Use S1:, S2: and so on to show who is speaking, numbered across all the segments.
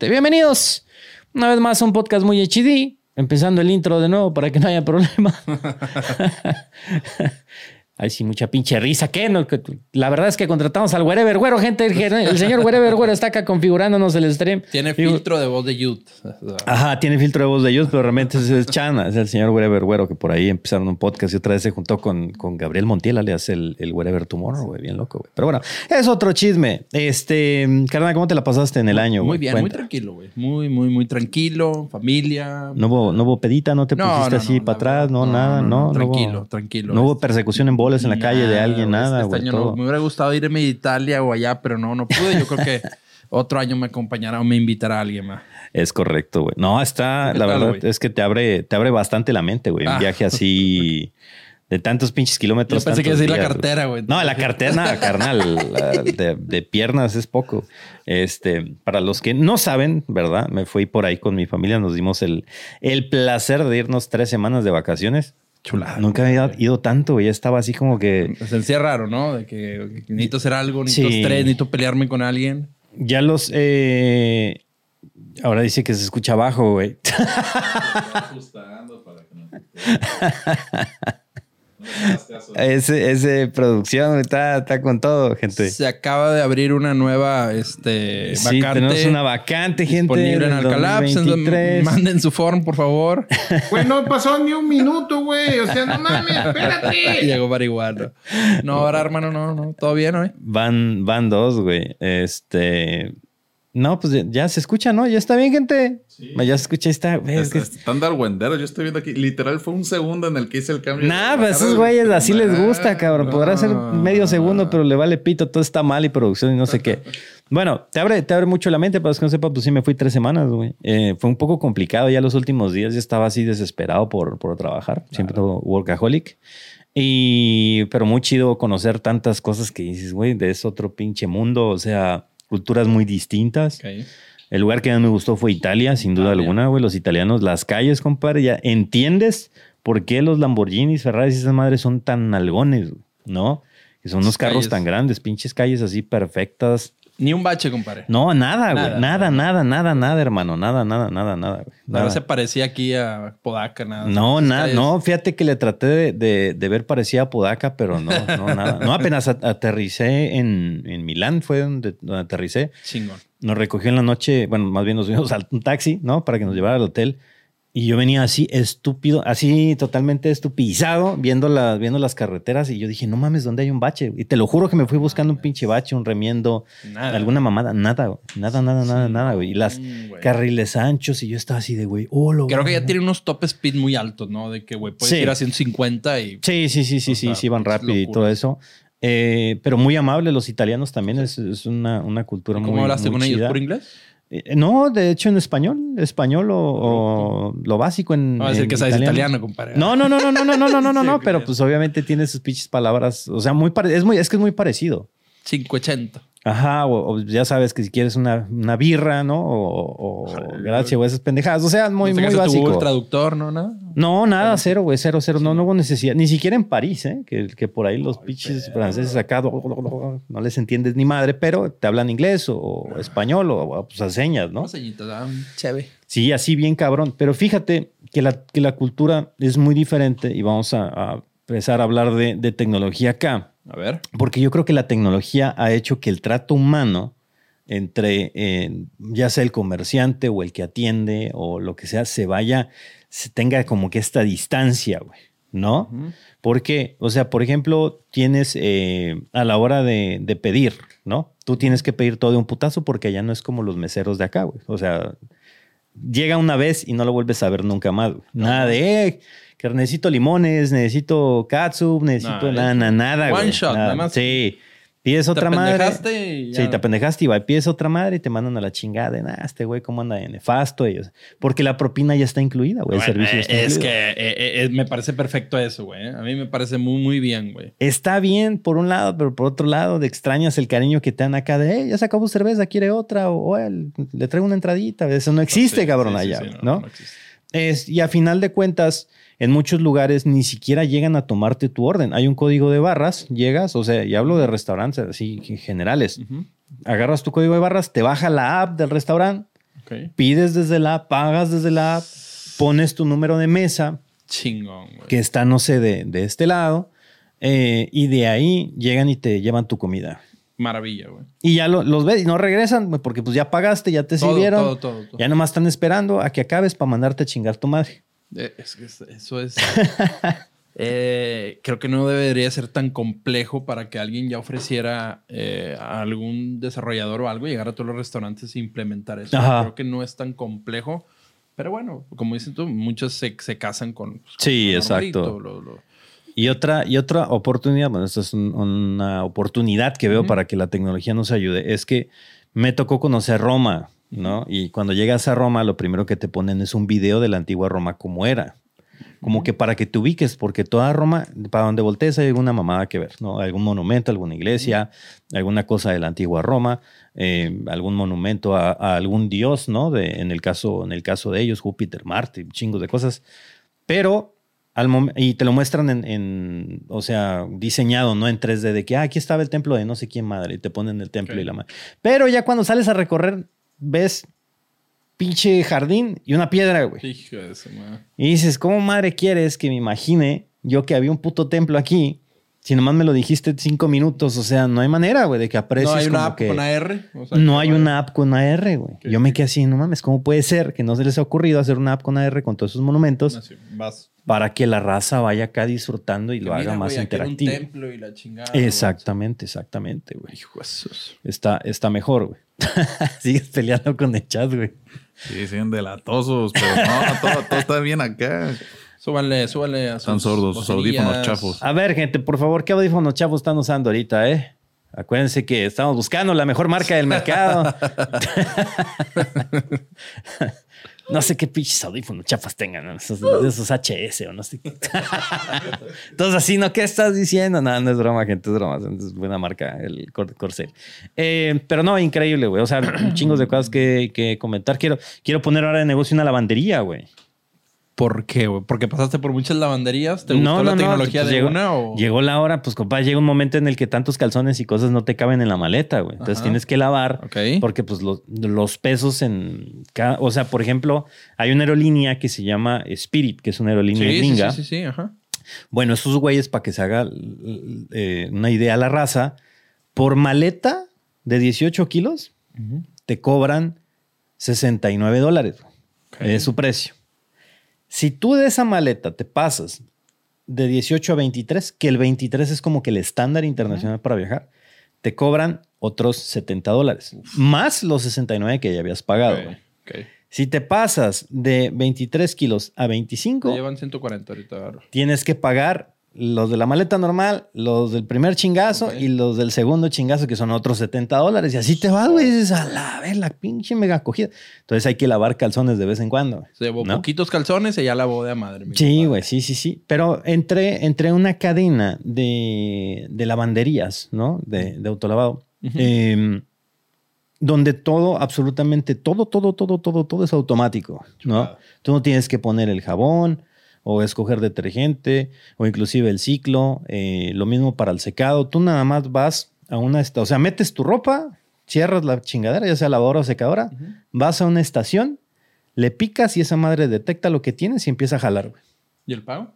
S1: Bienvenidos una vez más un podcast muy HD. Empezando el intro de nuevo para que no haya problema. Ay, sí, mucha pinche risa. ¿Qué? No, que- la verdad es que contratamos al Wherever Güero, gente. El, señor Wherever Güero está acá configurándonos el stream.
S2: Tiene
S1: Digo,
S2: filtro de voz de youth.
S1: Ajá, tiene filtro de voz de ellos, pero realmente es, es Chana, es el señor Wherever Güero, que por ahí empezaron un podcast y otra vez se juntó con, con Gabriel Montiel, alias el, el Wherever Tomorrow, güey, bien loco, güey. Pero bueno, es otro chisme. Este, carnal, ¿cómo te la pasaste en el año?
S2: Muy bien, muy tranquilo, güey. Muy, muy, muy tranquilo. Familia.
S1: ¿No hubo, no hubo pedita? ¿No te
S2: No,
S1: pusiste
S2: no,
S1: así
S2: no,
S1: para atrás? No,
S2: no,
S1: nada,
S2: no,
S1: no.
S2: no,
S1: no hubo-
S2: tranquilo, tranquilo.
S1: No hubo
S2: Este-
S1: persecución en bolas en la calle de alguien,
S2: güey.
S1: nada,
S2: Este
S1: güey.
S2: año no- me hubiera gustado irme a Italia o allá, pero no, no pude. Yo creo que otro año me acompañará o me invitará alguien más.
S1: Es correcto, güey. No, está,
S2: ¿Qué
S1: la
S2: tal,
S1: verdad
S2: güey?
S1: es que te abre, te abre bastante la mente, güey. Un
S2: Ah.
S1: viaje así de tantos pinches kilómetros.
S2: Yo pensé que decir la
S1: días,
S2: cartera, güey.
S1: No, la cartera, nada, carnal. la- de, de piernas es poco. Este, para los que no saben, ¿verdad? Me fui por ahí con mi familia, nos dimos el, el placer de irnos tres semanas de vacaciones.
S2: Chulada.
S1: Nunca había ido tanto, güey. Ya estaba así como que
S2: Se sentía raro, ¿no? De que que necesito hacer algo, necesito
S1: Sí.
S2: estrés, necesito pelearme con alguien.
S1: ya los. eh, ahora dice que se escucha bajo, güey.
S3: ajustando para que no no le hagas caso.
S1: Ese, ese producción güey, está, está con todo, gente.
S2: Se acaba de abrir una nueva este,
S1: Sí,
S2: vacante.
S1: tenemos una vacante, gente.
S2: disponible en Alcalá. Pues,
S1: 2023.
S2: Manden su form, por favor.
S3: Güey, no pasó ni un minuto, güey. O sea, no mames, espérate.
S2: Llegó marihuana. No, ahora, hermano, no, no. Todo bien, ¿no?
S1: Van, van dos, güey. Este. No, pues ya, se escucha, ¿no? Ya está bien, gente.
S3: Sí.
S1: Ya se escucha, ahí está. güey, es
S3: Es, están darwenderos. Yo estoy viendo aquí. Literal, fue un segundo en el que hice el cambio.
S1: Nah, pues esos güeyes así les gusta, cabrón. Podrá ser
S2: no.
S1: medio segundo, pero le vale pito, todo está mal y producción y no sé qué. Bueno, te abre, te abre mucho la mente, para los que no sepan, pues sí me fui tres semanas, güey. Eh, fue un poco complicado ya los últimos días, ya estaba así desesperado por, por trabajar, siempre todo workaholic. Y, pero muy chido conocer tantas cosas que dices, güey, de ese otro pinche mundo, o sea, culturas muy distintas. El lugar que más me gustó fue Italia, sin duda alguna, güey. Los italianos, las calles, compadre, ya entiendes por qué los Lamborghinis, Ferraris y esas madres son tan algones, güey, ¿no? Que son unos carros
S2: calles.
S1: tan grandes, pinches calles así perfectas.
S2: Ni un bache, compadre.
S1: No, nada, güey.
S2: Nada.
S1: Nada, nada, nada, nada, hermano. Nada, nada, nada, nada, güey.
S2: No
S1: Nada.
S2: se parecía aquí a Podaca, nada.
S1: No, nada, no, fíjate que le traté de, de- de ver parecía a Podaca, pero no, no, nada. No, apenas a- aterricé en, en Milán, fue donde, donde aterricé.
S2: Chingón.
S1: Nos recogió en la noche, bueno, más bien nos fuimos a un taxi, ¿no? Para que nos llevara al hotel. Y yo venía así estúpido, así totalmente estupidizado, viendo, las viendo las carreteras. Y yo dije, no mames, ¿dónde hay un bache? Y te lo juro que me fui buscando un pinche bache, un remiendo,
S2: Nada.
S1: alguna mamada. Nada, güey. Nada, nada, nada,
S2: Sí,
S1: nada, güey. Y las
S2: mm, güey.
S1: carriles anchos. Y yo estaba así de, güey, oh, lo
S2: Creo que ya tiene unos top speed muy altos, ¿no? De que, güey, puedes
S1: Sí.
S2: ir a 150 y...
S1: Sí, sí, sí, sí, sí,
S2: sea,
S1: sí, van rápido y todo eso. Eh, pero muy amable, los italianos también es, es una, una cultura muy
S2: ¿Cómo hablaste
S1: muy
S2: con ellos? ¿Por inglés?
S1: Eh, No, de hecho en español, español o, o lo básico en.
S2: No va a decir
S1: en
S2: que sabes italiano, compadre.
S1: No, no, no, no, no, no, no, no, no, no,
S2: Sí,
S1: pero pues obviamente tiene sus pinches palabras, o sea, muy es muy, es que es muy parecido.
S2: 580.
S1: Ajá, o, o ya sabes que si quieres una, una birra, ¿no? O, gracias o esas pendejadas, o sea, muy,
S2: ¿No
S1: muy básico.
S2: traductor, no? Nada.
S1: No, nada, cero, güey, cero, cero, no, no hubo necesidad, ni siquiera en París, ¿eh? Que, que por ahí los pinches franceses acá no les entiendes ni madre, pero te hablan inglés o, español o, o, pues a señas, ¿no?
S2: Un chévere.
S1: Sí, así bien cabrón. Pero fíjate que la, que la cultura es muy diferente y vamos a, a empezar a hablar de, de tecnología acá.
S2: A ver.
S1: Porque yo creo que la tecnología ha hecho que el trato humano entre eh, ya sea el comerciante o el que atiende o lo que sea, se vaya, se tenga como que esta distancia, güey, ¿no? Porque, o sea, por ejemplo, tienes eh, a la hora de, de pedir, ¿no? Tú tienes que pedir todo de un putazo porque allá no es como los meseros de acá, güey. O sea, llega una vez y no lo vuelves a ver nunca más. güey. Nada de, eh, que necesito limones, necesito katsup, necesito
S2: Nada,
S1: nada, nada, nada,
S2: One
S1: güey.
S2: shot, nada más.
S1: Sí. Pides
S2: Te
S1: otra madre.
S2: pendejaste y ya.
S1: Sí, te apendejaste y va, pides otra madre y te mandan a la chingada nah, este güey cómo anda de nefasto. Y, sea, porque la propina ya está incluida, güey. el servicio
S2: eh,
S1: está
S2: es
S1: incluido.
S2: que eh, eh, me parece perfecto eso, güey. A mí me parece muy, muy bien, güey.
S1: Está bien por un lado, pero por otro lado, de extrañas el cariño que te dan acá de, hey, ya se acabó cerveza, quiere otra, o, "Oye, le traigo una entradita. Eso no existe,
S2: Sí,
S1: cabrón,
S2: sí, sí,
S1: allá,
S2: sí,
S1: ¿no?
S2: existe.
S1: Es, y a final de cuentas, en muchos lugares ni siquiera llegan a tomarte tu orden. Hay un código de barras, llegas, o sea, y hablo de restaurantes así generales. Agarras tu código de barras, te baja la app del restaurante pides desde la app, pagas desde la app, pones tu número de mesa,
S2: Chingón, güey.
S1: que está, no sé, de, de este lado, eh, y de ahí llegan y te llevan tu comida.
S2: Maravilla, güey.
S1: Y ya lo- los ves y no regresan, porque pues ya pagaste, ya te
S2: Todo,
S1: sirvieron.
S2: todo, todo, todo.
S1: Ya nomás están esperando a que acabes para mandarte a chingar tu madre.
S2: Eh, es que es- eso es. Eh, creo que no debería ser tan complejo para que alguien ya ofreciera eh, a algún desarrollador o algo llegar a todos los restaurantes e implementar eso.
S1: Ajá.
S2: Creo que no es tan complejo. Pero bueno, como dices tú, muchos se, se casan con. pues,
S1: Sí,
S2: con
S1: exacto.
S2: lo- lo-
S1: Y otra, y otra oportunidad, bueno, esta es un- una oportunidad que veo
S2: Ujú.
S1: para que la tecnología nos ayude, es que me tocó conocer Roma, ¿no? Y cuando llegas a Roma, lo primero que te ponen es un video de la antigua Roma como era. Como que para que te ubiques, porque toda Roma, para donde voltees hay alguna mamada que ver, ¿no? Algún monumento, alguna iglesia, alguna cosa de la antigua Roma, eh, algún monumento a, a algún dios, ¿no? De, en, el caso, en el caso de ellos, Júpiter, Marte, chingos de cosas. Pero y te lo muestran en, en, o sea, diseñado, no en 3D, de que ah, aquí estaba el templo de no sé quién madre, y te ponen el templo y la madre. Pero ya cuando sales a recorrer, ves pinche jardín y una piedra, güey.
S2: Hijo de su madre.
S1: Y dices, ¿cómo madre quieres que me imagine yo que había un puto templo aquí? Si nomás me lo dijiste cinco minutos, o sea, no hay manera, güey, de que aprecies
S2: No hay una
S1: como
S2: app
S1: que-
S2: con AR. o sea,
S1: no hay una app con AR, güey. Yo me quedé así, no mames, ¿cómo puede ser que no se les ha ocurrido hacer una app con AR con todos esos monumentos
S2: Así, vas.
S1: Para que la raza vaya acá disfrutando y lo
S2: Mira,
S1: haga más
S2: era
S1: interactivo?
S2: Un templo y la chingada.
S1: Exactamente, exactamente, güey.
S2: Hijo de sus-
S1: Está, está mejor, güey. Sigues peleando con el chat, güey.
S4: Sí, siguen delatosos, pero no, todo, todo está bien acá.
S2: Súbanle, súbanle a sus
S4: Están sordos, sus audífonos chafos.
S1: A ver, gente, por favor, ¿qué audífonos chavos están usando ahorita, eh? Acuérdense que estamos buscando la mejor marca del mercado. no sé qué pinches audífonos chafas tengan, ¿no? esos, esos HS o no sé qué. Entonces, así, ¿no? ¿Qué estás diciendo? No, no es broma, gente, es broma. Es buena marca, el Cor- Corsair. Eh, pero no, increíble, güey. O sea, chingos de cosas que, que comentar. Quiero, quiero poner ahora de negocio una lavandería, güey.
S2: ¿Por qué, güey? ¿Porque pasaste por muchas lavanderías? ¿Te gustó la tecnología
S1: pues
S2: de
S1: llegó,
S2: una o...?
S1: Llegó la hora, pues compa, llega un momento en el que tantos calzones y cosas no te caben en la maleta, güey. Entonces
S2: Ajá.
S1: tienes que lavar
S2: Ok.
S1: porque pues los, los pesos en cada, o sea, por ejemplo, hay una aerolínea que se llama Spirit, que es una aerolínea
S2: Sí, sí,
S1: gringa.
S2: sí, sí, sí, ajá.
S1: Bueno, esos güeyes, para que se haga eh, una idea a la raza, por maleta de 18 kilos, te cobran 69 dólares.
S2: Ok.
S1: Es su precio. Si tú de esa maleta te pasas de 18 a 23, que el 23 es como que el estándar internacional para viajar, te cobran otros 70 dólares. Más los 69 que ya habías pagado.
S2: Ok,
S1: güey.
S2: ok.
S1: Si te pasas de 23 kilos a
S2: Te
S1: 25,
S2: llevan 140 ahorita.
S1: tienes que pagar los de la maleta normal, los del primer chingazo y los del segundo chingazo, que son otros 70 dólares. Y así te vas, güey. Dices, a la ver, la pinche mega cogida. Entonces hay que lavar calzones de vez en cuando.
S2: Se llevó
S1: ¿No?
S2: poquitos calzones y ya lavó de a madre.
S1: Sí, güey, sí, sí, sí. Pero entré, entré a una cadena de, de lavanderías, ¿no? De, de autolavado. Eh, donde todo, absolutamente todo, todo, todo, todo, todo es automático, ¿no? Tú no tienes que poner el jabón o escoger detergente o inclusive el ciclo. eh, lo mismo para el secado. Tú nada más vas a una, esta- o sea, metes tu ropa, cierras la chingadera, ya sea lavadora o secadora, vas a una estación, le picas y esa madre detecta lo que tienes y empieza a jalar, güey.
S2: ¿Y el pago?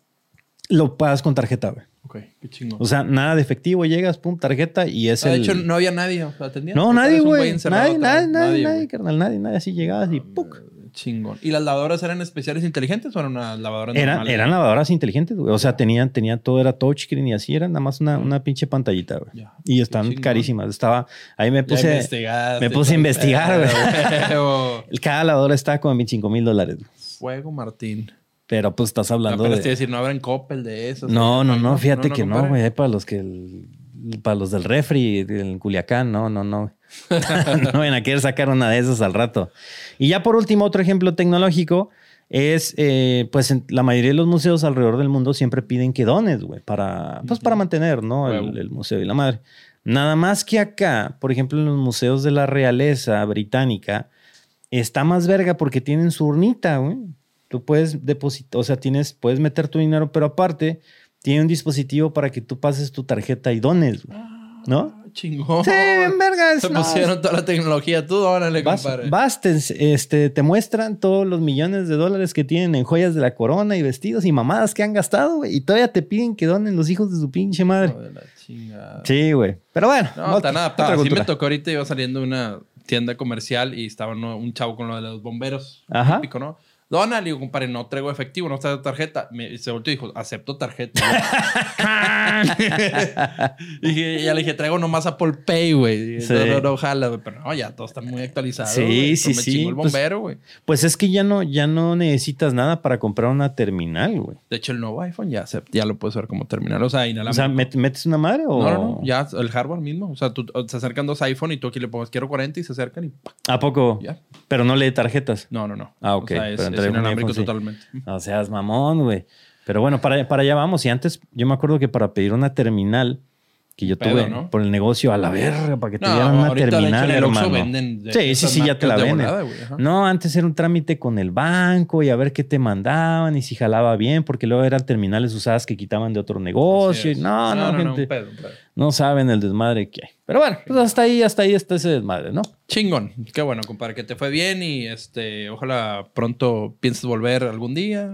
S1: Lo pagas con tarjeta, güey.
S2: Ok, qué chingón.
S1: O sea, nada de efectivo, llegas, pum, tarjeta y es
S2: Ah, de
S1: el...
S2: hecho, no había nadie atendiendo.
S1: no, nadie, güey. Nadie, nadie, nadie, nadie, carnal, nadie, nadie. Así llegabas y ¡puc!
S2: Chingón. ¿Y las lavadoras eran especiales inteligentes o eran unas lavadoras
S1: Eran,
S2: normales?
S1: eran lavadoras inteligentes, güey. O sea, tenían, tenían todo, era touchscreen y así, era nada más una, una pinche pantallita, güey.
S2: Ya,
S1: Y están carísimas. Estaba, ahí me puse, me puse a investigar,
S2: güey.
S1: cada lavadora estaba como en 25 mil dólares.
S2: Fuego, Martín.
S1: Pero pues estás
S2: No,
S1: hablando
S2: pero iba a
S1: de...
S2: decir, no habrán Coppel de esos.
S1: No, no, no, fíjate que no, güey. Hay para los que... el- para los del refri, en Culiacán, no, no, no. no van a querer sacar una de esas al rato. Y ya por último, otro ejemplo tecnológico es, eh, pues en la mayoría de los museos alrededor del mundo siempre piden que dones, güey, para, pues para mantener, ¿no? El museo y la madre. Nada más que acá, por ejemplo, en los museos de la realeza británica, está más verga porque tienen su urnita, güey. Tú puedes depositar, o sea, tienes, puedes meter tu dinero, pero aparte tiene un dispositivo para que tú pases tu tarjeta y dones, güey. ¿no?
S2: Chingón.
S1: Sí, bien vergas.
S2: Se
S1: no,
S2: pusieron toda la tecnología. Tú, órale,
S1: Vas,
S2: compadre.
S1: vas, te, este, te muestran todos los millones de dólares que tienen en joyas de la corona y vestidos y mamadas que han gastado, güey. Y todavía te piden que donen los hijos de su pinche madre.
S2: De la chingada.
S1: Sí, güey. Pero bueno.
S2: No, tan adaptado. Sí me tocó ahorita, iba saliendo de una tienda comercial y estaba un chavo con lo de los bomberos.
S1: Ajá.
S2: Típico, ¿no? Dona, le digo, compadre, no traigo efectivo, no traigo tarjeta. Me, se volteó y dijo, acepto tarjeta. y dije- ya le dije, traigo nomás Apple Pay, güey.
S1: Sí.
S2: No, no, no, jala, güey. Pero no, ya todo está muy actualizado.
S1: Sí, sí,
S2: Pero me
S1: sí,
S2: chingó el
S1: pues-
S2: bombero, güey.
S1: Pues es que ya no, ya no necesitas nada para comprar una terminal, güey.
S2: De hecho, el nuevo iPhone ya, se- ya lo puedes ver como terminal. O sea,
S1: O
S2: inalámbrico.
S1: sea, ¿met- ¿metes una madre o...?
S2: no, no, no, ya el hardware mismo. O sea, tú, se acercan dos iPhone y tú aquí le pongas quiero 40 y se acercan y.
S1: ¿A poco?
S2: ya.
S1: Pero no lee tarjetas.
S2: No, no, no.
S1: Ah, ok.
S2: O sea, es, Es
S1: un iPhone, sí.
S2: totalmente.
S1: O seas mamón, güey. Pero bueno, para, para allá vamos. Y antes, yo me acuerdo que para pedir una terminal que yo
S2: Pedo,
S1: tuve
S2: ¿no?
S1: por el negocio a la verga, para que te
S2: No,
S1: dieran una
S2: ahorita, de hecho,
S1: terminal, hermano.
S2: venden de
S1: sí, sí, sí, ya te la venden.
S2: volada, güey, ajá.
S1: No, antes era un trámite con el banco y a ver qué te mandaban y si jalaba bien, porque luego eran terminales usadas que quitaban de otro negocio. Y
S2: es.
S1: no, no,
S2: un
S1: gente.
S2: pedo, un pedo.
S1: No saben el desmadre que hay. Pero bueno, pues hasta ahí, hasta ahí está ese desmadre, ¿no?
S2: Chingón. Qué bueno, compadre, que te fue bien y este, ojalá pronto pienses volver algún día.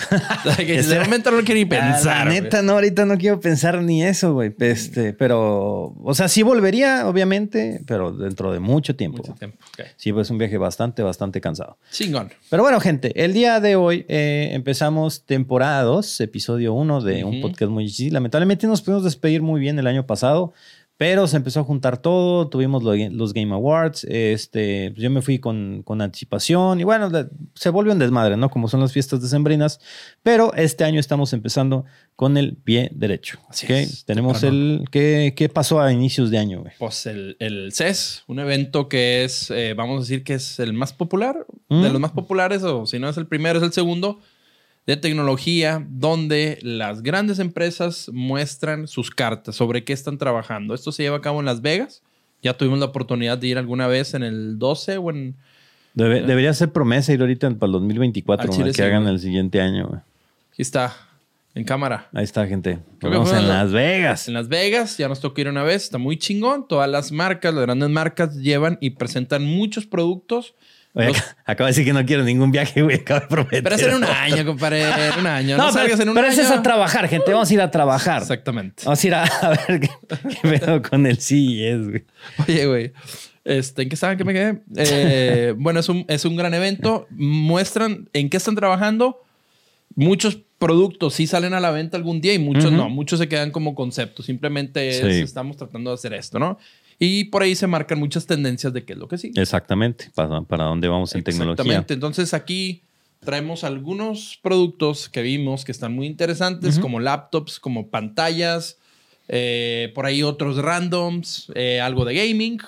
S2: que de momento no quiero ni pensar.
S1: La
S2: güey.
S1: neta, no, ahorita no quiero pensar ni eso, güey. Este, pero, o sea, sí volvería, obviamente, pero dentro de mucho tiempo.
S2: Mucho tiempo.
S1: Sí, pues un viaje bastante, bastante cansado.
S2: Chingón.
S1: Pero bueno, gente, el día de hoy eh, empezamos temporada 2, episodio 1 de un podcast muy sí, Lamentablemente nos pudimos despedir muy bien el año pasado, pero se empezó a juntar todo, tuvimos lo- los Game Awards, este, yo me fui con, con anticipación y bueno, se volvió un desmadre, ¿no? Como son las fiestas decembrinas, pero este año estamos empezando con el pie derecho.
S2: Así
S1: ¿ok?
S2: es,
S1: Tenemos
S2: temprano.
S1: el... ¿qué, ¿Qué pasó a inicios de año, güey?
S2: Pues el, el CES, un evento que es, eh, vamos a decir que es el más popular,
S1: Mm.
S2: de los más populares, o si no es el primero, es el segundo, de tecnología, donde las grandes empresas muestran sus cartas sobre qué están trabajando. Esto se lleva a cabo en Las Vegas. Ya tuvimos la oportunidad de ir alguna vez en el 12 o en...
S1: Debe- debería ser promesa ir ahorita para el 2024,
S2: Al
S1: güey,
S2: Chile
S1: que
S2: sí,
S1: hagan el siguiente año.
S2: Aquí está, en cámara.
S1: Ahí está, gente.
S2: Creo
S1: Vamos en
S2: la-
S1: Las Vegas.
S2: En Las Vegas, ya nos tocó ir una vez, está muy chingón. Todas las marcas, las grandes marcas llevan y presentan muchos productos.
S1: Oye,
S2: Los-
S1: ac- acabo de decir que no quiero ningún viaje, güey. Acabo de prometer.
S2: Pero es en un año, compadre, en un año. No,
S1: No, pero,
S2: en un
S1: pero
S2: año.
S1: ese es a trabajar, gente. Vamos a ir a trabajar.
S2: Exactamente.
S1: Vamos a ir a, a ver qué, qué pedo con el CES, güey.
S2: Oye, güey. Este, ¿En qué estaban que me quedé? Eh, bueno, es un, es un gran evento. Muestran en qué están trabajando. Muchos productos sí salen a la venta algún día y muchos
S1: Ujú.
S2: no. Muchos se quedan como conceptos. Simplemente es,
S1: Sí.
S2: estamos tratando de hacer esto, ¿no? Y por ahí se marcan muchas tendencias de qué es lo que sí.
S1: Exactamente. Para, para dónde vamos en tecnología.
S2: Exactamente. Entonces aquí traemos algunos productos que vimos que están muy interesantes, como laptops, como pantallas, eh, por ahí otros randoms, eh, algo de gaming.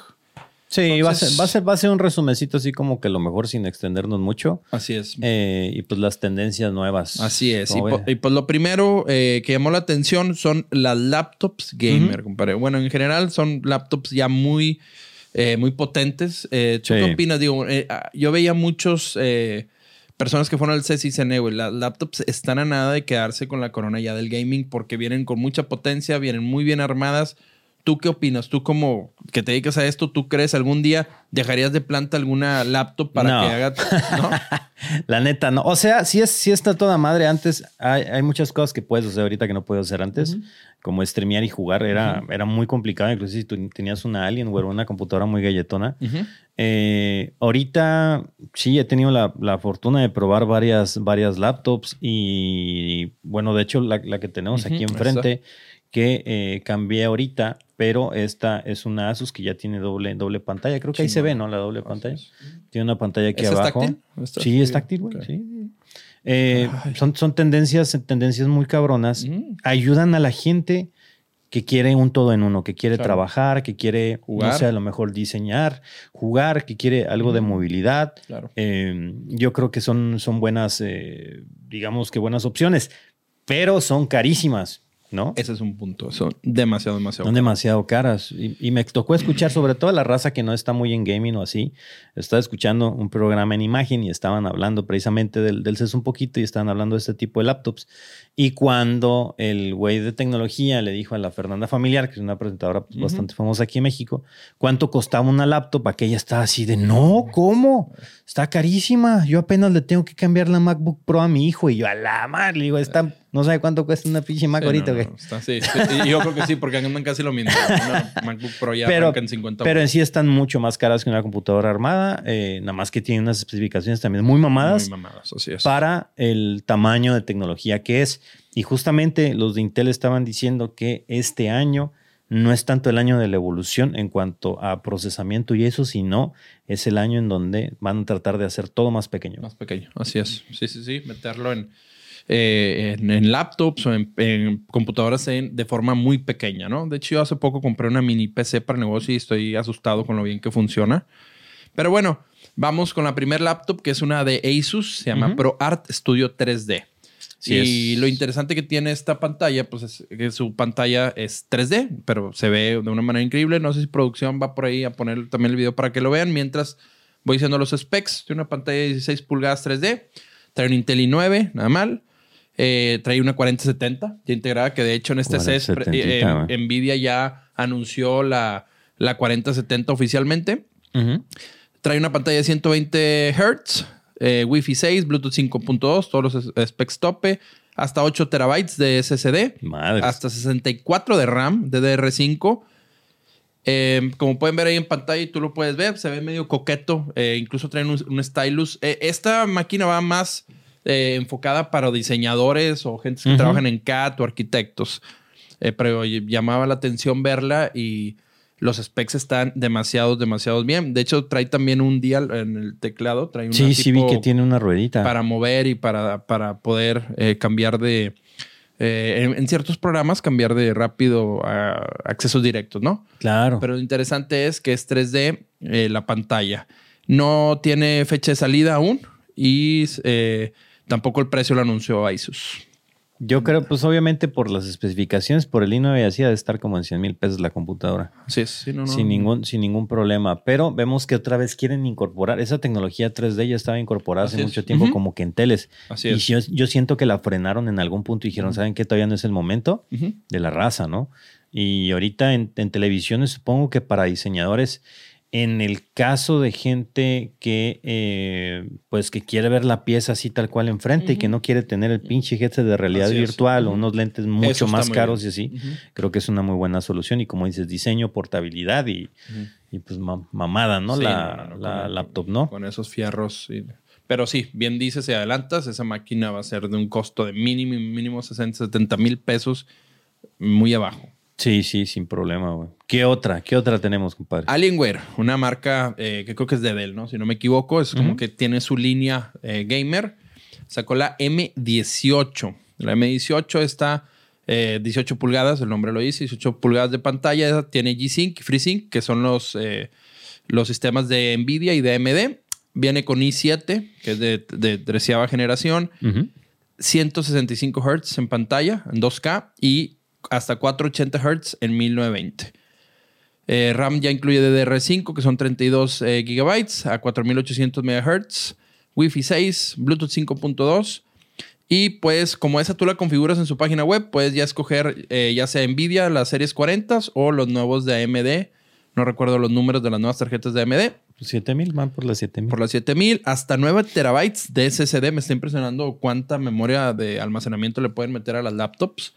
S1: Sí, va, a ser, va, a ser, va a ser un resumecito así como que lo mejor sin extendernos mucho.
S2: Así es.
S1: Eh, y pues las tendencias nuevas.
S2: Así es. Y, po- pues lo primero eh, que llamó la atención son las laptops gamer, compadre. Bueno, en general son laptops ya muy, eh, muy potentes. ¿Tú
S1: Sí.
S2: qué opinas? Digo, eh, ah, yo veía muchos personas que fueron al CES y dicen, eh, güey, las laptops están a nada de quedarse con la corona ya del gaming porque vienen con mucha potencia, vienen muy bien armadas. ¿Tú qué opinas? Tú como que te dedicas a esto, ¿tú crees algún día dejarías de planta alguna laptop para
S1: No.
S2: que haga... ¿no?
S1: La neta, no. O sea, sí, es, sí está toda madre. Antes hay, hay muchas cosas que puedes hacer ahorita que no puedo hacer antes. Como streamear y jugar era, era muy complicado. Incluso si tú tenías una Alien o una computadora muy galletona. Eh, ahorita sí he tenido la, la fortuna de probar varias, varias laptops y bueno, de hecho la, la que tenemos aquí enfrente que eh, cambié ahorita, pero esta es una Asus que ya tiene doble, doble pantalla. Creo que ahí se ve, ¿no? La doble pantalla. Tiene una pantalla aquí
S2: ¿Esa es
S1: abajo.
S2: táctil?
S1: Sí, es táctil, güey. Sí. Eh, son, son tendencias, tendencias muy cabronas.
S2: Mm.
S1: Ayudan a la gente que quiere un todo en uno, que quiere
S2: Claro.
S1: trabajar, que quiere,
S2: Jugar.
S1: no sé, a lo mejor diseñar, jugar, que quiere algo de
S2: Mm.
S1: movilidad.
S2: Claro.
S1: Eh, yo creo que son, son buenas, eh, digamos que buenas opciones, pero son carísimas. ¿No?
S2: Ese es un punto. Son demasiado, demasiado.
S1: Son demasiado caras. Y, y me tocó escuchar, sobre todo la raza que no está muy en gaming o así. Estaba escuchando un programa en imagen y estaban hablando precisamente del, del CES un poquito y estaban hablando de este tipo de laptops. Y cuando el güey de tecnología le dijo a la Fernanda Familiar, que es una presentadora pues, bastante famosa aquí en México, cuánto costaba una laptop, aquella estaba así de, no, ¿cómo? Está carísima. Yo apenas le tengo que cambiar la MacBook Pro a mi hijo. Y yo, a la madre, le digo, está, no sabe cuánto cuesta una pinche Mac
S2: Sí,
S1: ahorita,
S2: no,
S1: güey.
S2: no, está- sí, sí. Y yo creo que sí, porque andan casi lo mismo. Una MacBook Pro ya
S1: Pero-
S2: en 50
S1: Pero en sí están mucho más caras que una computadora armada, eh, nada más que tienen unas especificaciones también muy mamadas
S2: Muy mamadas, así es.
S1: para el tamaño de tecnología que es. Y justamente los de Intel estaban diciendo que este año no es tanto el año de la evolución en cuanto a procesamiento y eso, sino es el año en donde van a tratar de hacer todo más pequeño.
S2: Más pequeño, así es. Sí, sí, sí. Meterlo en, eh, en, en laptops o en, en computadoras en- de forma muy pequeña, ¿no? De hecho, yo hace poco compré una mini PC para negocio y estoy asustado con lo bien que funciona. Pero bueno, vamos con la primer laptop, que es una de Asus, se llama
S1: Ujú.
S2: ProArt Studio 3D.
S1: Sí,
S2: y
S1: es-
S2: lo interesante que tiene esta pantalla, pues es que su pantalla es 3D, pero se ve de una manera increíble. No sé si producción va por ahí a poner también el video para que lo vean. Mientras voy diciendo los specs, tiene una pantalla de 16 pulgadas 3D, trae un Intel i9, nada mal. Eh, trae una 4070 ya integrada, que de hecho en este CES
S1: 4070,
S2: eh,
S1: güey.
S2: Nvidia ya anunció la, la 4070 oficialmente. Trae una pantalla de 120 Hz, eh, Wi-Fi 6, Bluetooth 5.2, todos los specs tope, hasta 8 terabytes de SSD,
S1: Madre.
S2: hasta 64 de RAM, DDR5. Eh, como pueden ver ahí en pantalla y tú lo puedes ver, se ve medio coqueto. eh, incluso traen un, un stylus. Eh, esta máquina va más eh, enfocada para diseñadores o gente que
S1: Ujú.
S2: trabajan en CAD o arquitectos. Eh, pero llamaba la atención verla y los specs están demasiado, demasiado bien. De hecho, trae también un dial en el teclado. Trae una
S1: Sí, sí vi que tiene una ruedita.
S2: para mover y para, para poder eh, cambiar de... eh, en, en ciertos programas cambiar de rápido a accesos directos, ¿no?
S1: Claro.
S2: Pero lo interesante es que es 3D eh, la pantalla. No tiene fecha de salida aún y eh, tampoco el precio lo anunció Asus.
S1: Yo creo, pues obviamente por las especificaciones, por el i9 así ha de estar como en 100 mil pesos la computadora.
S2: Es. Sí, no, no.
S1: Sin, ningún, sin ningún problema. Pero vemos que otra vez quieren incorporar. Esa tecnología 3D ya estaba incorporada
S2: Así
S1: hace
S2: es.
S1: mucho tiempo como que en teles.
S2: Así
S1: y
S2: es.
S1: yo, yo siento que la frenaron en algún punto y dijeron, ¿saben qué? Todavía no es el momento de la raza, ¿no? Y ahorita en, en televisiones supongo que para diseñadores, en el caso de gente que eh, pues que quiere ver la pieza así tal cual enfrente y que no quiere tener el pinche headset de realidad
S2: Así es.
S1: virtual o unos lentes mucho más caros
S2: bien.
S1: y así, creo que es una muy buena solución y como dices, diseño, portabilidad y, y pues ma- mamada, ¿no?
S2: Sí,
S1: la
S2: no, no, no,
S1: la
S2: con-
S1: laptop, ¿no?
S2: Con esos fierros. sí. Pero sí, bien dices, si adelantas, esa máquina va a ser de un costo de mínimo, mínimo 60, 70 mil pesos, muy abajo.
S1: Sí, sí, sin problema, güey. ¿Qué otra? ¿Qué otra tenemos, compadre?
S2: Alienware, una marca eh, que creo que es de Dell, ¿no? Si no me equivoco, es como que tiene su línea eh, gamer. Sacó la M18. La M18 está eh, 18 pulgadas, el nombre lo dice, 18 pulgadas de pantalla. Esa tiene G-Sync y FreeSync, que son los, eh, los sistemas de NVIDIA y de AMD. Viene con i7, que es de, de treceava generación.
S1: Ujú.
S2: 165 Hz en pantalla, en 2K, y hasta 480 Hz en 1920. Eh, RAM ya incluye DDR5, que son 32 eh, GB a 4800 MHz, Wi-Fi 6, Bluetooth 5.2. Y pues, como esa tú la configuras en su página web, puedes ya escoger eh, ya sea Nvidia, las series 40 o los nuevos de AMD. No recuerdo los números de las nuevas tarjetas de AMD.
S1: 7000, van por las 7000.
S2: Por las 7000 hasta 9 terabytes de SSD. Me está impresionando cuánta memoria de almacenamiento le pueden meter a las laptops.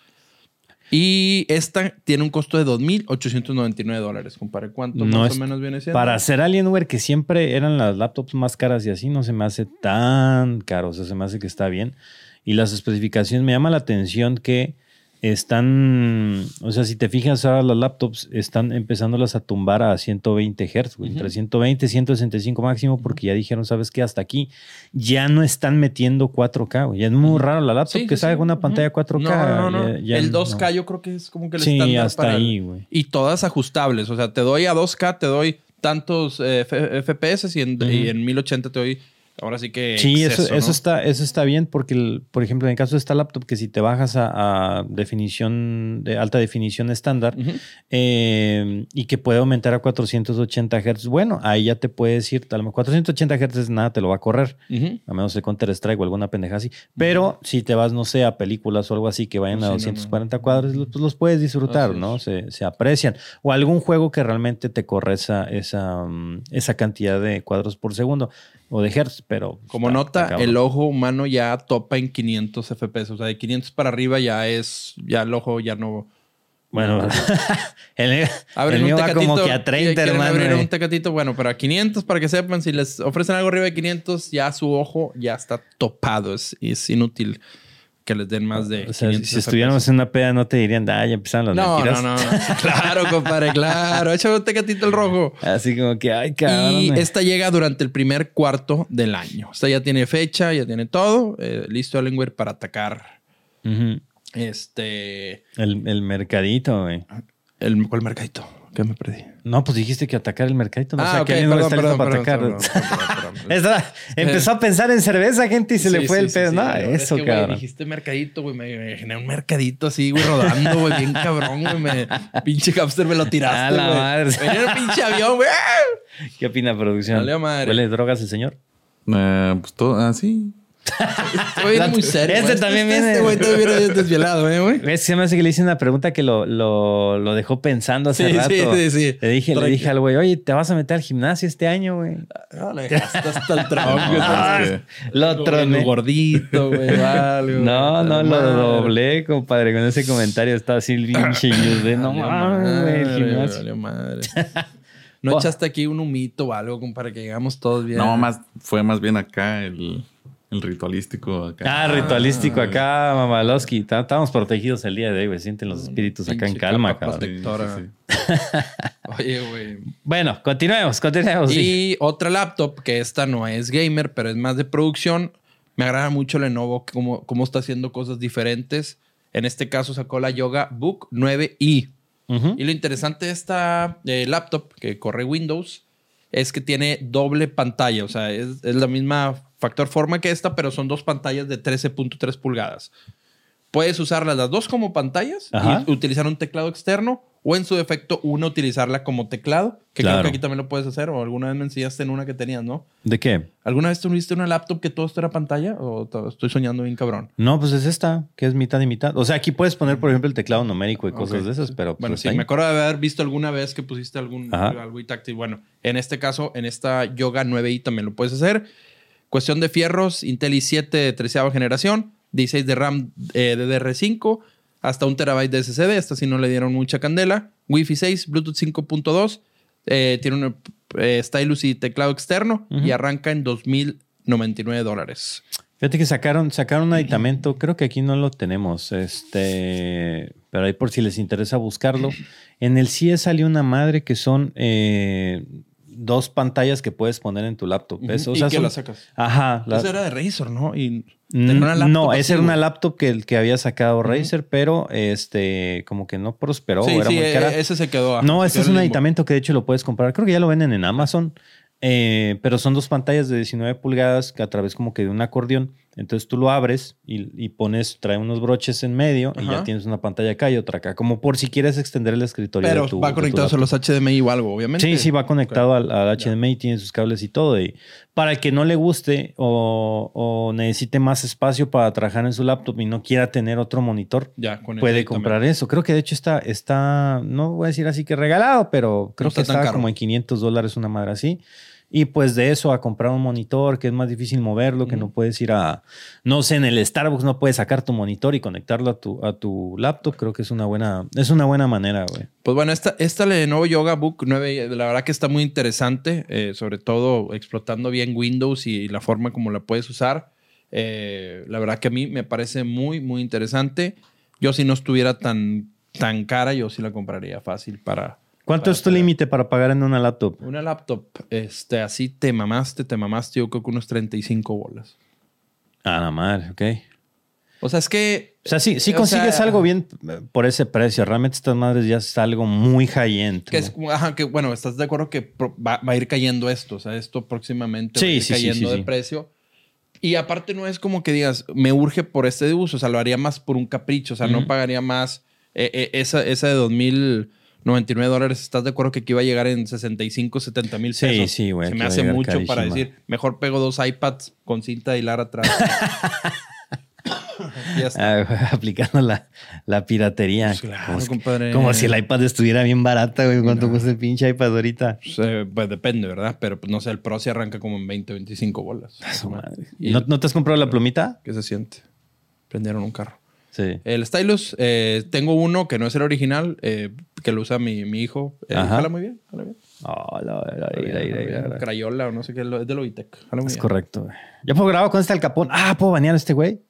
S2: Y esta tiene un costo de 2.899 dólares. Compare cuánto
S1: No
S2: más
S1: es-
S2: o menos viene siendo.
S1: Para hacer Alienware, que siempre eran las laptops más caras y así, no se me hace tan caro. O sea, se me hace que está bien. Y las especificaciones, me llama la atención que están, o sea, si te fijas ahora las laptops están empezándolas a tumbar a 120 Hz, güey, entre 120 y 165 máximo, porque ya dijeron, ¿sabes qué? Hasta aquí ya no están metiendo 4K, güey. Ya es muy raro la laptop
S2: Sí,
S1: que
S2: sí,
S1: sale
S2: sí.
S1: con una pantalla 4K.
S2: No, no, no.
S1: ya- ya
S2: el
S1: no.
S2: 2K yo creo que es como que el
S1: Sí, hasta
S2: para
S1: ahí, güey.
S2: Y todas ajustables. O sea, te doy a 2K, te doy tantos eh, FPS y en,
S1: Ujú.
S2: y en 1080 te doy Ahora sí que.
S1: Sí, eso,
S2: exceso,
S1: eso
S2: ¿no?
S1: está, eso está bien porque, el- por ejemplo, en el caso de esta laptop, que si te bajas a, a definición de alta definición estándar eh, y que puede aumentar a 480 Hz, bueno, ahí ya te puedes ir, a lo mejor 480 Hz nada te lo va a correr, a menos de Counter Strike o alguna pendeja así. Pero si te vas, no sé, a películas o algo así que vayan
S2: Pues
S1: a
S2: sí, no, no.
S1: 240 cuadros, pues los puedes disfrutar, ¿no? Se, se aprecian. O algún juego que realmente te corre esa, esa, mm, esa cantidad de cuadros por segundo o de hertz, pero...
S2: Como
S1: está-
S2: nota,
S1: está
S2: el ojo humano ya topa en 500 FPS. O sea, de 500 para arriba ya es. Ya el ojo ya no.
S1: Bueno, el,
S2: Abren
S1: el
S2: un
S1: mío va
S2: tecatito.
S1: como que a
S2: y
S1: 30,
S2: quieren
S1: hermano.
S2: abrir
S1: eh.
S2: un tecatito. Bueno, pero a 500, para que sepan, si les ofrecen algo arriba de 500, ya su ojo ya está topado. Es, es inútil que les den más de
S1: O sea,
S2: 500
S1: si estuviéramos en una peda no te dirían, ah, ya empezaron las
S2: No,
S1: mentiras.
S2: no, no, no. Claro, compadre, claro. Échame un tecatito el rojo.
S1: Así como que, ay, cabrón.
S2: Y esta llega durante el primer cuarto del año. Esta ya tiene fecha, ya tiene todo. eh, listo Alienware para atacar este...
S1: el, el mercadito, güey.
S2: El, ¿Cuál mercadito? ¿Qué me perdí?
S1: No, pues dijiste que atacar el mercadito. No
S2: Ah,
S1: sé,
S2: ok,
S1: que alguien no
S2: perdón, perdón,
S1: para
S2: perdón,
S1: atacar.
S2: perdón, perdón, perdón.
S1: Esa- empezó a pensar en cerveza, gente, y se le fue
S2: sí,
S1: el pedo.
S2: sí,
S1: no.
S2: Es
S1: eso,
S2: que, güey,
S1: cabrón.
S2: dijiste mercadito, güey. Me, me generé un mercadito así, güey, rodando, güey, bien cabrón, güey. Me, pinche hamster me lo tiraste,
S1: A la
S2: güey.
S1: madre.
S2: Venía un pinche avión, güey.
S1: ¿Qué opina producción?
S2: Madre.
S1: ¿Huele drogas el señor?
S4: Eh, pues todo así.
S2: Estoy muy serio.
S1: Este también
S2: Este
S1: viene-
S2: güey también viene desvielado, ¿eh, güey?
S1: Es que se me hace que le hice una pregunta que lo, lo, lo dejó pensando hace
S2: Sí,
S1: rato.
S2: sí, sí, sí.
S1: Le dije, le dije al güey, oye, ¿te vas a meter al gimnasio este año, güey?
S2: No, le dejaste hasta el tronco.
S1: Ah,
S4: es
S1: Lo troné.
S2: gordito, güey. Vale, güey.
S1: No, no, lo doblé, compadre. Con ese comentario estaba así news de no mames, güey, el
S2: madre,
S1: gimnasio.
S2: madre. ¿No echaste aquí un humito o algo como para que llegamos todos bien?
S4: No, más, fue más bien acá el, el ritualístico acá.
S1: Ah, ritualístico acá, Mamalowski. Estábamos protegidos el día de hoy, güey. Sienten los espíritus acá en calma,
S2: capa
S1: cabrón.
S4: Sí,
S2: protectora.
S4: sí, sí.
S2: Oye, güey.
S1: Bueno, continuemos, continuemos. sí.
S2: Y otra laptop, que esta no es gamer, pero es más de producción. Me agrada mucho Lenovo, cómo, cómo está haciendo cosas diferentes. En este caso sacó la Yoga Book 9i.
S1: Ujú.
S2: Y lo interesante de esta eh, laptop que corre Windows es que tiene doble pantalla. O sea, es, es la misma factor forma que esta, pero son dos pantallas de 13.3 pulgadas. Puedes usarlas las dos como pantallas
S1: Ajá.
S2: y utilizar un teclado externo o en su defecto una utilizarla como teclado, que creo
S1: Claro.
S2: que aquí también lo puedes hacer o alguna vez me enseñaste en una que tenías, ¿no?
S1: ¿De qué?
S2: ¿Alguna vez tuviste una laptop que todo esto era pantalla o to- estoy soñando bien cabrón?
S1: No, pues es esta, que es mitad y mitad. O sea, aquí puedes poner, por ejemplo, el teclado numérico y cosas
S2: Ok.
S1: de esas, pero
S2: Bueno,
S1: pues,
S2: sí,
S1: ahí.
S2: me acuerdo de haber visto alguna vez que pusiste algún
S1: Ajá.
S2: algo y táctil. Bueno, en este caso, en esta Yoga 9i también lo puedes hacer. Cuestión de fierros, Intel i7 de 13 generación, 16 de RAM eh, DDR5, hasta un terabyte de SSD. Esta sí no le dieron mucha candela. Wi-Fi 6, Bluetooth 5.2. eh, tiene un eh, stylus y teclado externo y arranca en 2.099 dólares.
S1: Fíjate que sacaron, sacaron un aditamento, creo que aquí no lo tenemos, este, pero ahí por si les interesa buscarlo. En el CIE salió una madre que son eh, dos pantallas que puedes poner en tu laptop. ¿ves? O
S2: ¿Y
S1: sea,
S2: qué
S1: son-
S2: la sacas?
S1: Ajá. la-
S2: Esa era de Razer, ¿no? Y
S1: Mm, no, esa era una laptop que, que había sacado Razer, pero este, como que no prosperó,
S2: Sí,
S1: era
S2: sí,
S1: muy cara.
S2: e- ese se quedó. ajá,
S1: No,
S2: se
S1: este
S2: quedó
S1: es un aditamento que de hecho lo puedes comprar. Creo que ya lo venden en Amazon. eh, pero son dos pantallas de 19 pulgadas que a través como que de un acordeón. Entonces tú lo abres y, y pones, trae unos broches en medio y
S2: Ajá.
S1: ya tienes una pantalla acá y otra acá. Como por si quieres extender el escritorio
S2: Pero
S1: de tu
S2: va conectado a los HDMI o algo, obviamente.
S1: Sí, sí, va conectado al, al HDMI, tiene sus cables y todo. Y para el que no le guste o, o necesite más espacio para trabajar en su laptop y no quiera tener otro monitor,
S2: Ya, con
S1: puede
S2: eso
S1: comprar eso. Creo que de hecho está, está, no voy a decir así que regalado, pero creo
S2: está
S1: que está como en 500 dólares una madre así. Y pues de eso a comprar un monitor que es más difícil moverlo, que no puedes ir a, no sé, en el Starbucks no puedes sacar tu monitor y conectarlo a tu, a tu laptop. Creo que es una buena, es una buena manera, güey.
S2: Pues bueno, esta, esta Lenovo Yoga Book 9, la verdad que está muy interesante, eh, sobre todo explotando bien Windows y la forma como la puedes usar. Eh, la verdad que a mí me parece muy, muy interesante. Yo si no estuviera tan, tan cara, yo sí la compraría fácil para...
S1: ¿Cuánto es tu límite para pagar en una laptop?
S2: Una laptop, este, así te mamaste, te mamaste, yo creo que unos 35 bolas.
S1: Ah, la madre, ok.
S2: O sea, es que.
S1: O sea, sí, sí consigues
S2: sea,
S1: algo bien por ese precio. Realmente estas madres ya es algo muy high-end.
S2: Que es, ajá, que bueno, ¿estás de acuerdo que va, va a ir cayendo esto? O sea, esto próximamente
S1: Sí,
S2: va a ir
S1: sí, sí,
S2: cayendo
S1: sí,
S2: de
S1: sí.
S2: precio. Y aparte no es como que digas, me urge por este de uso. O sea, lo haría más por un capricho. O sea, no
S1: Ujú.
S2: pagaría más eh, eh, esa, esa de 2099 dólares. ¿Estás de acuerdo que aquí iba a llegar en 65, 70 mil
S1: Sí,
S2: pesos?
S1: sí, güey,
S2: Se me hace mucho para decir, mejor pego dos iPads con cinta de hilar atrás. ya está.
S1: Aplicando la, la piratería.
S2: Pues claro,
S1: como, si-
S2: compadre.
S1: como si el iPad estuviera bien barata, güey. ¿Cuánto cuesta el pinche iPad ahorita?
S2: Pues, eh, pues depende, ¿verdad? Pero pues, no sé, el Pro se arranca como en 20, 25 bolas.
S1: Su madre.
S2: Y-
S1: ¿No, no te has comprado la plumita?
S2: ¿Qué se siente? Prendieron un carro.
S1: Sí.
S2: El Stylus, eh, tengo uno que no es el original, eh, que lo usa mi, mi hijo. Eh, jala muy bien, jala bien.
S1: Oh, la- la- la-
S2: Crayola o no sé qué, es de Logitech. Jala muy
S1: Es
S2: bien.
S1: correcto. güey. ¿Ya puedo grabar con este alcapón? Ah, ¿puedo banear a este güey?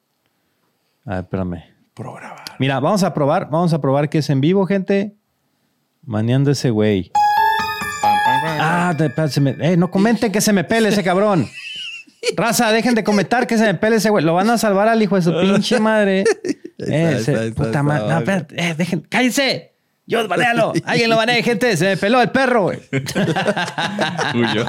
S1: A ver, espérame.
S2: Grabar.
S1: Mira, vamos a probar. Vamos a probar que es en vivo, gente. Baneando a ese güey. Ah, se me- eh, no comenten que se me pele ese cabrón. Raza, dejen de comentar que se me pele ese güey. Lo van a salvar al hijo de su pinche madre. Eh,
S2: está, está,
S1: puta madre. No, espérate. Eh, dejen. ¡Cállense! Yo, banealo. Alguien lo banee, gente. Se me peló el perro, güey.
S4: Huyo.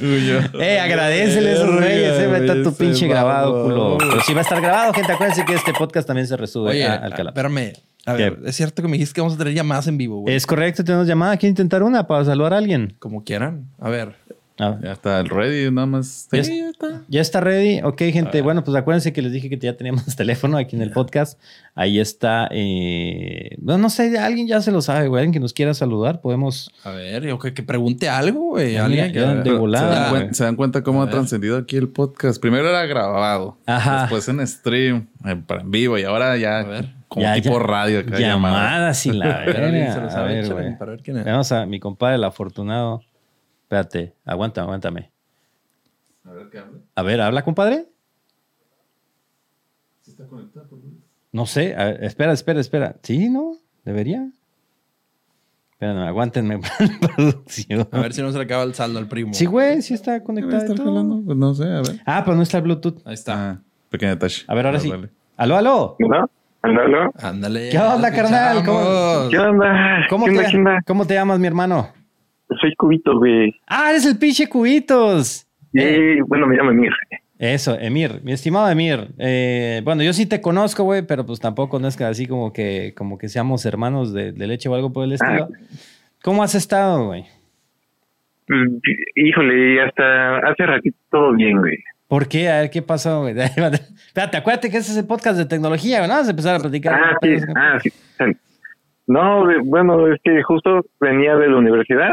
S4: Huyo.
S1: Eh, agradecele a esos güeyes. Eh, va a estar tu pinche grabado, culo. Pero sí va a estar grabado, gente. Acuérdense que este podcast también se resube
S2: Oye,
S1: a- al canal.
S2: espérame. A ver,
S1: ¿Qué?
S2: es cierto que me dijiste que vamos a tener llamadas en vivo, güey.
S1: Es correcto, tenemos llamada. ¿Quieren intentar una para saludar a alguien?
S2: Como quieran. A ver.
S1: A ver.
S4: Ya está el ready, nada más.
S1: Ya
S4: Sí, ya está.
S1: ¿Ya está ready? Ok, gente. Bueno, pues acuérdense que les dije que ya teníamos teléfono aquí en el podcast. Ahí está. eh, No, no sé, alguien ya se lo sabe, güey. Alguien que nos quiera saludar, podemos.
S2: A ver, yo que, que pregunte algo, güey.
S1: Ya,
S2: Alguien que.
S1: de volada,
S4: ¿Se dan, se cuenta cómo ha trascendido aquí el podcast? Primero era grabado,
S1: Ajá.
S4: después en stream, en, para- en vivo y ahora ya
S2: A ver.
S4: como
S1: Ya,
S4: tipo
S1: ya.
S4: radio. acá, llamada.
S1: Llamadas y la verga. Vamos a mi compadre, el afortunado. Espérate, aguanta, aguántame.
S4: A ver qué habla.
S1: A ver, ¿habla, compadre?
S4: ¿Sí está conectado? por favor?
S1: No sé. A ver, espera, espera, espera. Sí, ¿no? ¿Debería? Espérame, aguántenme producción.
S2: A ver si no se le acaba el saldo al primo.
S1: Sí, güey, sí está
S4: ¿Debe
S1: conectado.
S4: estar jalando? Pues no sé, a ver.
S1: Ah, pero no está el Bluetooth.
S2: Ahí está.
S4: Ah, pequeño detalle.
S1: A ver, ahora
S4: Ah,
S1: sí. Aló, aló.
S3: ¿No?
S2: Ándale.
S1: ¿Qué onda, carnal? ¿Cómo-.
S3: ¿Qué onda?
S1: ¿Cómo
S3: ¿Qué onda?
S1: te,
S3: ¿Qué onda?
S1: ¿Cómo te llamas, mi hermano?
S3: Soy Cubito, güey.
S1: Ah, eres el pinche Cubitos.
S3: Eh, bueno, me llamo Emir.
S1: Eso, Emir, mi estimado Emir. Eh, bueno, yo sí te conozco, güey, pero pues tampoco no es que así como que, como que seamos hermanos de, de leche o algo por el estilo. ¿Cómo has estado, güey?
S3: Pues, híjole, hasta hace ratito todo bien, güey.
S1: ¿Por qué? A ver, ¿qué pasó, güey? Espérate, acuérdate que este es el podcast de tecnología. ¿no? Vamos a empezar a platicar.
S3: Ah, sí, ah, sí. No, bueno, es que justo venía de la universidad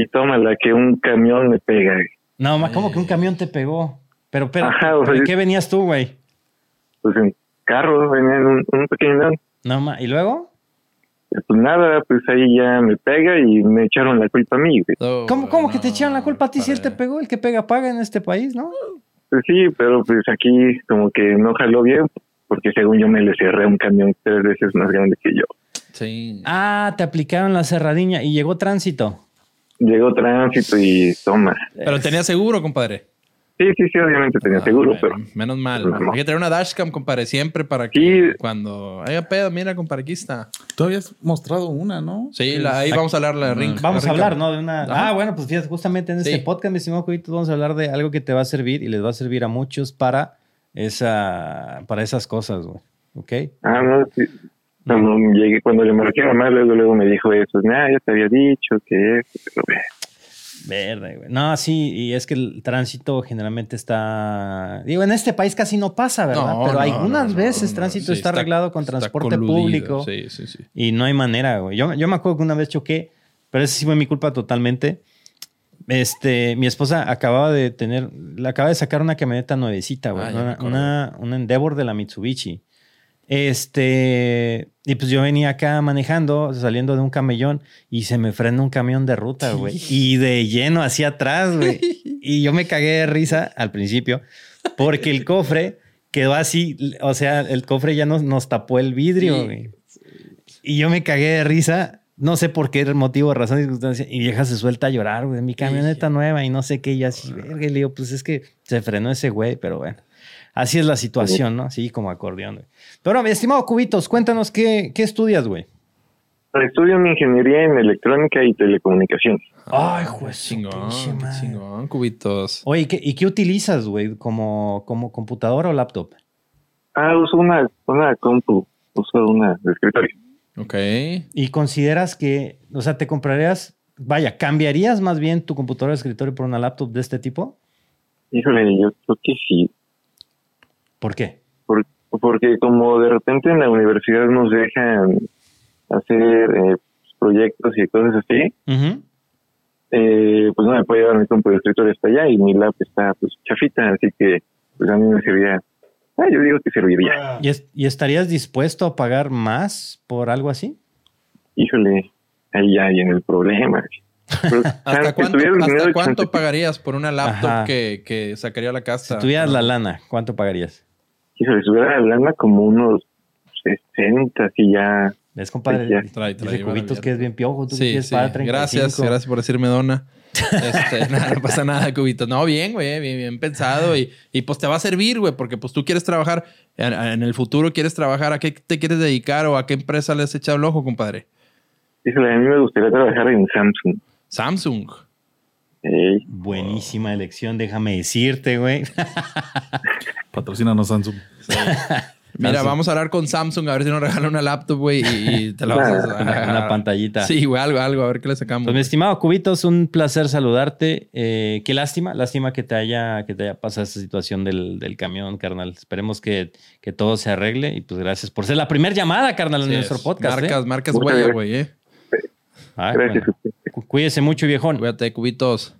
S3: y tómala que un camión me pega. güey.
S1: No, ma, ¿cómo que un camión te pegó? Pero, espera,
S3: Ajá, o sea,
S1: ¿de
S3: yo-
S1: qué venías tú, güey?
S3: Pues en carro venía en un, un pequeño
S1: No, ma, ¿y luego?
S3: Pues nada, pues ahí ya me pega y me echaron la culpa a mí, güey.
S1: ¿Cómo, cómo que te echaron la culpa a ti si él te pegó? El que pega paga en este país, ¿no?
S3: Pues sí, pero pues aquí como que no jaló bien porque según yo me le cerré a un camión tres veces más grande que yo.
S2: Sí.
S1: Ah, te aplicaron la cerradiña y llegó tránsito.
S3: Llegó tránsito y toma.
S2: Pero tenía seguro, compadre.
S3: Sí, sí, sí, obviamente tenía
S2: Ah,
S3: seguro,
S2: bueno,
S3: pero
S2: Menos mal.
S3: No.
S2: Hay que tener una dashcam, compadre, siempre para que
S3: Sí.
S2: cuando haya pedo, mira, compadre, aquí está.
S4: Tú habías mostrado una, ¿no?
S2: Sí, la- ahí vamos a hablar la ring.
S1: Vamos
S2: la
S1: a hablar. ¿no? De una.
S2: Ajá.
S1: Ah, bueno, pues fíjate, justamente en este podcast, mi estimado Cubitos, vamos a hablar de algo que te va a servir y les va a servir a muchos para esa, para esas cosas, güey. ¿Ok?
S3: ah, no, sí. Cuando llegué, cuando le marqué a mamá, luego, luego me dijo eso, nah, ya te había dicho que esto, pero ve.
S1: Verde, güey. No, sí, y es que el tránsito generalmente está. Digo, en este país casi no pasa, ¿verdad?
S2: No,
S1: Pero
S2: no,
S1: algunas
S2: no,
S1: veces
S2: no,
S1: tránsito
S2: sí,
S1: está, arreglado con
S2: está
S1: transporte
S2: coludido,
S1: público.
S2: Sí, sí, sí.
S1: Y no hay manera, güey. Yo, yo me acuerdo que una vez choqué, pero esa sí fue mi culpa totalmente. Este, mi esposa acababa de tener, le acaba de sacar una camioneta nuevecita, güey.
S2: Ah,
S1: una, una, una Endeavor de la Mitsubishi. Este, y pues yo venía acá manejando, saliendo de un camellón y se me frena un camión de ruta, güey. Y de lleno hacia atrás, güey. Y yo me cagué de risa al principio porque el cofre quedó así, o sea, el cofre ya nos, nos tapó el vidrio,
S2: Sí.
S1: güey. Y yo me cagué de risa no sé por qué motivo, razón, circunstancia, y vieja se suelta a llorar, güey, mi camioneta nueva y no sé qué, y así, verga, y le digo, pues es que se frenó ese güey, pero bueno. Así es la situación, ¿no? Así como acordeón, güey. Pero, mi estimado Cubitos, cuéntanos qué, qué estudias, güey.
S3: Estudio mi ingeniería en electrónica y telecomunicaciones.
S1: Ay, juez.
S2: Chingón, chingón, cubitos.
S1: Oye, ¿y qué, y qué utilizas, güey? ¿Como, ¿Como computadora o laptop?
S3: Ah, uso una, una compu, uso una de escritorio.
S2: Ok.
S1: ¿Y consideras que, o sea, te comprarías, vaya, cambiarías más bien tu computadora de escritorio por una laptop de este tipo?
S3: Híjole, yo creo que sí.
S1: ¿Por qué?
S3: Por- porque como de repente en la universidad nos dejan hacer eh, proyectos y cosas así, eh, pues no me puedo llevar mi compu de escritorio hasta allá y mi lap está pues chafita, así que pues a mí me serviría. Ah, yo digo que serviría.
S1: ¿Y, es- y estarías dispuesto a pagar más por algo así?
S3: Híjole, ahí ya viene el problema. Pero,
S2: ¿Hasta
S3: si
S2: cuánto,
S3: tuviera
S2: hasta cuánto pagarías por una laptop
S1: Ajá.
S2: que, que sacaría la casa?
S1: Si tuvieras la lana, ¿cuánto pagarías?
S3: Híjole, si hubiera la lana como unos 60, así ya.
S1: ¿Ves, compadre?
S3: Ya.
S2: Trae, trae,
S1: Dice Cubitos que es bien piojo, tú
S2: Sí, sí.
S1: pagar 35.
S2: Gracias, gracias por decirme dona. Este, nada, no pasa nada, Cubito. No, bien, güey, bien, bien pensado. Y, y pues te va a servir, güey, porque pues tú quieres trabajar, en, en el futuro quieres trabajar, ¿a qué te quieres dedicar o a qué empresa le has echado el ojo, compadre?
S3: Híjole, a mí me gustaría trabajar en Samsung.
S2: Samsung.
S1: Buenísima elección, déjame decirte, güey.
S4: Patrocínanos Samsung.
S2: Mira,
S1: Samsung.
S2: vamos a hablar con Samsung a ver si nos regala una laptop, güey, y, te la vas a...
S1: Una, una pantallita.
S2: Sí, güey, algo, algo, a ver qué le sacamos.
S1: Pues mi
S2: güey.
S1: estimado Cubitos, un placer saludarte. Eh, qué lástima, lástima que te haya, que te haya pasado esta situación del, del camión, carnal. Esperemos que, que todo se arregle y pues gracias por ser la primera llamada, carnal, en
S2: Sí,
S1: nuestro
S2: es.
S1: podcast. ¿eh?
S2: Marcas, marcas
S3: Muchas
S2: huella,
S3: gracias.
S2: güey, eh.
S1: Ay,
S3: gracias.
S1: bueno. Cu- Cuídese mucho, viejón.
S2: Cuídate, cubitos.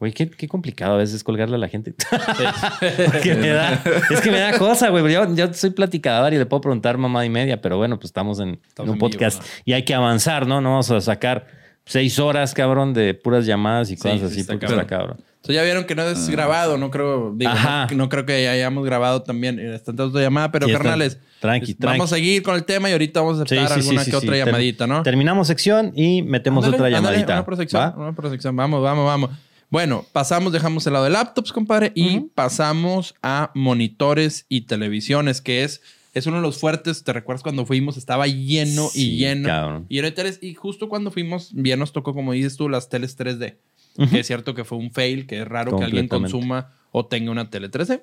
S1: Güey, qué, qué complicado a veces colgarle a la gente. Porque me da- es que me da cosa, güey. Yo, yo soy platicador y le puedo preguntar mamá y media, pero bueno, pues estamos en,
S2: Estamos
S1: en un
S2: en vivo,
S1: podcast
S2: ¿no?
S1: y hay que avanzar, ¿no? No vamos a sacar seis horas, cabrón, de puras llamadas y cosas
S2: sí,
S1: así,
S2: está
S1: porque
S2: cabrón.
S1: está cabrón.
S2: Entonces ya vieron que no es grabado, no creo, digo,
S1: Ajá.
S2: no, no creo que hayamos grabado también esta otra llamada, pero
S1: Sí,
S2: carnales,
S1: tranqui,
S2: pues, vamos a seguir con el tema y ahorita vamos a aceptar
S1: sí, sí,
S2: alguna
S1: sí,
S2: que
S1: sí.
S2: otra llamadita, ¿no?
S1: Terminamos sección y metemos
S2: Ándale,
S1: otra
S2: ándale,
S1: llamadita.
S2: Una por sección,
S1: ¿Va?
S2: una por sección. Vamos, vamos, vamos. Bueno, pasamos, dejamos el lado de laptops, compadre, y pasamos a monitores y televisiones, que es, es uno de los fuertes. ¿Te recuerdas cuando fuimos? Estaba lleno
S1: Sí,
S2: y lleno.
S1: cabrón.
S2: Y, teles, y justo cuando fuimos, bien nos tocó, como dices tú, las teles 3D.
S1: Ujú.
S2: Que es cierto que fue un fail, que es raro que alguien consuma o tenga una tele 3D.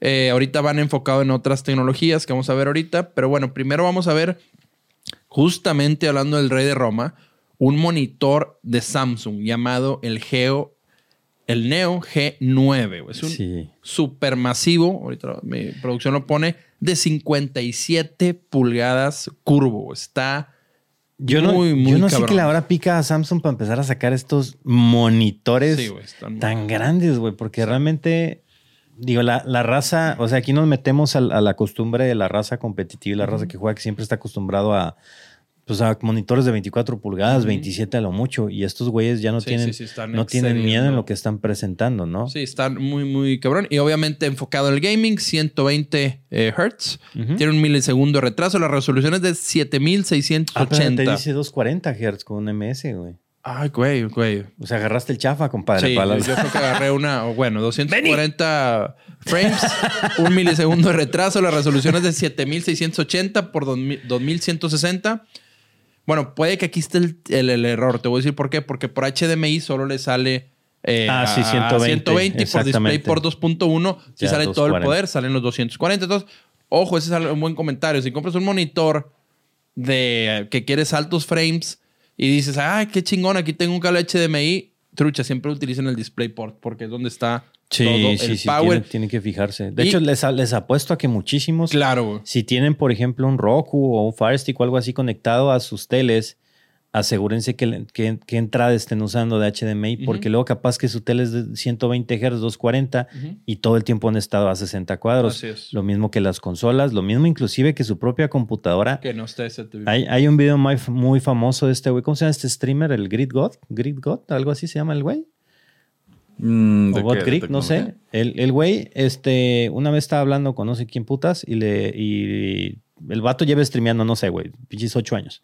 S2: Eh, ahorita van enfocado en otras tecnologías que vamos a ver ahorita, pero bueno, primero vamos a ver, justamente hablando del rey de Roma, un monitor de Samsung llamado el Geo, el Neo G9. güey. Es un
S1: Sí.
S2: supermasivo, ahorita mi producción lo pone, de 57 pulgadas curvo. Está
S1: Yo no,
S2: muy, muy
S1: yo no sé que la hora pica a Samsung para empezar a sacar estos monitores
S2: Sí,
S1: tan grandes, güey, porque realmente, digo, la, la raza, o sea, aquí nos metemos al- a, la costumbre de la raza competitiva y la raza que juega, que siempre está acostumbrado a, pues, a monitores de 24 pulgadas, 27 a lo mucho, y estos güeyes ya no
S2: Sí,
S1: tienen,
S2: sí, sí, están
S1: no tienen miedo en lo que están presentando, ¿no?
S2: Sí, está muy, muy cabrón. Y obviamente enfocado en el gaming, 120 eh, Hz. Tiene un milisegundo de retraso. La resolución es de
S1: Ah, pero
S2: 7680.
S1: te dice 240 Hz con un MS, güey.
S2: Ay, güey, güey.
S1: O sea, agarraste el chafa, compadre.
S2: Sí, yo, creo que agarré una, bueno, 240 frames, un milisegundo de retraso. La resolución es de 7680 por 2000 2160. Bueno, puede que aquí esté el, el- el error. Te voy a decir por qué. Porque por HDMI solo le sale. eh,
S1: Ah, sí,
S2: a- a
S1: 120,
S2: 120 y por display por 2.1 si sale todo el
S1: 240.
S2: poder, salen los 240. Entonces, ojo, ese es un buen comentario. Si compras un monitor de que quieres altos frames y dices, ay, qué chingón, aquí tengo un cable HDMI, trucha, siempre utilicen el DisplayPort porque es donde está
S1: Sí,
S2: todo
S1: sí,
S2: el
S1: sí,
S2: power.
S1: tienen, tienen que fijarse. De
S2: Y-
S1: hecho, les, les apuesto a que muchísimos,
S2: Claro,
S1: si tienen, por ejemplo, un Roku o un Fire Stick o algo así conectado a sus teles, asegúrense que, que, que entrada estén usando de HDMI, porque luego capaz que su tele es de 120 Hz, 240
S2: Ujú.
S1: y todo el tiempo han estado a 60 cuadros.
S2: Así es.
S1: Lo mismo que las consolas, lo mismo inclusive que su propia computadora.
S2: Que no esté ese
S1: Hay, hay un video muy, muy famoso de este güey. ¿Cómo se llama este streamer? El Grid God. Grid God, algo así se llama el güey.
S4: Mm, ¿de
S1: O?
S4: ¿De
S1: Creek, no sé. El, el güey, este, una vez estaba hablando con no sé quién putas y le. Y el vato lleva streameando, no sé, güey, pinches ocho años.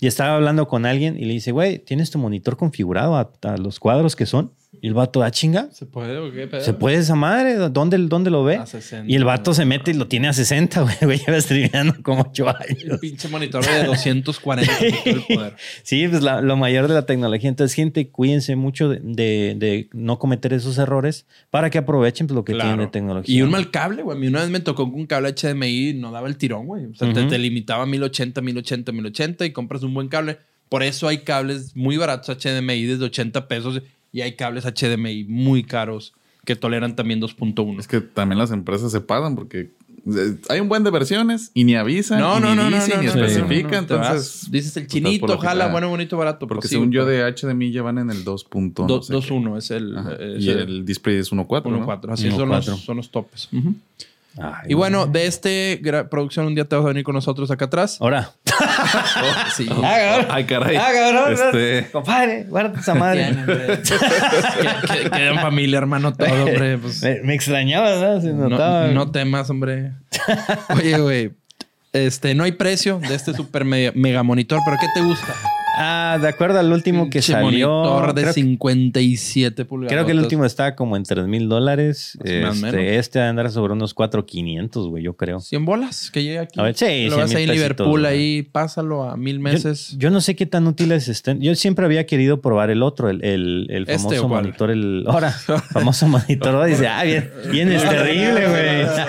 S1: Y estaba hablando con alguien y le dice, güey, ¿tienes tu monitor configurado a, a los cuadros que son? Y el vato, ah, chinga.
S2: ¿Se puede o qué pedo?
S1: ¿Se puede esa madre? ¿Dónde, dónde lo ve?
S2: A 60.
S1: Y el vato se mete y lo tiene a 60, güey. Güey, lleva streameando como 8
S2: El
S1: años.
S2: pinche monitor de 240 con todo el poder.
S1: Sí, pues la- lo mayor de la tecnología. Entonces, gente, cuídense mucho de, de- de no cometer esos errores para que aprovechen pues, lo que
S2: Claro.
S1: tienen de tecnología.
S2: Y un mal cable, güey. A mí una vez me tocó con un cable HDMI y no daba el tirón, güey. O sea, te,
S1: Ujú.
S2: te limitaba a 1080, 1080, 1080 y compras un buen cable. Por eso hay cables muy baratos HDMI desde 80 pesos y hay cables HDMI muy caros que toleran también 2.1.
S4: Es que también las empresas se pagan porque eh, hay un buen de versiones y ni avisan,
S2: No,
S4: y
S2: no,
S4: ni
S2: no, no,
S4: dicen,
S2: no,
S4: ni
S2: no, no,
S4: especifica.
S2: no, te vas.
S4: entonces,
S2: dices el
S4: pues,
S2: chinito, jala, bueno, bonito, barato.
S4: Porque
S2: sí,
S4: según yo de HDMI ya van en el 2. punto
S2: Do-
S4: no sé qué.
S2: 2.1 es el,
S4: Ajá.
S2: es
S4: Y
S2: el
S4: el display es 1.4. ¿no?
S2: 1.4. Así
S1: 1.4.
S2: son los, son los topes. Ujú.
S1: Ay,
S2: Y bueno, de este producción, un día te vas a venir con nosotros acá atrás.
S1: Ahora.
S2: Sí.
S4: Ay, caray.
S1: Ah, cabrón.
S4: Este-
S1: Compadre, guarda esa madre.
S2: Que- que- Queda en familia, hermano, todo, hombre. Pues,
S1: Me, me extrañaba, ¿verdad? Se notaba.
S2: no, no temas, hombre. Oye, güey. Este, no hay precio de este super mega, mega monitor, pero ¿qué te gusta?
S1: Ah, de acuerdo al último que
S2: Pinche
S1: salió.
S2: Monitor de
S1: creo,
S2: 57 pulgadas.
S1: creo que el último estaba como en 3 mil dólares. Este, este va a andar sobre unos 4,500, güey, yo creo.
S2: 100 bolas que llegue aquí.
S1: A ver, sí,
S2: Lo
S1: 100
S2: ves
S1: mil
S2: ahí en Liverpool, ahí pásalo a mil
S1: Yo,
S2: meses.
S1: yo no sé qué tan útiles estén. Yo siempre había querido probar el otro, el, el, el
S2: ¿Este
S1: famoso
S2: cuál?
S1: monitor, el. Ahora, famoso monitor. Dice, ah, bien, bien es terrible, güey.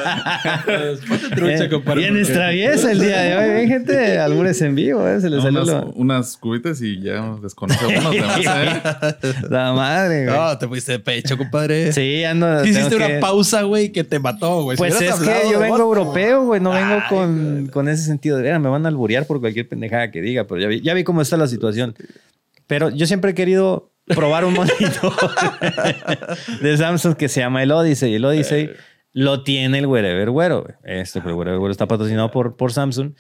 S1: Eh, Bien
S2: porque-
S1: extraviesa el día de hoy. Ven, gente, albures en vivo, ¿eh? Se le
S4: No,
S1: salió
S4: unas,
S1: lo-
S4: unas y ya desconoce a uno. además, ¿eh?
S1: la madre, güey.
S2: No, te fuiste de pecho, compadre.
S1: Sí, ando.
S2: Hiciste una
S1: que-
S2: pausa, güey, que te mató, güey. Si
S1: Pues
S2: hubieras
S1: es que yo vengo europeo, güey. No vengo
S2: Ay,
S1: con, con ese sentido de, "Mira, me van a alburear por cualquier pendejada que diga, pero ya vi, ya vi cómo está la situación. Pero yo siempre he querido probar un monitor de Samsung que se llama el Odyssey. El Odyssey lo tiene el Wherever Güero. Este, pero el Wherever Güero está patrocinado por, por Samsung.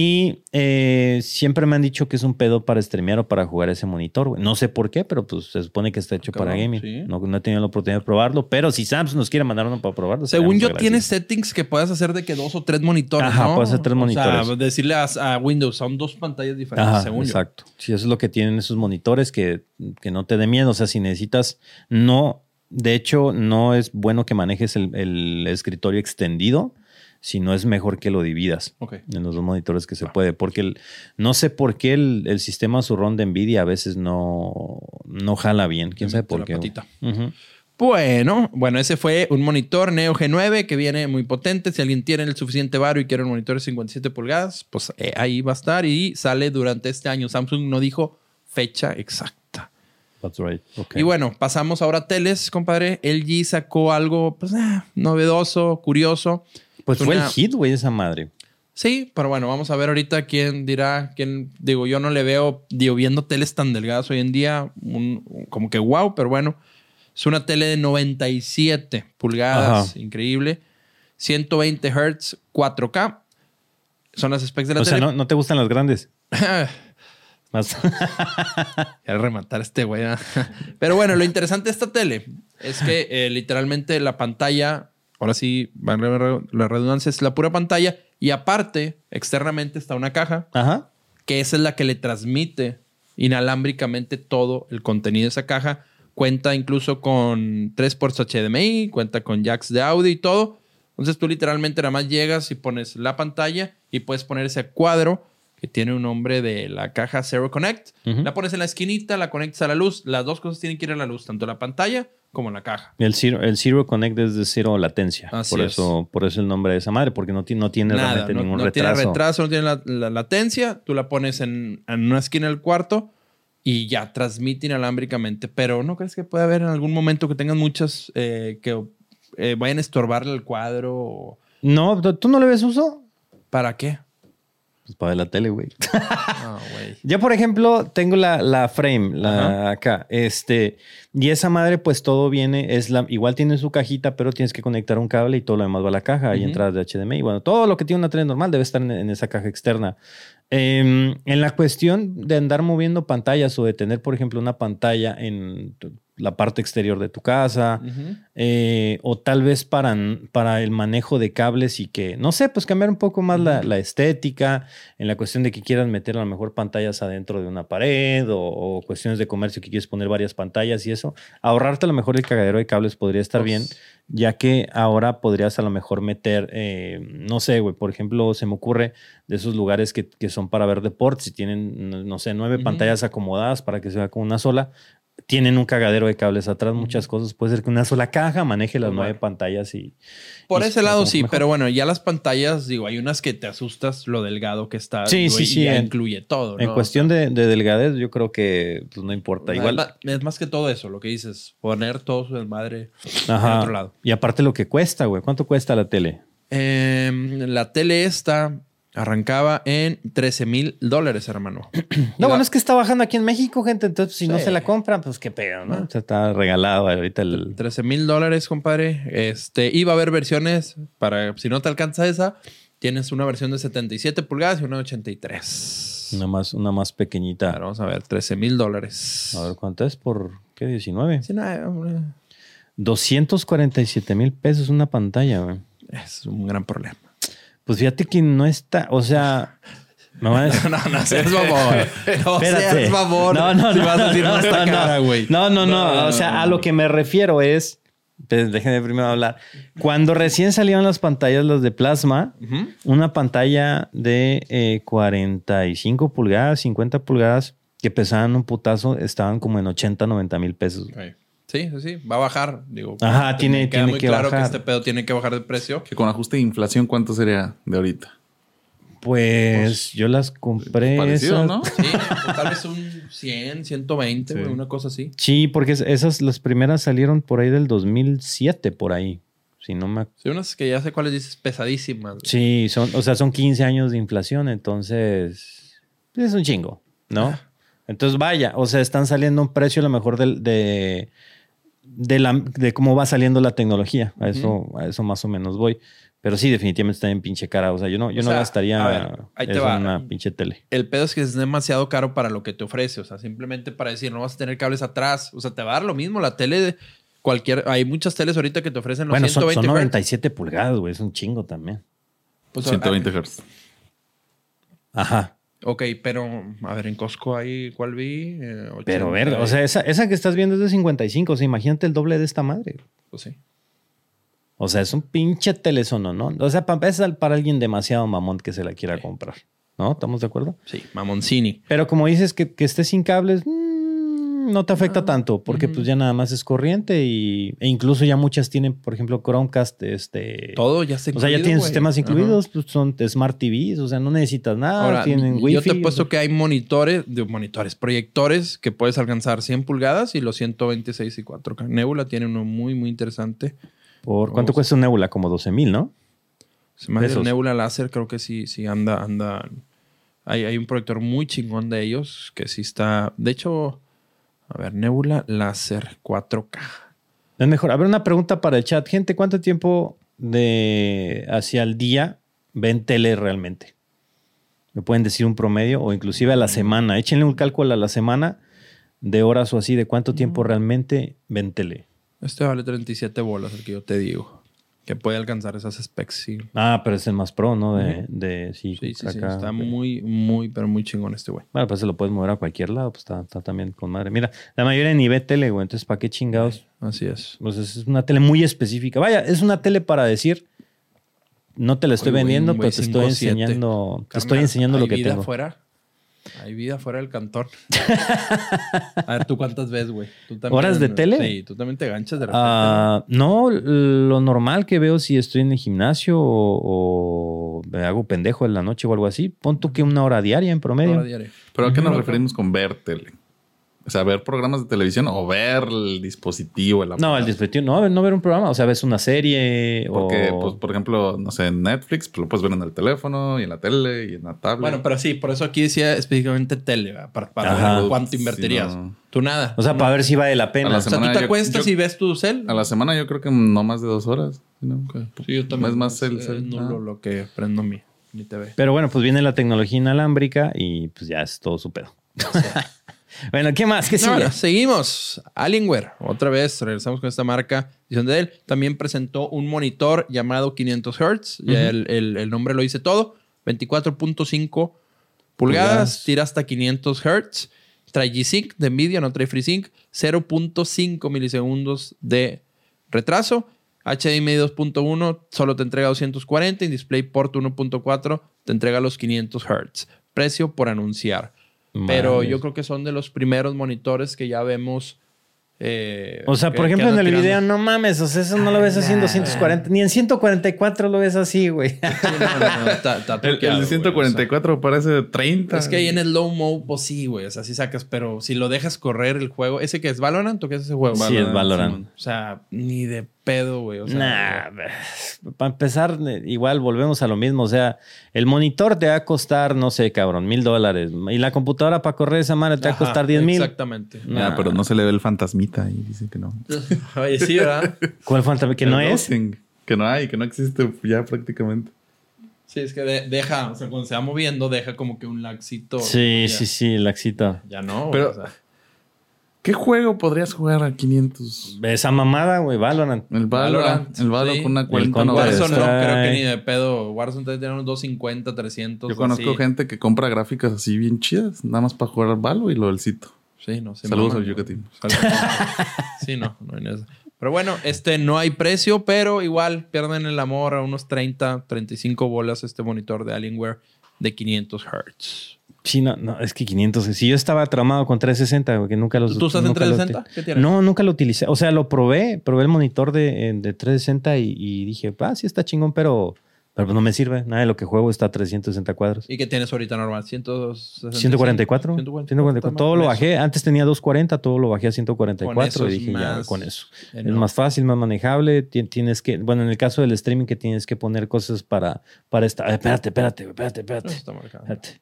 S1: Y eh, siempre me han dicho que es un pedo para streamear o para jugar ese monitor. güey. No sé por qué, pero pues se supone que está hecho para
S2: Cabrón,
S1: gaming.
S2: sí.
S1: No, no he tenido la oportunidad de probarlo, pero si Samsung nos quiere mandar uno para probarlo.
S2: Según yo,
S1: agradecidos.
S2: settings que puedes hacer de que dos o tres monitores,
S1: Ajá,
S2: ¿no?
S1: puedes hacer tres
S2: O
S1: monitores.
S2: sea, decirle a, a Windows, son dos pantallas diferentes,
S1: Ajá,
S2: según
S1: exacto. Sí, eso es lo que tienen esos monitores, que, que no te dé miedo. O sea, si necesitas, no, de hecho, no es bueno que manejes el, el escritorio extendido, sino es mejor que lo dividas en los dos monitores que se puede. Porque el- no sé por qué el, el sistema surround de NVIDIA a veces no, no jala bien. ¿Quién sabe por qué?
S2: Bueno, bueno, ese fue un monitor Neo G9 que viene muy potente. Si alguien tiene el suficiente varo y quiere un monitor de 57 pulgadas, pues eh, ahí va a estar y sale durante este año. Samsung no dijo fecha exacta.
S1: That's right.
S2: Y bueno, pasamos ahora a teles, compadre. LG sacó algo pues, eh, novedoso, curioso.
S1: Pues
S2: es
S1: fue
S2: una-
S1: el hit, güey, esa madre.
S2: Sí, pero bueno, vamos a ver ahorita quién dirá, quién, digo, yo no le veo, digo, viendo teles tan delgadas hoy en día, un- como que wow, pero bueno, es una tele de 97 pulgadas,
S1: Ajá.
S2: increíble, 120 Hz, 4K, son las specs de la
S1: O sea,
S2: tele.
S1: ¿no, ¿no te gustan las grandes? Más.
S2: Quiero rematar este güey. Pero bueno, lo interesante de esta tele es que eh, literalmente la pantalla, ahora sí, la redundancia, es la pura pantalla y aparte, externamente está una caja
S1: Ajá.
S2: que esa es la que le transmite inalámbricamente todo el contenido de esa caja. Cuenta incluso con tres puertos HDMI, cuenta con jacks de audio y todo. Entonces tú literalmente nada más llegas y pones la pantalla y puedes poner ese cuadro que tiene un nombre de la caja Zero Connect.
S1: Ujú.
S2: La pones en la esquinita, la conectas a la luz. Las dos cosas tienen que ir a la luz, tanto la pantalla como la caja.
S1: El Zero, el Zero Connect es de cero latencia.
S2: Así
S1: por
S2: es.
S1: eso, por eso el nombre de esa madre, porque no, no tiene
S2: Nada,
S1: realmente
S2: no,
S1: ningún
S2: no tiene
S1: retraso.
S2: retraso, no tiene la, la latencia. Tú la pones en, en una esquina del cuarto y ya transmite inalámbricamente. Pero ¿no crees que puede haber en algún momento que tengan muchas eh, que eh, vayan a estorbarle el cuadro? o-
S1: No, ¿tú- ¿tú no le ves uso?
S2: ¿Para qué?
S1: Pues para ver la tele, güey.
S2: Ah, güey.
S1: Yo, por ejemplo, tengo la, la frame, la acá, este, y esa madre, pues todo viene, es la, igual tiene su cajita, pero tienes que conectar un cable y todo lo demás va a la caja. Hay
S2: Ujú.
S1: entradas de HDMI. Bueno, todo lo que tiene una tele normal debe estar en, en esa caja externa. Em, en la cuestión de andar moviendo pantallas o de tener, por ejemplo, una pantalla en, la parte exterior de tu casa, eh, o tal vez para, para el manejo de cables y que, no sé, pues cambiar un poco más la, la estética, en la cuestión de que quieras meter a lo mejor pantallas adentro de una pared o, o cuestiones de comercio que quieres poner varias pantallas y eso, ahorrarte a lo mejor el cagadero de cables podría estar bien,
S2: Pues,
S1: ya que ahora podrías a lo mejor meter, eh, no sé, güey, por ejemplo, se me ocurre de esos lugares que, que son para ver deportes y tienen, no, sé, nueve pantallas acomodadas para que se vea con una sola. Tienen un cagadero de cables atrás, muchas cosas. Puede ser que una sola caja maneje las nueve pantallas y.
S2: Por
S1: y
S2: ese lado sí,
S1: mejor.
S2: pero bueno, ya las pantallas, digo, hay unas que te asustas lo delgado que está.
S1: Sí,
S2: digo,
S1: sí,
S2: y
S1: sí,
S2: Ya
S1: en-
S2: incluye todo.
S1: En
S2: ¿no?
S1: cuestión de, de delgadez, yo creo que pues, no importa.
S2: Es
S1: Igual.
S2: Es más que todo eso, lo que dices, poner todo su desmadre en
S1: Ajá.
S2: otro lado.
S1: Y aparte lo que cuesta, güey. ¿Cuánto cuesta la tele?
S2: Em, la tele esta arrancaba en 13 mil dólares, hermano.
S1: No, bueno, es que está bajando aquí en México, gente. Entonces, si no se la compran, pues qué pedo, ¿no?
S2: Ah.
S1: O sea, está regalado ahorita el.
S2: 13 mil dólares, compadre. Este, iba a haber versiones para, si no te alcanza esa, tienes una versión de 77 pulgadas y una de 83.
S1: Una más, una más pequeñita.
S2: Claro, vamos a ver, 13 mil dólares.
S1: A ver, ¿cuánto es por qué? 19.
S2: Sí, no, hombre,
S1: 247 mil pesos una pantalla, güey.
S2: es un gran problema.
S1: Pues fíjate que no está, o sea, me van a decir-
S2: No, no seas mamón. No
S1: Espérate.
S2: seas mamón.
S1: No, no,
S2: Si
S1: no,
S2: vas a decir,
S1: no,
S2: no,
S1: no,
S2: cara, güey.
S1: No, no, no, O sea, a lo que me refiero es. pues, déjenme primero hablar. Cuando recién salieron las pantallas, las de plasma, una pantalla de eh, 45 pulgadas, 50 pulgadas, que pesaban un putazo, estaban como en 80, 90 mil pesos.
S2: Sí, sí, sí. Va a bajar. Digo,
S1: Ajá, tiene-
S2: queda
S1: tiene
S2: muy
S1: que
S2: claro
S1: bajar.
S2: que este pedo tiene que bajar de precio.
S4: Que con ajuste de inflación, ¿cuánto sería de ahorita?
S1: Pues, yo las compré.
S4: Parecido,
S1: esas-
S4: ¿no?
S2: Sí, pues, tal vez un 100, 120,
S4: Sí.
S2: una cosa así.
S1: Sí, porque es- esas, las primeras salieron por ahí del 2007, por ahí. Si no me
S2: Sí, unas que ya sé cuáles dices pesadísimas. güey.
S1: Sí, son, o sea, son 15 años de inflación, entonces pues, es un chingo, ¿no? Entonces vaya, o sea, están saliendo a un precio a lo mejor del- de, de, la, de cómo va saliendo la tecnología. A eso, a eso más o menos voy. Pero sí, definitivamente está en pinche cara. O sea, yo no, yo
S2: O
S1: no gastaría
S2: ver, ahí te
S1: eso
S2: va.
S1: en una pinche tele.
S2: El pedo es que es demasiado caro para lo que te ofrece. O sea, simplemente para decir, no vas a tener cables atrás. O sea, te va a dar lo mismo. La tele de cualquier. Hay muchas teles ahorita que te ofrecen los
S1: Bueno, son,
S2: 120
S1: son
S2: Hz.
S1: 97 pulgadas, güey. Es un chingo también.
S2: Pues,
S4: 120 Hz.
S1: Ajá.
S2: Ok, pero a ver, en Costco ahí, ¿cuál vi? Eh, 80
S1: Pero verga, o sea, esa, esa que estás viendo es de 55. O sea, imagínate el doble de esta madre.
S2: Pues sí.
S1: O sea, es un pinche telesono, ¿no? O sea, es para alguien demasiado mamón que se la quiera comprar. ¿No? ¿Estamos de acuerdo?
S2: Sí, Mamoncini.
S1: Pero como dices que, que esté sin cables, mm, no te afecta tanto, porque pues ya nada más es corriente y, e incluso ya muchas tienen, por ejemplo, Chromecast, este...
S2: Todo ya se
S1: O sea, ya tienen sistemas incluidos, pues, son Smart TVs, o sea, no necesitas nada,
S2: Ahora,
S1: tienen
S2: yo
S1: Wi-Fi.
S2: te he puesto
S1: o sea,
S2: que hay monitores, de monitores, proyectores que puedes alcanzar 100 pulgadas y los 126 y 4K. Nebula tiene uno muy, muy interesante.
S1: ¿Por cuánto
S2: o sea-
S1: cuesta un Nebula? Como 12 mil, ¿no?
S2: Se me hace. Nebula Láser, creo que sí, sí anda, anda. Hay, hay un proyector muy chingón de ellos que sí está. De hecho, a ver, Nebula Láser 4K.
S1: Es mejor. A ver, una pregunta para el chat. Gente, ¿cuánto tiempo de hacia el día ven tele realmente? Me pueden decir un promedio o inclusive a la semana. Échenle un cálculo a la semana de horas o así de cuánto tiempo realmente ven tele.
S2: Este vale 37 bolas, el que yo te digo. Que puede alcanzar esas specs, sí.
S1: Ah, pero es el más pro, ¿no? De, de sí,
S2: Sí, sí, Está muy, muy, pero muy chingón este güey.
S1: Bueno, pues se lo puedes mover a cualquier lado, pues está, está también con madre. Mira, la mayoría ni ve tele, güey. Entonces, ¿para qué chingados?
S2: Así es.
S1: Pues es una tele muy específica. Vaya, es una tele para decir, no te la estoy
S2: Oye,
S1: vendiendo, pero te estoy
S2: 5'7".
S1: enseñando, te estoy enseñando lo
S2: ¿hay
S1: que
S2: vida
S1: tengo.
S2: Fuera? Hay vida fuera del cantón. a ver, ¿tú cuántas ves, güey? ¿Tú también-
S1: ¿Horas de tele?
S2: Sí, tú también te ganchas de repente.
S1: Ah, no, lo normal que veo si estoy en el gimnasio o, o me hago pendejo en la noche o algo así, pon tú que una hora diaria en promedio.
S2: Hora diaria.
S4: ¿Pero a qué nos referimos con ver tele? O sea, ver programas de televisión o ver el dispositivo. El
S1: No, el dispositivo, no, no ver un programa, o sea, ves una serie
S4: Porque,
S1: o...
S4: pues, por ejemplo, no sé, en Netflix, pues lo puedes ver en el teléfono y en la tele y en la tablet.
S2: Bueno, pero sí, por eso aquí decía específicamente tele, ¿verdad? para, para ver cuánto
S4: Sí,
S2: invertirías.
S4: no.
S2: Tú nada.
S1: o sea,
S2: No.
S1: para ver si vale la pena.
S4: A la
S2: O sea, tú
S4: semana
S2: te
S4: yo-
S2: acuestas y ves tu cel.
S4: a la semana yo creo que no más de dos horas. ¿no?
S2: Sí, yo también.
S4: Es más el-
S2: Es
S4: el-
S2: nulo
S4: ah.
S2: lo que prendo mi, mi TV.
S1: Pero bueno, pues viene la tecnología inalámbrica y pues ya es todo su pedo. Bueno, ¿qué más? ¿Qué
S2: No,
S1: sigue?
S2: bueno, seguimos. Alienware, otra vez, regresamos con esta marca. Dicen de él. También presentó un monitor llamado 500 Hz. Ya el, el- el nombre lo dice todo. 24.5 pulgadas,
S1: Pulgadas.
S2: tira hasta 500 Hz. Trae G-Sync de Nvidia, no trae FreeSync. 0.5 milisegundos de retraso. HDMI 2.1 solo te entrega 240. Y DisplayPort 1.4 te entrega los 500 Hz. Precio por anunciar. Pero yo creo que son de los primeros monitores que ya vemos. eh,
S1: O sea,
S2: que-
S1: por
S2: que
S1: ejemplo, en el
S2: tirando.
S1: video, no mames, o sea, eso no lo ves así en 240, ni en 144 lo ves así, güey.
S2: Sí, no, no, no, está- está
S4: El, el de
S2: güey,
S4: 144 parece
S2: o
S4: 30.
S2: sea, es que ahí en el low mo, pues sí, güey. O sea, sí sacas, pero si lo dejas correr el juego, ¿ese que es Valorant o qué es ese juego?
S1: Sí, es Valorant.
S2: O sea, ni de pedo, güey. O sea,
S1: Nah, para empezar, eh, igual volvemos a lo mismo. O sea, el monitor te va a costar, no sé, cabrón, mil dólares. Y la computadora para correr esa madre te va a costar 10 mil.
S2: Exactamente.
S4: Ah, pero no se le ve el fantasmita y dicen que no.
S2: Oye, sí, ¿verdad?
S1: ¿Cuál el que no
S4: El
S1: es?
S4: Que no hay, que no existe ya prácticamente.
S2: Sí, es que de- deja, o sea, cuando se va moviendo, deja como que un laxito.
S1: Sí,
S2: ya,
S1: sí, sí, laxito.
S2: Ya no,
S4: Pero-
S2: o sea,
S4: ¿Qué juego podrías jugar a 500?
S1: Esa mamada, güey, Valorant.
S4: El Valorant.
S2: Valorant,
S4: el Valorant
S2: sí.
S4: con una
S1: El
S4: 40
S1: Counter
S2: Warzone no creo que ni de pedo. Warzone te tiene unos 250, 300.
S4: Yo conozco
S2: así.
S4: gente que compra gráficas así bien chidas, nada más para jugar al Valo y lo del cito.
S2: Sí, no sé.
S4: Saludos al Yucatín.
S2: Sí, no, no hay nada. Pero bueno, este no hay precio, pero igual pierden el amor a unos 30, 35 bolas este monitor de Alienware de 500 Hz.
S1: Sí, no, no, es que 500. Si yo estaba traumado con 360, güey, que nunca los
S2: ¿Tú estás en
S1: nunca lo
S2: 360?
S1: uti-
S2: ¿Qué tienes?
S1: No, nunca lo utilicé. O sea, lo probé, probé el monitor de, de 360 y, y dije, ah, sí está chingón, pero, pero no me sirve. Nada de lo que juego está a 360 cuadros.
S2: ¿Y qué tienes ahorita normal? 165,
S1: 144. 144. Todo lo bajé. Antes tenía 240, todo lo bajé a 144
S2: Con eso
S1: y dije, ya, con eso. Es más fácil, más manejable. ti- Tienes que, bueno, en el caso del streaming que tienes que poner cosas para, para esta. Ay, espérate, espérate, espérate, espérate.
S2: Está marcado.
S1: Espérate,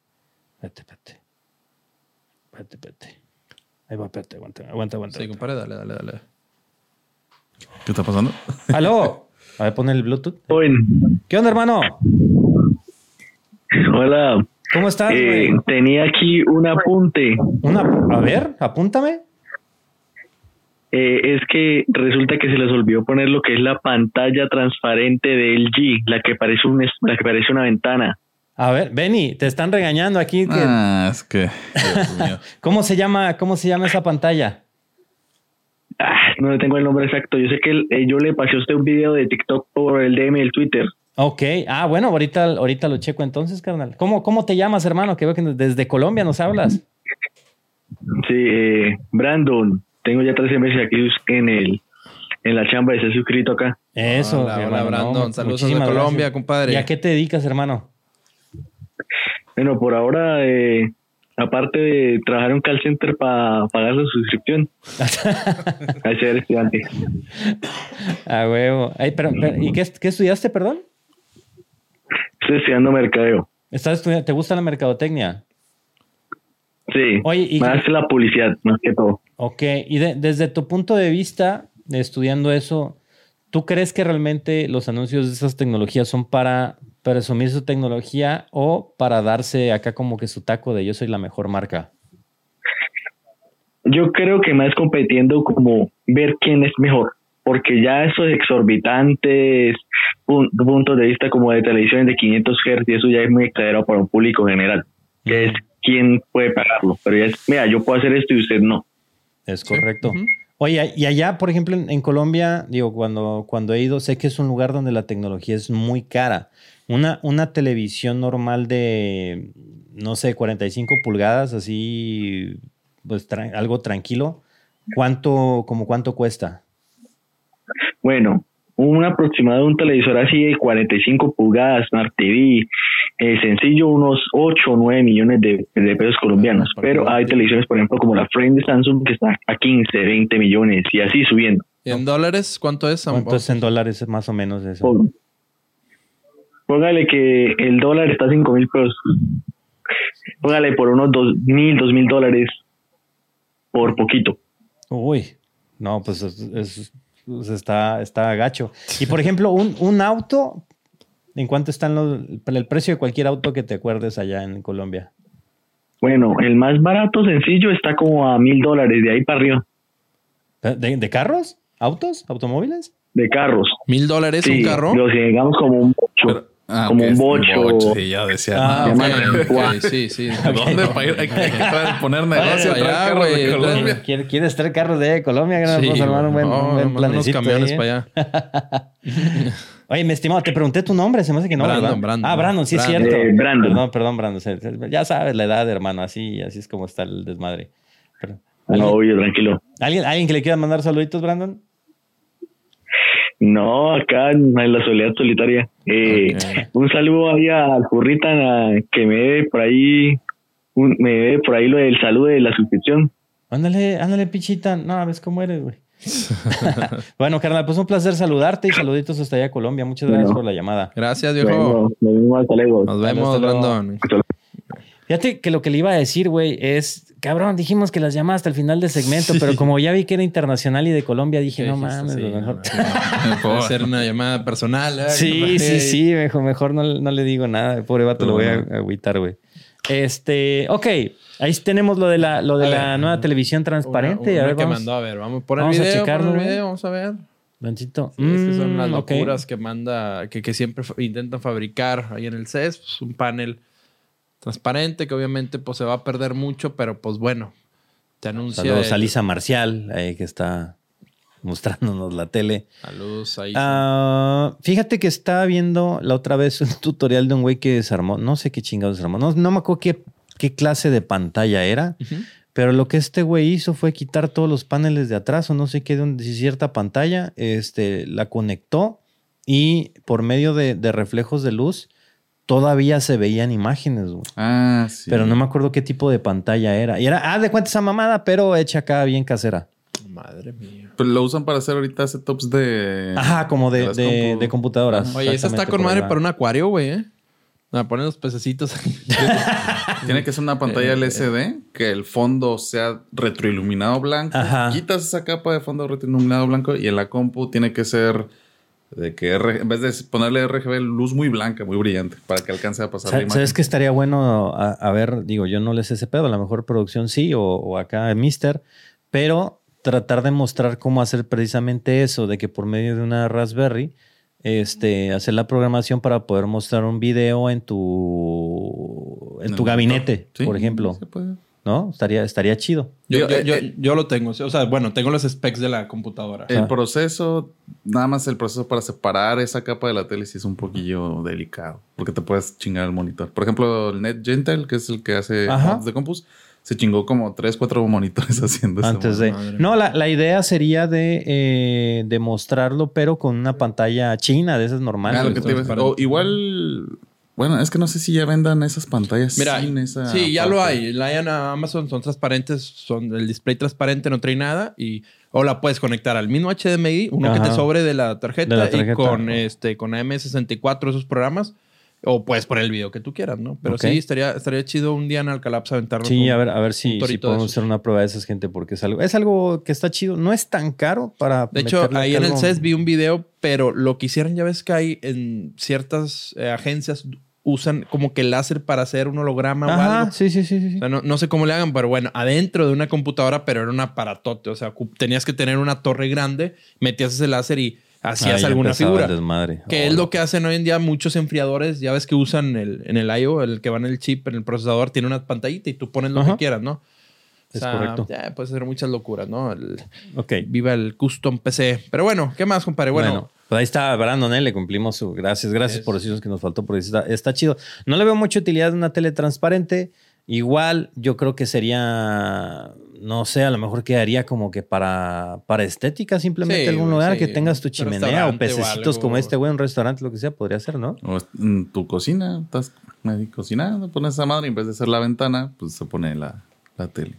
S1: espérate, espérate. Espérate, espérate. Ahí va, espérate, aguanta, aguanta, aguanta.
S2: Sí, compadre, dale, dale, dale.
S4: ¿Qué está pasando?
S1: ¡Aló! A ver, pon el Bluetooth.
S3: Owen,
S1: ¿Qué onda, hermano?
S3: hola.
S1: ¿Cómo estás,
S3: Eh,
S1: güey?
S3: tenía aquí un apunte.
S1: Una, a ver, apúntame.
S3: Eh, es que resulta que se les olvidó poner lo que es la pantalla transparente de LG, la que parece un la que parece una ventana.
S1: A ver, Benny, te están regañando aquí. que-
S4: Ah, es que. Dios mío.
S1: ¿Cómo se llama, cómo se llama esa pantalla?
S3: Ah, no le tengo el nombre exacto. Yo sé que el- eh, yo le pasé a usted un video de TikTok por el DM del Twitter.
S1: Ok. Ah, bueno, ahorita, ahorita lo checo entonces, carnal. ¿Cómo, ¿Cómo te llamas, hermano? Que veo que desde Colombia nos hablas.
S3: Sí, eh, Brandon. Tengo ya 13 meses aquí en el en la chamba de ser suscrito acá.
S1: Eso.
S2: Hola, Brandon. Saludos desde
S1: muchísimas
S2: Colombia,
S1: gracias.
S2: compadre.
S1: ¿Y a qué te dedicas, hermano?
S3: Bueno, por ahora, eh, aparte de trabajar en un call center para pagar la suscripción, a ser estudiante.
S1: A huevo. Ay, pero, pero, ¿Y qué, qué estudiaste, perdón?
S3: Estoy estudiando mercadeo.
S1: ¿Estás estudiando, ¿Te gusta la mercadotecnia?
S3: Sí,
S1: Oye, y-
S3: más la publicidad, más que todo.
S1: Ok, y de- desde tu punto de vista, estudiando eso, ¿tú crees que realmente los anuncios de esas tecnologías son para presumir su tecnología o para darse acá como que su taco de yo soy la mejor marca?
S3: Yo creo que más competiendo como ver quién es mejor, porque ya esos exorbitantes pun- puntos de vista como de televisión de 500 Hz y eso ya es muy exagerado para un público general, que es quién puede pagarlo, pero ya es, mira, yo puedo hacer esto y usted no.
S1: Es correcto. Oye, y allá, por ejemplo, en, Colombia, digo, cuando, cuando he ido, sé que es un lugar donde la tecnología es muy cara. Una, una televisión normal de, no sé, 45 pulgadas, así, pues tra- algo tranquilo, ¿cuánto, como cuánto cuesta?
S3: Bueno, un aproximado de un televisor así de 45 pulgadas, Smart TV, eh, sencillo, unos 8 o 9 millones de, de pesos colombianos.
S2: Ah,
S3: Pero hay televisiones, por ejemplo, como la Frame de Samsung, que está a 15, 20 millones y así subiendo.
S2: ¿Y en dólares cuánto es?
S1: ¿Cuánto es en dólares más o menos eso?
S3: Póngale que el dólar está a 5 mil pesos. Póngale por unos 2 mil, 2 mil dólares por poquito.
S1: Uy, no, pues es- es- pues está, está gacho. Y por ejemplo, un, un auto, ¿en cuánto están los, el precio de cualquier auto que te acuerdes allá en Colombia?
S3: Bueno, el más barato sencillo está como a mil dólares de ahí para arriba,
S1: ¿De, de carros? ¿Autos? ¿Automóviles?
S3: de carros.
S2: ¿Mil dólares
S3: Sí,
S2: un carro?
S3: los que digamos como un.
S4: Pero- ah,
S3: como un bocho.
S4: Sí, ya decía.
S1: Ah,
S4: no,
S3: ok.
S2: Ok,
S3: Guau.
S2: ok, sí, sí.
S4: ¿Dónde para ir? Hay que, poner negocio,
S2: allá,
S4: carros de
S2: güey,
S4: Colombia.
S1: ¿Quieres, quieres traer carros de Colombia? Que
S2: Sí,
S1: podemos armar un buen,
S2: no,
S1: un buen
S2: unos camiones
S1: ahí, ¿eh?
S2: para allá.
S1: Oye, mi estimado, te pregunté tu nombre, se me hace que no,
S2: Brandon,
S1: ¿verdad?
S2: Brandon.
S1: Ah, Brandon, sí
S2: Brandon.
S1: es cierto.
S3: Eh, Brandon.
S1: Perdón, perdón, Brandon. Ya sabes la edad, hermano, así, así es como está el desmadre. Pero,
S3: No,
S1: ¿alguien,
S3: obvio, tranquilo.
S1: ¿alguien, alguien que le quiera mandar saluditos, Brandon?
S3: No, acá en la soledad solitaria. Eh. Un saludo ahí al Currita que me dé por ahí, un- me dé por ahí lo del saludo de la suscripción.
S1: Ándale, ándale, pichita. No, ves cómo eres, güey. bueno, carnal, pues un placer saludarte y saluditos hasta allá, Colombia. Muchas gracias
S3: Bueno.
S1: por la llamada.
S2: Gracias, viejo.
S3: Nos vemos, hasta luego.
S2: Nos vemos,
S1: hasta luego.
S2: Brandon.
S1: Fíjate que lo que le iba a decir, güey, es, cabrón, dijimos que las llamadas hasta el final del segmento, pero como ya vi que era internacional y de Colombia, dije, no mames,
S2: sí,
S1: lo mejor.
S2: no, no. Puede ser una llamada personal. ¿eh?
S1: Sí, sí, sí, mejor, mejor no, no le digo nada. Pobre vato, lo voy a agüitar, güey. Este, ok, ahí tenemos lo de la, lo de
S2: A
S1: la
S2: ver.
S1: nueva televisión transparente.
S2: Una,
S1: a ver,
S2: que
S1: vamos,
S2: mandó, a ver, vamos por el
S1: vamos a checarlo,
S2: por el video, vamos a ver.
S1: Tantito.
S2: Sí, es que son las
S1: Mm,
S2: locuras que manda, que, que siempre intentan fabricar ahí en el CES, pues, un panel transparente que obviamente pues se va a perder mucho, pero pues bueno, te anuncia
S1: Saludos
S2: el-
S1: a Lisa Marcial, ahí que está mostrándonos la tele.
S2: Saludos ahí.
S1: Ah, fíjate que estaba viendo la otra vez un tutorial de un güey que desarmó, no sé qué chingados desarmó, no, no me acuerdo qué, qué clase de pantalla era, pero lo que este güey hizo fue quitar todos los paneles de atrás o no sé qué de, un- de cierta pantalla, este, la conectó y por medio de, de reflejos de luz todavía se veían imágenes, güey.
S4: Ah, sí.
S1: Pero no me acuerdo qué tipo de pantalla era. Y era, ah, de cuenta esa mamada, pero hecha acá bien casera.
S2: Madre mía.
S4: Pero lo usan para hacer ahorita setups de.
S1: Ajá, como de, de,
S4: compu.
S1: de computadoras.
S2: Oye, esa está con madre para un acuario, güey, ¿eh? Ah, ponen los pececitos.
S4: Tiene que ser una pantalla
S2: Eh,
S4: LCD que el fondo sea retroiluminado blanco.
S1: Ajá.
S4: Quitas esa capa de fondo retroiluminado blanco y en la compu tiene que ser de que en vez de ponerle RGB, luz muy blanca, muy brillante, para que alcance a pasar la
S1: Sa-
S4: imagen.
S1: ¿Sabes que estaría bueno? A, a ver, digo, yo no les ese pedo, a lo mejor producción sí, o, o acá Mister, pero tratar de mostrar cómo hacer precisamente eso, de que por medio de una Raspberry, este, hacer la programación para poder mostrar un video en tu, en tu gabinete,
S4: Sí,
S1: por ejemplo,
S4: se puede.
S1: ¿No? Estaría, estaría chido.
S2: Yo,
S4: Yo,
S2: yo,
S4: eh,
S2: yo-
S4: eh,
S2: yo lo tengo. O sea, bueno, tengo los specs de la computadora.
S4: El
S1: Ajá.
S4: proceso, nada más el proceso para separar esa capa de la tele sí es un poquillo delicado, porque te puedes chingar el monitor. Por ejemplo, el NetGentle, que es el que hace mods de compus, se chingó como 3, 4 monitores haciendo
S1: Antes de.
S2: madre.
S1: No, la, la idea sería de, eh, de mostrarlo, pero con una pantalla china, de esas normales.
S4: Ah, lo que te. O igual, bueno, es que no sé si ya vendan esas pantallas
S2: Mira,
S4: sin esa
S2: sí, ya
S4: parte.
S2: lo hay. La hay en Amazon son transparentes, son el display transparente, no trae nada y o la puedes conectar al mismo HDMI, uno que te sobre de la tarjeta,
S1: De la tarjeta.
S2: y con este con AM64 esos programas o puedes poner el video que tú quieras, ¿no? Pero sí estaría estaría chido un día en Alcalapsa aventarnos
S1: Sí,
S2: un-
S1: a ver, a ver si, si podemos hacer una prueba de esas, gente, porque es algo, es algo que está chido. No es tan caro para.
S2: De hecho, ahí en el CES vi un video, pero lo que hicieron, ya ves que hay en ciertas eh, agencias usan como que láser para hacer un holograma o
S1: Ajá,
S2: algo.
S1: sí, sí, sí, sí.
S2: O sea, no, no sé cómo le hagan, pero bueno, adentro de una computadora, pero era un aparatote. O sea, tenías que tener una torre grande, metías ese láser y
S1: Ah,
S2: hacías
S1: ya
S2: alguna figura.
S1: desmadre.
S2: Que
S1: Oh,
S2: es lo que hacen hoy en día muchos enfriadores. Ya ves que usan el, en el I.O., el que va en el chip, en el procesador, tiene una pantallita y tú pones lo
S1: Ajá.
S2: que quieras, ¿no?
S1: Es correcto.
S2: Ya, puede ser muchas locuras, ¿no? El-
S1: Ok.
S2: viva el custom PC. Pero bueno, ¿qué más, compadre? Bueno,
S1: Bueno, pues ahí está Brandon, ¿eh? Le cumplimos su. Gracias, gracias
S2: Es-
S1: por decirnos que nos faltó, porque está, está chido. No le veo mucha utilidad de una tele transparente. Igual, yo creo que sería. No sé, a lo mejor quedaría como que para, para estética, simplemente
S2: Sí,
S1: algún lugar
S2: sí.
S1: que tengas tu chimenea o pececitos como este, güey, un restaurante, lo que sea, podría ser, ¿no?
S4: O en tu cocina, estás cocinando, pones esa madre y en vez de hacer la ventana, pues se pone la, la tele.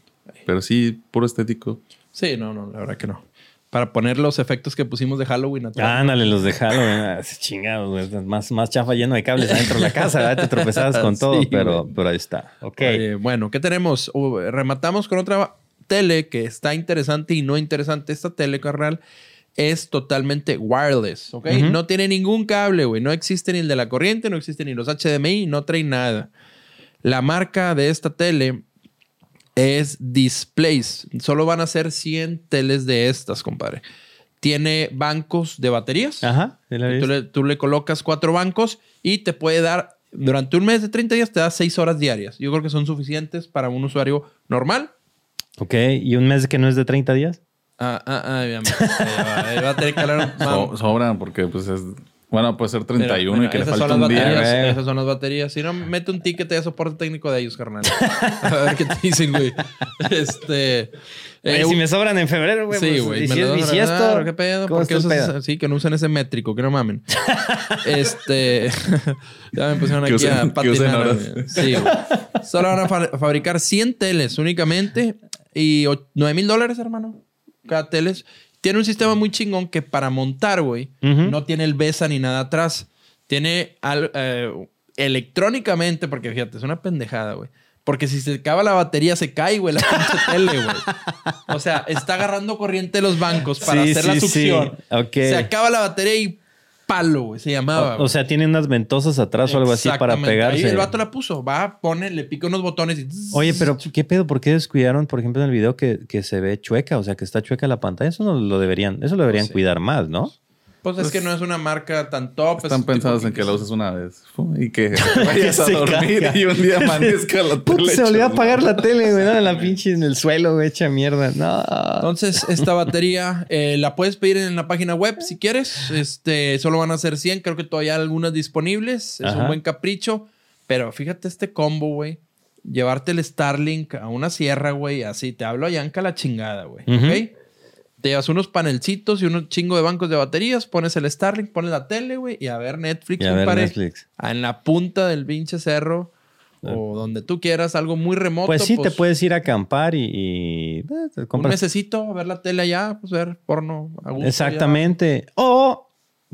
S4: Pero sí, puro estético.
S2: sí, no, no, la verdad que no. Para poner los efectos que pusimos de Halloween atrás.
S1: Ándale, los de Halloween. ah, Chingados, güey. Más, más chafa lleno de cables adentro de la casa, ¿verdad? Te tropezabas con
S2: Sí,
S1: todo, pero, ahí está. Ok.
S2: Oye, bueno, ¿qué tenemos? Uh, rematamos con otra tele que está interesante y no interesante. Esta tele, carnal, es totalmente wireless, ¿ok? No tiene ningún cable, güey. No existe ni el de la corriente, no existe ni los HDMI, no trae nada. La marca de esta tele es displays. Solo van a ser 100 teles de estas, compadre. Tiene bancos de baterías.
S1: Ajá. ¿sí la
S2: Y Tú le, tú le colocas cuatro bancos y te puede dar, durante un mes de 30 días, te da 6 horas diarias. Yo creo que son suficientes para un usuario normal.
S1: Ok, ¿y un mes que no es de 30 días?
S2: Ah, ah, ah, mi amor. Va, a tener que hablar.
S4: So- sobran porque pues es... Bueno, puede ser 31
S2: Mira,
S4: y que le falta un
S2: las
S4: día.
S2: baterías,
S1: güey.
S2: Esas son las baterías. Si no, mete un ticket de soporte técnico de ellos, carnal. A ver qué te dicen, güey. Este.
S1: Oye,
S2: eh,
S1: si me sobran en febrero, güey.
S2: Sí,
S1: pues,
S2: güey.
S1: ¿Y
S2: me
S1: si
S2: lo
S1: es
S2: vas a
S1: bisiesto?
S2: regalar, ¿Qué pedo?
S1: ¿Cómo
S2: ¿Por qué usas
S1: pedo?
S2: Sí, que no usen ese métrico, que no mamen. este. ya me pusieron
S4: Que
S2: aquí
S4: usen-
S2: a
S4: que usen
S2: patinar. Sí, güey. Solo van a fa- fabricar 100 teles únicamente y 9 mil dólares, hermano. Cada teles. Tiene un sistema muy chingón que para montar, güey, no tiene el BESA ni nada atrás. Tiene al- eh, electrónicamente, porque fíjate, es una pendejada, güey. Porque si se acaba la batería, se cae, güey, la pinche tele, güey. O sea, está agarrando corriente de los bancos para
S1: Sí,
S2: hacer la succión.
S1: sí.
S2: Se acaba la batería y palo, güey, se llamaba.
S1: O, o sea, tiene unas ventosas atrás o algo así para pegarse.
S2: Ahí el vato la puso. Va, pone, le pica unos botones y...
S1: Oye, pero ¿qué pedo? ¿Por qué descuidaron, por ejemplo, en el video que, que se ve chueca? O sea, que está chueca la pantalla. Eso no lo deberían, eso lo deberían
S2: Sí.
S1: cuidar más, ¿no?
S2: Pues es que no es una marca tan top.
S4: Están
S2: es tipo
S4: pensados en que la uses una vez y que vayas a dormir
S1: caiga.
S4: y un día amanezca la tele
S1: se olvidó apagar la tele, güey. ¿no? En la pinche, en el suelo, güey, hecha mierda. No.
S2: Entonces, esta batería eh, la puedes pedir en la página web si quieres. Este, solo van a ser 100. Creo que todavía hay algunas disponibles. Es
S1: Ajá.
S2: un buen capricho. Pero fíjate este combo, güey. Llevarte el Starlink a una sierra, güey. Así, te hablo a Yanka la chingada, güey.
S1: Ujú.
S2: ¿Ok? Te llevas unos panelcitos y unos chingo de bancos de baterías. Pones el Starlink, pones la tele, güey. Y a ver Netflix,
S1: Y a ver. Netflix.
S2: Ah, En la punta del pinche cerro. O donde tú quieras, algo muy remoto.
S1: Pues sí, te puedes ir a acampar y, y, eh, te
S2: Un
S1: compras
S2: necesito ver la tele allá, pues ver porno. a gusto
S1: Exactamente. O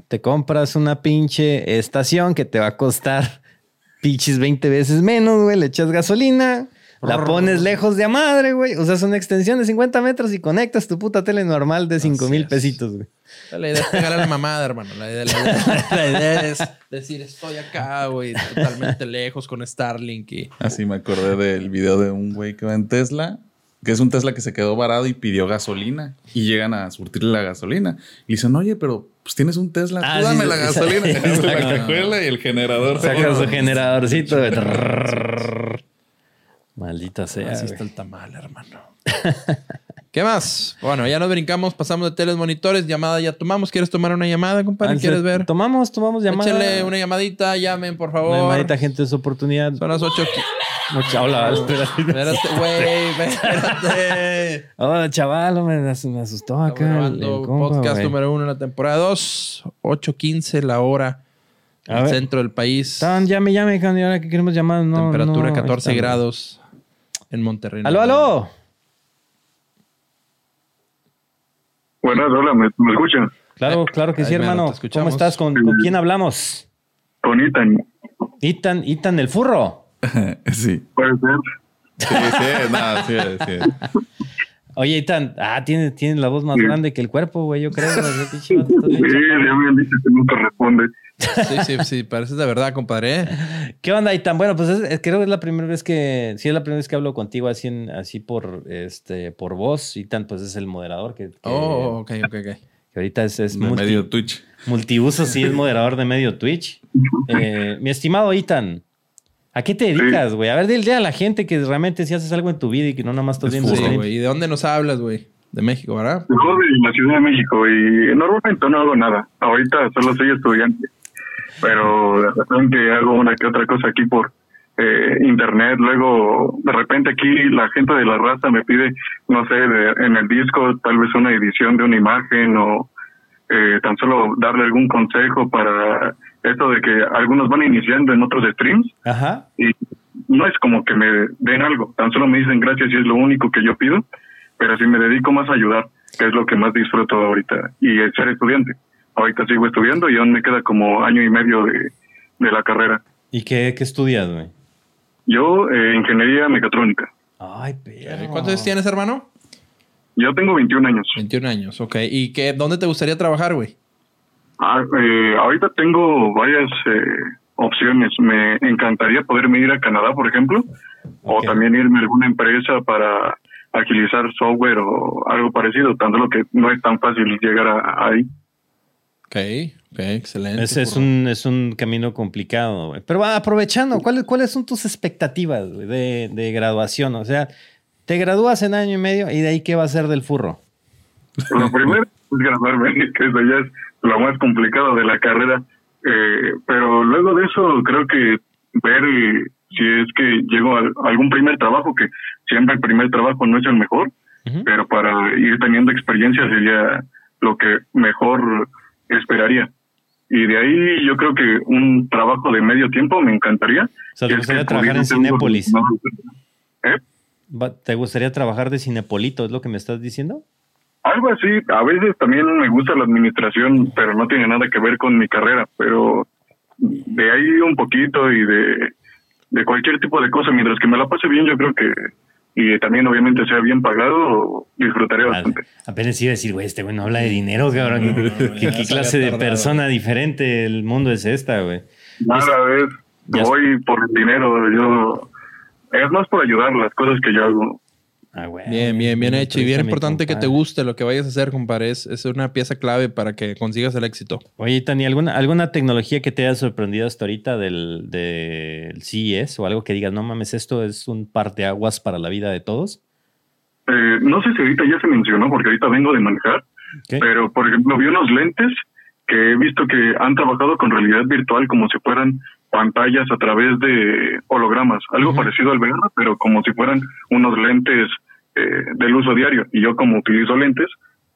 S1: te compras una pinche estación que te va a costar pinches 20 veces menos, güey. Le echas gasolina, la pones lejos de a madre, güey. O sea, es una extensión de 50 metros y conectas tu puta tele normal de 5
S2: Así
S1: mil
S2: es.
S1: pesitos, güey.
S2: La idea es pegar a la mamada, hermano. La idea, la idea- la idea es decir, estoy acá, güey, totalmente lejos con Starlink. Y...
S4: Así me acordé del video de un güey que va en Tesla, que es un Tesla que se quedó varado y pidió gasolina. Y llegan a surtirle la gasolina. Y dicen, oye, pero pues tienes un Tesla, tú
S1: Ah, sí,
S4: dame
S1: sí,
S4: la gasolina. La cajuela y el generador.
S1: Saca su generadorcito. Maldita sea.
S2: Así está el tamal, hermano. ¿Qué más? Bueno, ya nos brincamos, pasamos de teles, monitores, llamada ya tomamos. ¿Quieres tomar una llamada, compadre? ¿Quieres ver?
S1: Tomamos, tomamos llamada.
S2: Échale una llamadita, llamen, por
S1: Una
S2: favor.
S1: llamadita, gente, es oportunidad.
S2: Son las 8.
S1: Mucha- Hola, espérate.
S2: Espérate, güey, espérate.
S1: Hola, chaval, me, me asustó acá. el- el compa,
S2: podcast
S1: güey.
S2: número uno en la temporada 2, 8.15 la hora.
S1: A
S2: el
S1: ver.
S2: centro del país.
S1: Estaban, llame, llame, ahora que queremos llamar. No,
S2: temperatura
S1: no,
S2: 14
S1: está-
S2: grados en Monterrey.
S1: ¡Aló, aló!
S3: Buenas, hola, ¿me, me escuchan?
S1: Claro, claro que sí, hermano.
S2: te escuchamos.
S1: ¿Cómo estás? ¿Con, con quién hablamos?
S3: Con Ethan,
S1: Itan, Itan el furro.
S4: sí.
S3: puede ser.
S4: Sí, sí, nada, sí, sí.
S1: Oye, Itan, ah, tienes tiene la voz más
S3: Sí.
S1: grande que el cuerpo, güey, yo creo.
S3: Sí, ya me han dicho que nunca responde.
S2: Sí, sí, sí, pareces de verdad, compadre. ¿eh?
S1: ¿Qué onda, Itan? Bueno, pues es- es- creo que es la primera vez que, sí es la primera vez que hablo contigo así, en- así por, este, por voz. Itan, pues es el moderador que, que-
S2: Oh, ok, ok, ok.
S1: que ahorita es, es
S4: De
S1: multi-
S4: medio Twitch.
S1: multiuso, sí es moderador de medio Twitch. Eh, mi estimado Itan, ¿a qué te dedicas, güey? A ver, dile a la gente que realmente si haces algo en tu vida y que no nada más estás
S4: Es
S1: viendo.
S2: Sí, güey. ¿Y de dónde nos hablas, güey? De México, ¿verdad?
S3: Yo de la Ciudad de México y normalmente no hago nada. Ahorita solo soy estudiante. Pero de repente hago una que otra cosa aquí por eh, internet. Luego, de repente aquí la gente de la raza me pide, no sé, de- en el disco tal vez una edición de una imagen o eh, tan solo darle algún consejo para esto de que algunos van iniciando en otros streams
S1: Ajá.
S3: y no es como que me den algo, tan solo me dicen gracias y es lo único que yo pido, pero sí me dedico más a ayudar, que es lo que más disfruto ahorita, y es ser estudiante. Ahorita sigo estudiando y aún me queda como año y medio de, de la carrera.
S1: ¿Y qué, qué estudias, güey?
S3: Yo, eh, ingeniería mecatrónica.
S1: Ay, perro.
S2: ¿Cuántos años tienes, hermano?
S3: Yo tengo 21 años.
S2: 21 años, ok. ¿Y qué, dónde te gustaría trabajar, güey?
S3: Ah, eh, ahorita tengo varias eh,
S5: opciones. Me encantaría poderme ir a Canadá, por ejemplo, o también irme a alguna empresa para agilizar software o algo parecido, tanto lo que no es tan fácil llegar a, ahí.
S2: Ok, ok, excelente.
S1: Ese es
S2: Curro.
S1: un, es un camino complicado. Pero va, aprovechando, ¿cuáles, ¿cuáles son tus expectativas de, de graduación? O sea, te gradúas en año y medio y de ahí qué va a ser del furro.
S5: Lo primero es graduarme, que eso ya es lo más complicado de la carrera. Eh, pero luego de eso, creo que ver eh, si es que llego a algún primer trabajo, que siempre el primer trabajo no es el mejor, pero para ir teniendo experiencia sería lo que mejor esperaría. Y de ahí yo creo que un trabajo de medio tiempo me encantaría.
S1: O sea, ¿te gustaría trabajar en Cinépolis?
S5: ¿Eh?
S1: ¿Te gustaría trabajar de cinepolito? ¿Es lo que me estás diciendo?
S5: Algo así, a veces también me gusta la administración, pero no tiene nada que ver con mi carrera, pero de ahí un poquito y de, de cualquier tipo de cosa, mientras que me la pase bien, yo creo que, y también obviamente sea bien pagado, disfrutaré bastante.
S1: Apenas iba a decir, güey, este güey no habla de dinero, cabrón. ¿Qué, clase de persona diferente del mundo es esta, güey?
S5: Nada,
S1: ya
S5: voy por el dinero, yo, es más por ayudar las cosas que yo hago.
S1: Ah, güey.
S2: Bien, bien, bien hecho. Y bien importante que te guste lo que vayas a hacer, compadre. Es, es una pieza clave para que consigas el éxito.
S1: Oye, Tani, ¿alguna, ¿alguna tecnología que te haya sorprendido hasta ahorita del, del CES o algo que digas, no mames, esto es un parteaguas para la vida de todos?
S5: Eh, no sé si ahorita ya se mencionó, porque ahorita vengo de manejar,
S1: ¿Qué?
S5: pero por ejemplo vi unos lentes que he visto que han trabajado con realidad virtual como si fueran pantallas a través de hologramas, algo parecido al VR, pero como si fueran unos lentes eh, del uso diario. Y yo como utilizo lentes,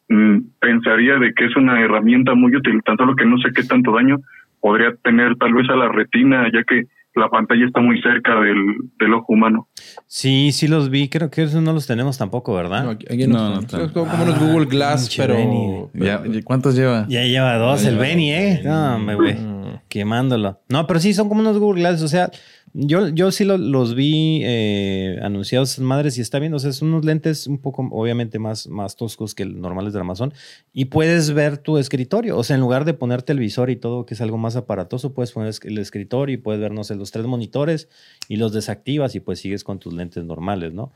S5: mm, pensaría de que es una herramienta muy útil, tanto lo que no sé qué tanto daño podría tener tal vez a la retina, ya que la pantalla está muy cerca del, del ojo humano.
S1: Sí, sí los vi. Creo que esos no los tenemos tampoco, ¿verdad?
S2: No, aquí-
S4: No,
S2: no,
S4: no
S2: como, como los Google Glass, pero,
S1: Benny.
S2: pero-
S4: Ya, ¿Cuántos lleva?
S1: Ya lleva dos
S2: Ya
S1: el
S2: lleva
S1: Benny, ¿eh?
S2: Benny.
S1: No, güey.
S2: Mm.
S1: Quemándolo. No, pero sí, son como unos Google Glass. O sea, yo, yo sí lo- los vi eh, anunciados madres y está bien. O sea, son unos lentes un poco, obviamente, más, más toscos que el normales de Amazon. Y puedes ver tu escritorio. O sea, en lugar de ponerte el visor y todo, que es algo más aparatoso, puedes poner el escritorio y puedes ver, no sé, los tres monitores y los desactivas y pues sigues con tus lentes normales, ¿no?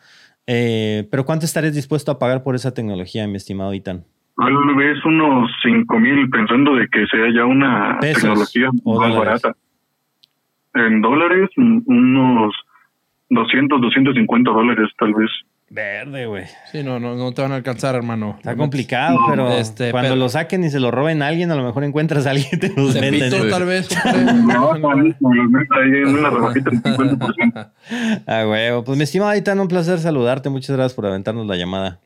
S1: Eh, pero ¿cuánto estarías dispuesto a pagar por esa tecnología, mi estimado Itan?
S5: Tal vez unos cinco mil pensando de que sea ya una
S1: Pesos
S5: tecnología más
S1: dólares.
S5: barata. En dólares, unos 200, 250 dólares tal vez.
S1: Verde, güey.
S2: Sí, no, no, no te van a alcanzar, hermano.
S1: Está complicado, pero
S2: Este,
S1: cuando
S2: pero-
S1: lo saquen y se lo roben a alguien, a lo mejor encuentras a alguien que te los vende. ¿no?
S2: tal vez. compadre.
S5: No, no, no, los meto ahí en una rebajita del 50%.
S1: Ah, huevo. Pues mi estimado Itán, un placer saludarte. Muchas gracias por aventarnos la llamada.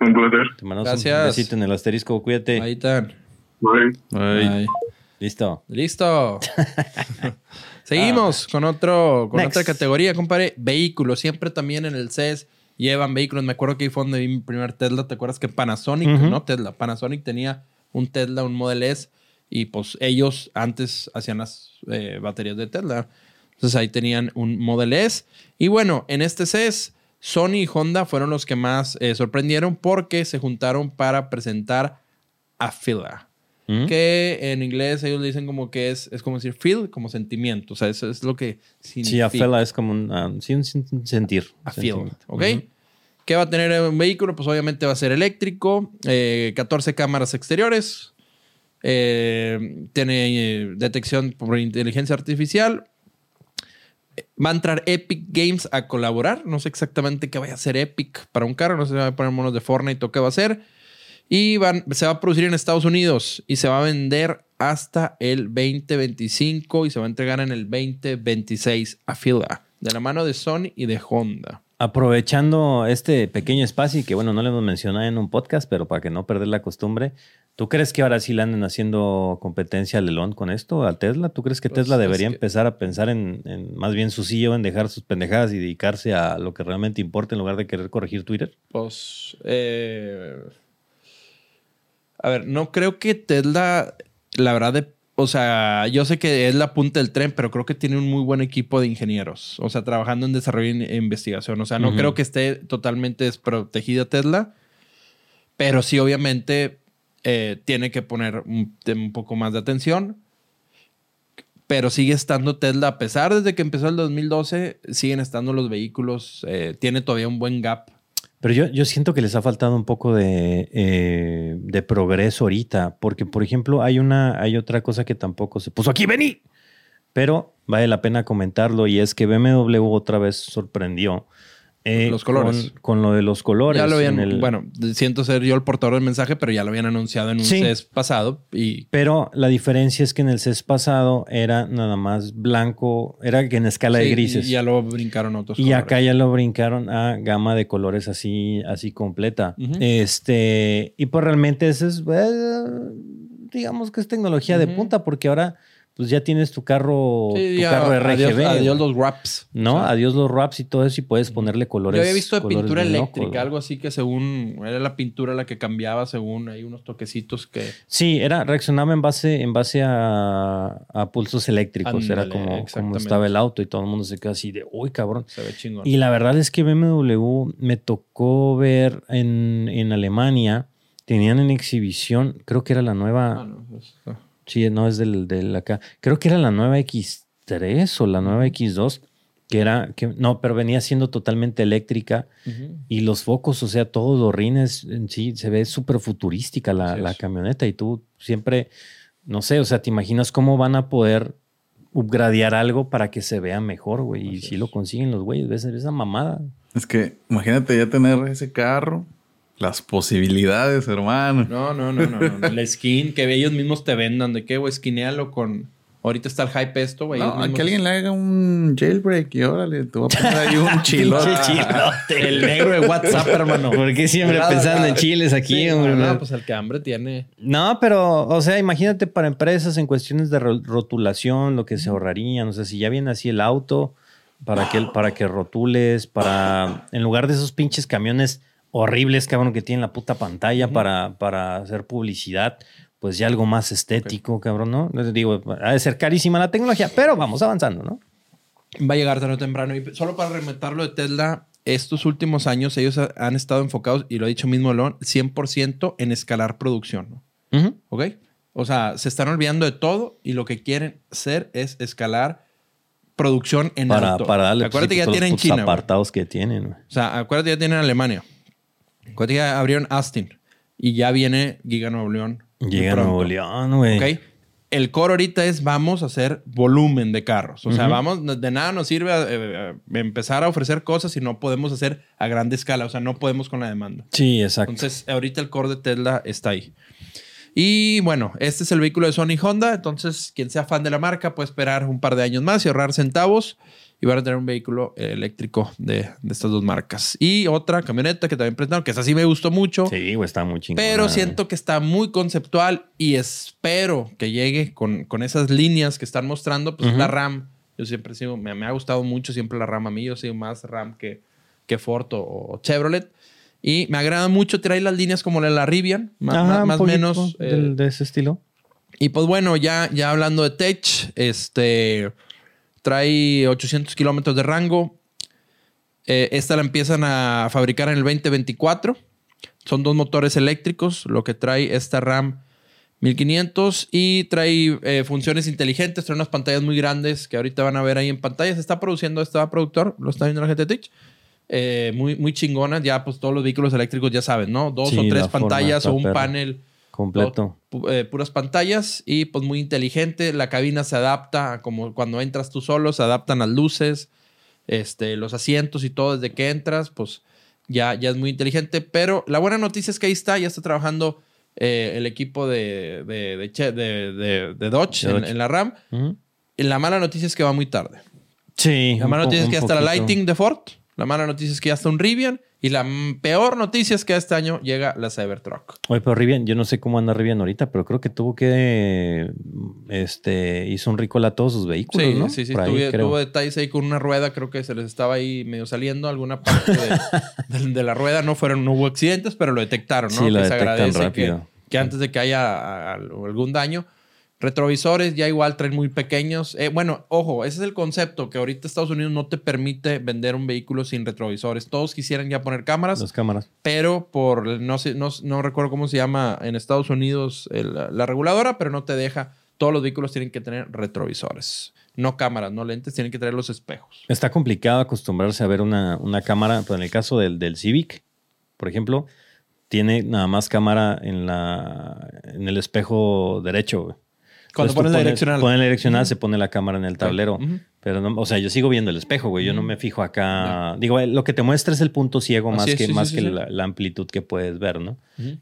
S5: Un placer.
S1: Te mandamos
S2: Gracias.
S1: un besito en el asterisco. Cuídate.
S2: Están.
S5: Bye.
S4: Ay,
S2: Ahí.
S1: Listo.
S2: Listo. Seguimos con otro, con
S1: Next.
S2: otra categoría, compadre. Vehículos. Siempre también en el CES llevan vehículos. Me acuerdo que ahí fue donde vi mi primer Tesla. ¿Te acuerdas que Panasonic, no Tesla? Panasonic tenía un Tesla, un Model S. Y pues ellos antes hacían las eh, baterías de Tesla. Entonces ahí tenían un Model S. Y bueno, en este CES, Sony y Honda fueron los que más eh, sorprendieron porque se juntaron para presentar a Fila
S1: ¿Mm?
S2: que en inglés ellos le dicen como que es, es como decir feel, como sentimiento. O sea, eso es lo que
S1: Sí,
S2: significa.
S1: a fela es como un, ah, sí, un sen- un sentir.
S2: a feel. ¿ok?
S1: Ujú.
S2: ¿Qué va a tener un vehículo? Pues obviamente va a ser eléctrico, eh, 14 cámaras exteriores, eh, tiene eh, detección por inteligencia artificial. Va a entrar Epic Games a colaborar. No sé exactamente qué vaya a hacer Epic para un carro. No sé si va a poner monos de Fortnite o qué va a hacer. Y van- se va a producir en Estados Unidos y se va a vender hasta el 2025 y se va a entregar en el 2026 a fila de la mano de Sony y de Honda.
S1: Aprovechando este pequeño espacio y que bueno, no le hemos mencionado en un podcast, pero para que no perder la costumbre, ¿tú crees que ahora sí le anden haciendo competencia al Elon con esto, al Tesla? ¿Tú crees que
S2: Pues,
S1: Tesla
S2: es
S1: debería
S2: que-
S1: empezar a pensar en, en más bien su CEO, en dejar sus pendejadas y dedicarse a lo que realmente importa en lugar de querer corregir Twitter?
S2: Pues, eh, a ver, no creo que Tesla, la verdad, de- o sea, yo sé que es la punta del tren, pero creo que tiene un muy buen equipo de ingenieros, o sea, trabajando en desarrollo e investigación. O sea, no creo que esté totalmente desprotegida Tesla, pero sí, obviamente, eh, tiene que poner un, un poco más de atención. pero sigue estando Tesla, a pesar desde que empezó el 2012, siguen estando los vehículos, eh, tiene todavía un buen gap.
S1: Pero yo, yo siento que les ha faltado un poco de, eh, de progreso ahorita, porque por ejemplo hay una, hay otra cosa que tampoco se puso aquí, vení, pero vale la pena comentarlo y es que BMW otra vez sorprendió eh,
S2: Los colores.
S1: Con, con lo de los colores.
S2: Ya lo habían,
S1: el-
S2: bueno, siento ser yo el portador del mensaje, pero ya lo habían anunciado en un
S1: Sí.
S2: CES pasado y
S1: Pero la diferencia es que en el CES pasado era nada más blanco, era que en escala de grises.
S2: Y ya lo brincaron otros
S1: Y
S2: colores.
S1: acá ya lo brincaron a gama de colores así, así completa. Este, y pues realmente ese es, eh, digamos que es tecnología de punta, porque ahora pues ya tienes tu carro,
S2: Sí,
S1: tu
S2: ya,
S1: carro RGB.
S2: adiós los wraps.
S1: ¿No?
S2: O sea,
S1: Adiós los wraps y todo eso y puedes ponerle colores.
S2: Yo había visto de pintura eléctrica, algo así que según era la pintura la que cambiaba según hay unos toquecitos que
S1: Sí, era, reaccionaba en base, en base a, a pulsos eléctricos. era
S2: Ándale,
S1: como, como estaba el auto y todo el mundo se queda así de, uy, cabrón.
S2: se ve chingón.
S1: Y la verdad es que BMW me tocó ver en, en Alemania, tenían en exhibición, creo que era la nueva,
S2: Ah, no, pues, ah.
S1: Sí, no es del, del acá, creo que era la nueva X3 o la nueva X2, que era, que, no, pero venía siendo totalmente eléctrica y los focos, o sea, todos los rines en sí, se ve súper futurística la, la camioneta y tú siempre, no sé, o sea, te imaginas cómo van a poder upgradear algo para que se vea mejor, güey. Y si lo consiguen los güeyes, ves esa mamada.
S4: Es que imagínate ya tener ese carro, las posibilidades, hermano.
S2: No, no, no, no, no. La skin que ellos mismos te vendan de qué, güey, skinealo con ahorita está el hype esto, güey.
S4: No,
S2: mismos-
S4: que alguien le haga un jailbreak y órale, te voy a poner ahí un chilote.
S2: el negro de WhatsApp, hermano.
S1: ¿Por qué siempre
S2: Nada,
S1: pensando
S2: nada.
S1: en chiles aquí,
S2: Sí,
S1: hombre?
S2: no, pues el que hambre tiene.
S1: No, pero, o sea, imagínate para empresas en cuestiones de ro- rotulación, lo que se ahorrarían. O sea, si ya viene así el auto, para que, para que rotules, para, en lugar de esos pinches camiones horribles, cabrón, que tienen la puta pantalla para, para hacer publicidad, pues ya algo más estético, cabrón, ¿no? Les digo, ha de ser carísima la tecnología, pero vamos avanzando, ¿no?
S2: Va a llegar tarde o temprano. Y solo para rematarlo de Tesla, estos últimos años ellos ha- han estado enfocados, y lo ha dicho mismo Elon, 100% en escalar producción, ¿no? ¿Ok? O sea, se están olvidando de todo y lo que quieren hacer es escalar producción en
S1: Para,
S2: alto.
S1: para darle
S2: Acuérdate
S1: pues,
S2: que ya tienen China.
S1: apartados que tienen. güey.
S2: O sea, acuérdate que ya tienen Alemania. Acuérdate que abrieron Austin. Y ya viene Giga Nuevo León.
S1: a
S2: pronto.
S1: Nuevo León, güey.
S2: ¿Ok? El core ahorita es vamos a hacer volumen de carros. O sea,
S1: Ujú.
S2: vamos, de nada nos sirve eh, eh, empezar a ofrecer cosas si no podemos hacer a grande escala. O sea, no podemos con la demanda.
S1: Sí, exacto.
S2: Entonces, ahorita el core de Tesla está ahí. Y bueno, este es el vehículo de Sony Honda. Entonces, quien sea fan de la marca puede esperar un par de años más y ahorrar centavos. Y van a tener un vehículo eh, eléctrico de, de estas dos marcas. Y otra camioneta que también presentaron, que esa sí me gustó mucho.
S1: Sí, está muy chingón.
S2: Pero siento que está muy conceptual y espero que llegue con, con esas líneas que están mostrando. Pues es la
S1: Ujú.
S2: RAM. Yo siempre sigo, me, me ha gustado mucho siempre la RAM a mí. Yo soy más RAM que, que Ford o, o Chevrolet. Y me agrada mucho traer las líneas como la, la Rivian, más, más o menos. eh,
S1: del- de ese estilo.
S2: y pues bueno, ya, ya hablando de Tech, este trae 800 kilómetros de rango. Eh, esta la empiezan a fabricar en el 2024. Son dos motores eléctricos, lo que trae esta RAM 1500 y trae eh, funciones inteligentes, trae unas pantallas muy grandes que ahorita van a ver ahí en pantalla. Se está produciendo, este productor, lo está viendo la gente de Tech. Eh, muy, muy chingonas. Ya, pues todos los vehículos eléctricos ya saben, ¿no? Dos
S1: Sí,
S2: o tres pantallas
S1: está
S2: o un
S1: perra.
S2: panel
S1: Completo.
S2: eh, puras pantallas y pues muy inteligente. La cabina se adapta a como cuando entras tú solo, se adaptan las luces, este, los asientos y todo desde que entras, pues ya, ya es muy inteligente. Pero la buena noticia es que ahí está, ya está trabajando eh, el equipo de, de, de, Dodge, en- la RAM. Y la mala noticia es que va muy tarde.
S1: Sí.
S2: La mala noticia es que ya está la. Lighting de Ford. La mala noticia es que ya está un Rivian. Y la peor noticia es que este año llega la Cybertruck.
S1: Oye, pero Rivian, yo no sé cómo anda Rivian ahorita, pero creo que tuvo que. Este. Hizo un recall a todos sus vehículos,
S2: Sí,
S1: ¿no?
S2: sí, sí. Tuve- tuvo detalles ahí con una rueda, creo que se les estaba ahí medio saliendo alguna parte de, de- de la rueda. No fueron, no hubo accidentes, pero lo detectaron, ¿no?
S1: Sí, lo
S2: Que se
S1: detectan
S2: agradece
S1: rápido.
S2: Que, que antes de que haya algún daño. Retrovisores ya igual traen muy pequeños. Eh, bueno, ojo, ese es el concepto que ahorita Estados Unidos no te permite vender un vehículo sin retrovisores. Todos quisieran ya poner cámaras,
S1: Las cámaras.
S2: pero por no sé, no, no recuerdo cómo se llama en Estados Unidos el- la reguladora, pero no te deja todos los vehículos tienen que tener retrovisores. No cámaras, no lentes, tienen que tener los espejos.
S1: Está complicado acostumbrarse a ver una, una cámara, pero en el caso del, del Civic, por ejemplo, tiene nada más cámara en, la, en el espejo derecho. güey.
S2: Cuando pones
S1: tú
S2: la direccional.
S1: Pones la direccional,
S2: Ujú.
S1: se pone la cámara en el tablero. Pero no, o sea, yo sigo viendo el espejo, güey. Yo no me fijo acá. Digo, eh, lo que te muestra es el punto ciego
S2: Así
S1: más
S2: es,
S1: que,
S2: sí,
S1: más
S2: sí,
S1: que
S2: sí.
S1: La, la amplitud que puedes ver, ¿no?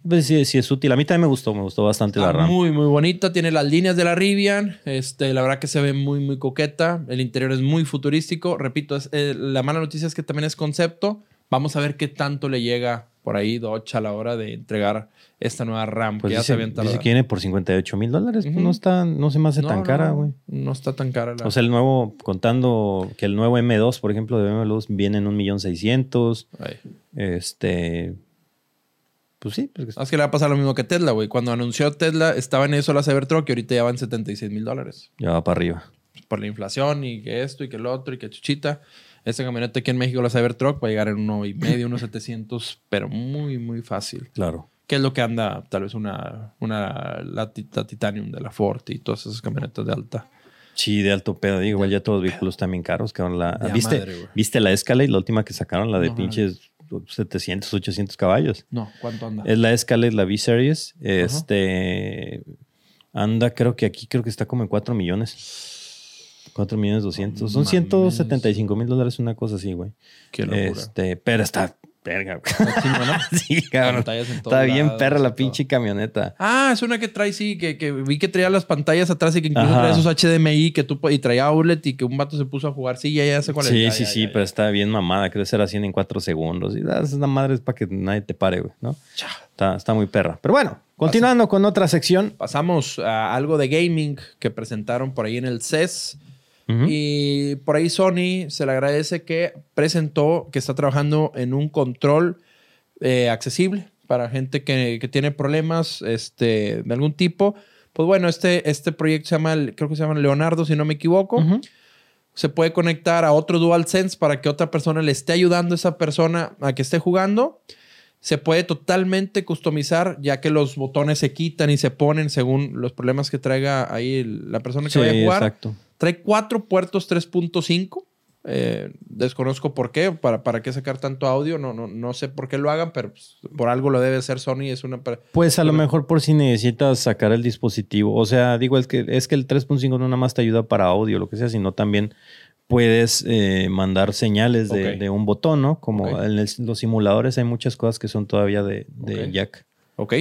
S1: Pues sí, sí es útil. A mí también me gustó, me gustó bastante la RAM.
S2: muy, muy bonita. Tiene las líneas de la Rivian. Este, la verdad que se ve muy, muy coqueta. El interior es muy futurístico. Repito, es- eh, la mala noticia es que también es concepto. Vamos a ver qué tanto le llega por ahí Dodge a la hora de entregar esta nueva RAM
S1: Pues
S2: que ya
S1: dice,
S2: se habían
S1: dice que viene por 58 mil dólares. Pues
S2: Ujú.
S1: no está, no se me hace
S2: No,
S1: tan
S2: no,
S1: cara, güey.
S2: No está tan cara la.
S1: O sea, el nuevo, contando que el nuevo M2, por ejemplo, de BMW viene en un millón seiscientos.
S2: Ay.
S1: Este. Pues sí, pues,
S2: Es que le va a pasar lo mismo que Tesla, güey. Cuando anunció Tesla, estaba en eso la Cybertruck y ahorita ya va en 76 mil dólares.
S1: ya va para arriba.
S2: Por la inflación y que esto y que el otro y que chuchita. Esta camioneta aquí en México, la Cybertruck, va a llegar en uno y medio, unos 700, pero muy, muy fácil.
S1: Claro.
S2: Que es lo que anda, tal vez una, una la, la Titanium de la Ford y todas esas camionetas de alta.
S1: Sí, de alto pedo. Digo, igual ya todos los vehículos también caros. cabrón. La, ¿viste,
S2: madre.
S1: ¿Viste la Escalade, la última que sacaron? La de
S2: No, no la
S1: pinches 700, 800 caballos.
S2: No, ¿cuánto anda?
S1: Es la Escalade, la V-Series. Este. Anda, creo que aquí creo que está como en 4 millones. 4 millones 200. Son
S2: Mames.
S1: 175 mil dólares, una cosa así, güey.
S2: Qué locura.
S1: Este, pero está verga, güey.
S2: Está chingona.
S1: sí, cabrón.
S2: Pantallas en todos
S1: Está bien
S2: lados
S1: perra la
S2: todo.
S1: pinche camioneta.
S2: Ah, es una que trae, sí, que, que vi que traía las pantallas atrás y que incluso
S1: Ajá.
S2: traía esos HDMI que tú, y traía outlet y que un vato se puso a jugar. Sí, ya, ya sé cuál es.
S1: Sí,
S2: Ya,
S1: sí,
S2: ya,
S1: sí,
S2: ya,
S1: pero
S2: ya.
S1: está bien mamada. Creo que será 100 en 4 segundos. Y ah, esa madre es para que nadie te pare, güey, ¿no? Está, está muy perra. Pero bueno, continuando con otra sección.
S2: Pasamos a algo de gaming que presentaron por ahí en el CES.
S1: Ujú.
S2: Y por ahí Sony se le agradece que presentó que está trabajando en un control eh, accesible para gente que, que tiene problemas este, de algún tipo. Pues bueno, este, este proyecto se llama, creo que se llama Leonardo, si no me equivoco.
S1: Ujú.
S2: Se puede conectar a otro DualSense para que otra persona le esté ayudando a esa persona a que esté jugando. Se puede totalmente customizar, ya que los botones se quitan y se ponen según los problemas que traiga ahí la persona que
S1: Sí,
S2: vaya a jugar.
S1: exacto.
S2: Trae cuatro puertos 3.5. Eh, desconozco por qué, para, para qué sacar tanto audio. No, no, no sé por qué lo hagan, pero pues, por algo lo debe hacer Sony. Es una.
S1: Pues a lo mejor por si necesitas sacar el dispositivo. O sea, digo, es que, es que el 3.5 no nada más te ayuda para audio, lo que sea, sino también puedes eh, mandar señales de, un botón, ¿no? Como en el- los simuladores hay muchas cosas que son todavía de, de
S2: Ok.
S1: jack.
S2: Ok.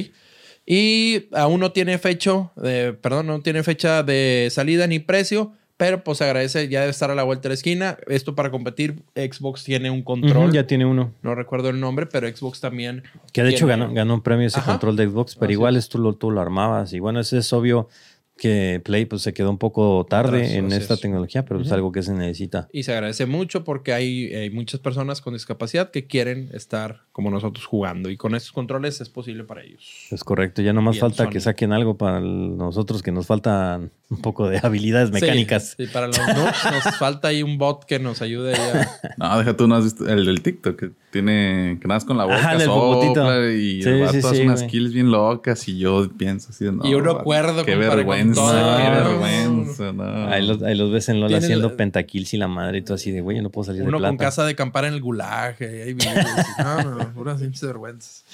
S2: Y aún no tiene fecha, de, perdón, no tiene fecha de salida ni precio, pero pues se agradece, ya debe estar a la vuelta de la esquina. Esto para competir, Xbox tiene un control.
S1: Ya tiene uno.
S2: No recuerdo el nombre, pero Xbox también.
S1: Que de hecho ganó, ganó un premio ese
S2: Ajá.
S1: control de Xbox, pero igual
S2: es.
S1: es tú lo, tú lo armabas. Y bueno, eso es obvio que Play pues, se quedó un poco tarde
S2: Atrás,
S1: en esta
S2: es.
S1: tecnología, pero es algo que se necesita.
S2: Y se agradece mucho porque hay, hay muchas personas con discapacidad que quieren estar como nosotros jugando. Y con estos controles es posible para ellos.
S1: Es correcto, ya nomás falta que saquen algo para nosotros que nos faltan un poco de habilidades mecánicas.
S2: Sí, sí, para los noobs nos falta ahí un bot que nos ayude a...
S4: No, deja tú, no has visto el del TikTok tiene, que nada más con la boca
S1: Ajá,
S4: sopla y
S1: Sí,
S4: el vato
S1: sí,
S4: hace
S1: sí,
S4: unas
S1: güey.
S4: skills bien locas y yo pienso así de, no,
S2: Y uno
S4: vato,
S2: cuerdo,
S4: Qué vergüenza,
S2: todo,
S4: qué
S1: no.
S4: vergüenza, no.
S1: Ahí los, ahí los ves en LOL
S2: Tiene
S1: haciendo
S2: la-
S1: pentakills y la madre y todo así de, güey, yo no puedo salir
S2: Uno
S1: de plata.
S2: con casa de campar en el gulag. ahí no, no, no, puras vergüenzas.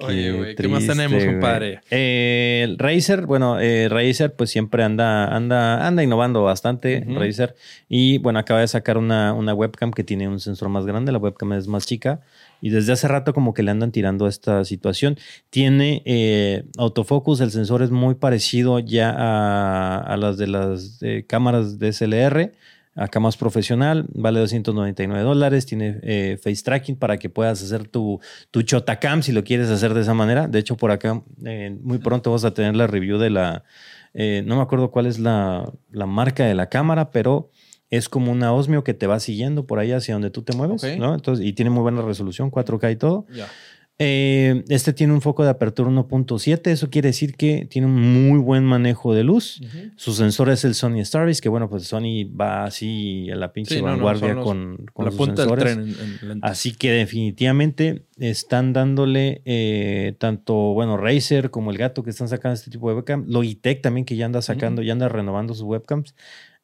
S2: Oye, güey, ¿qué más tenemos, compadre?
S1: Eh, el Razer, bueno, eh, Razer pues siempre anda, anda, anda innovando bastante,
S2: Ujú.
S1: Razer. Y bueno, acaba de sacar una, una webcam que tiene un sensor más grande, la webcam es más chica. Y desde hace rato como que le andan tirando a esta situación. Tiene eh, autofocus, el sensor es muy parecido ya a, a las de las eh, cámaras DSLR. Acá más profesional, vale 299 dólares, tiene eh, face tracking para que puedas hacer tu, tu chotacam si lo quieres hacer de esa manera. De hecho, por acá eh, muy pronto vas a tener la review de la, eh, no me acuerdo cuál es la, la marca de la cámara, pero es como una Osmio que te va siguiendo por ahí hacia donde tú te mueves,
S2: Ok.
S1: ¿no? Entonces, y tiene muy buena resolución, 4K y todo.
S2: Ya.
S1: Eh, este tiene un foco de apertura 1.7, eso quiere decir que tiene un muy buen manejo de luz. Su sensor es el Sony Starvis, que bueno, pues Sony va así a la pinche
S2: Sí, no, no,
S1: vanguardia
S2: son los-
S1: con, con
S2: la
S1: sus
S2: punta del
S1: sensores.
S2: tren en- en lentes.
S1: Así que definitivamente están dándole eh, tanto, bueno, Razer como el gato que están sacando este tipo de webcam. Logitech también que ya anda sacando, ya anda renovando sus webcams.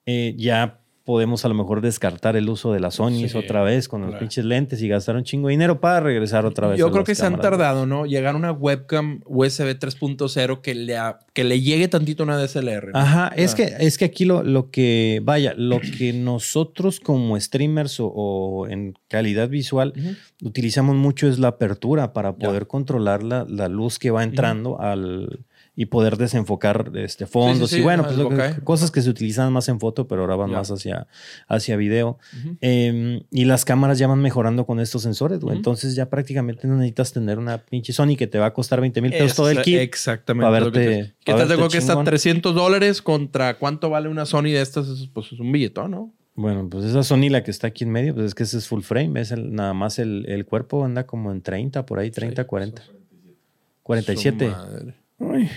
S1: Eh, ya podemos a lo mejor descartar el uso de las Sony
S2: Sí,
S1: otra vez con los
S2: claro.
S1: pinches lentes y gastar un chingo de dinero para regresar otra vez.
S2: Yo
S1: a
S2: creo que se han tardado, ¿no? Llegar a una webcam USB 3.0 que le, a- que le llegue tantito a una DSLR. ¿no?
S1: Ajá, es,
S2: Ah.
S1: que, es que aquí lo, lo que, vaya, lo que nosotros como streamers o, o en calidad visual utilizamos mucho es la apertura para poder controlar la, la luz que va entrando al y poder desenfocar este, fondos
S2: sí,
S1: y bueno,
S2: ajá,
S1: pues que- cosas que se utilizan más en foto, pero ahora van más hacia, hacia video. Eh, y las cámaras ya van mejorando con estos sensores, güey. Entonces ya prácticamente no necesitas tener una pinche Sony que te va a costar 20 mil pesos
S2: Es-
S1: todo el kit.
S2: Exactamente. que te- ¿Qué tal tengo que está
S1: chingón.
S2: 300 dólares contra cuánto vale una Sony de estas? Es- Pues es un billetón, ¿no?
S1: Bueno, pues esa Sony la que está aquí en medio, pues es que ese es full frame, es el- nada más el, el cuerpo anda como en 30, por ahí, 30, 40. 47. Uy,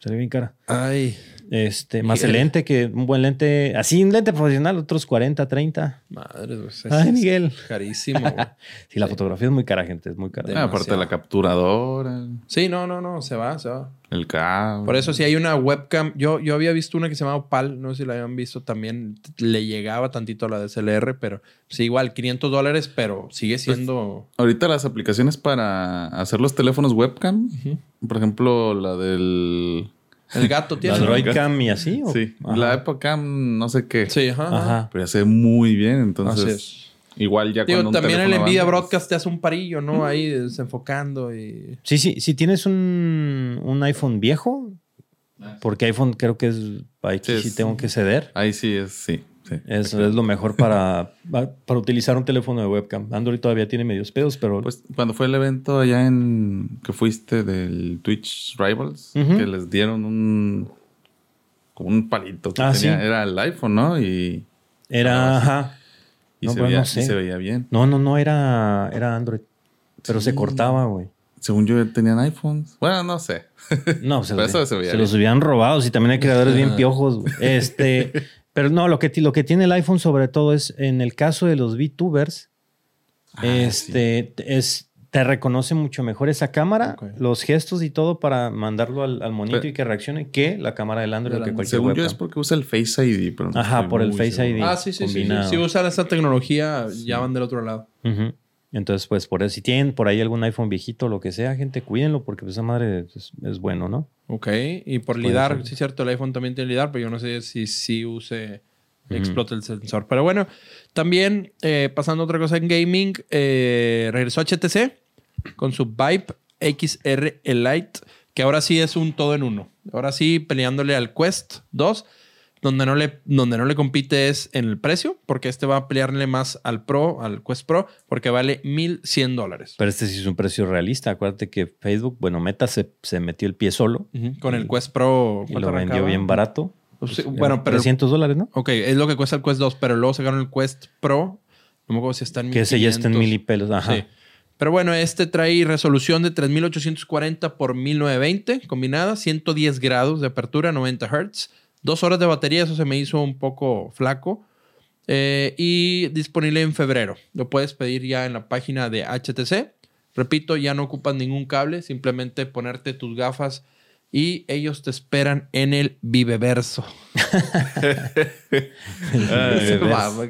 S1: salió bien cara.
S2: Ay,
S1: Este, más
S2: Miguel.
S1: el lente, que un buen lente, así un lente profesional, otros 40, 30.
S2: madre. pues, es-
S1: Ay,
S2: es
S1: Miguel.
S2: Carísimo.
S1: Sí, la fotografía es muy cara, gente, es muy cara.
S4: Ah, aparte de la capturadora,
S2: Sí, no, no, no. Se va, se va.
S4: el cable.
S2: Por eso si hay una webcam, yo, yo había visto una que se llama Opal, no sé si la habían visto también, le llegaba tantito a la DSLR, pero sí, igual 500 dólares, pero sigue siendo...
S4: Ahorita las aplicaciones para hacer los teléfonos webcam, por ejemplo, la del.
S2: El gato tiene...
S1: ¿La
S2: ¿no?
S1: Droid Cam y así? o?
S4: Sí,
S1: Ajá.
S4: la Epocam, no sé qué.
S2: Sí, ajá. ajá.
S4: Pero ya se ve muy bien, entonces.
S2: Así es.
S4: Igual ya
S2: Digo,
S4: cuando
S2: también el Nvidia
S4: anda,
S2: Broadcast te hace un parillo, ¿no? Ahí desenfocando y...
S1: Sí, sí, si tienes un, un iPhone viejo, porque iPhone creo que es, ahí
S4: Sí,
S1: sí
S4: es-
S1: tengo que ceder.
S4: Ahí sí es, sí. Sí.
S1: Eso es lo mejor para, para utilizar un teléfono de webcam. Android todavía tiene medios pedos, pero
S4: Pues cuando fue el evento allá en que fuiste del Twitch Rivals, que les dieron un como un palito que
S1: Ah,
S4: tenía,
S1: sí.
S4: era el iPhone, ¿no? Y,
S1: era...
S4: Ah,
S1: ajá.
S4: y
S1: No,
S4: se,
S1: bueno,
S4: veía,
S1: no sé.
S4: y se veía bien.
S1: No, no, no, era, era Android. Pero se cortaba, güey.
S4: Según yo tenían iPhones. Bueno, no sé.
S1: No, se,
S4: Pero
S1: los,
S4: eso se veía
S1: se los hubieran robado. Si también hay creadores bien piojos. güey. Este, pero no, lo que, lo que tiene el iPhone sobre todo es, en el caso de los VTubers,
S4: Ah,
S1: este, es, te reconoce mucho mejor esa cámara, los gestos y todo para mandarlo al, al monito
S4: Pero-
S1: y que reaccione que la cámara del Android
S2: Del
S1: o que cualquier
S4: Según yo
S1: webcam.
S4: es porque usa el Face ID, pero no
S1: Ajá, por el Face
S4: seguro.
S1: ID.
S2: Ah, sí, sí, sí. Si usan esta tecnología, ya van del otro lado.
S1: Ujú. Entonces, pues, por eso, si tienen por ahí algún iPhone viejito o lo que sea, gente, cuídenlo porque pues, esa madre es, es bueno, ¿no?
S2: Ok, y por lidar,
S1: ser.
S2: sí es cierto, el iPhone también tiene lidar, pero yo no sé si sí use,
S1: Ujú.
S2: explote el sensor. Pero bueno, también eh, pasando a otra cosa en gaming, eh, regresó HTC con su Vibe XR Lite, que ahora sí es un todo en uno. Ahora sí peleándole al Quest 2, donde no le, donde no le compite es en el precio, porque este va a pelearle más al Pro, al Quest Pro, porque vale 1100 dólares.
S1: Pero este sí es un precio realista. Acuérdate que Facebook, bueno, Meta se, se metió el pie solo
S2: Con el Quest Pro,
S1: y
S2: ¿cuánto
S1: lo vendió bien barato.
S2: Pues
S1: Pues,
S2: bueno, pero
S1: 300 dólares, ¿no?
S2: Ok, es lo que cuesta el Quest 2, pero luego sacaron el Quest Pro. No me acuerdo si está en
S1: Que ese ya está en
S2: 1500.
S1: mil y pelos. Ajá.
S2: Sí. Pero bueno, este trae resolución de 3840 por 1920 combinada, 110 grados de apertura, 90 Hz, dos horas de batería, eso se me hizo un poco flaco. Eh, y disponible en febrero. Lo puedes pedir ya en la página de HTC. Repito, ya no ocupas ningún cable, simplemente ponerte tus gafas y ellos te esperan en el Viveverso.
S4: Ay,
S2: Mama,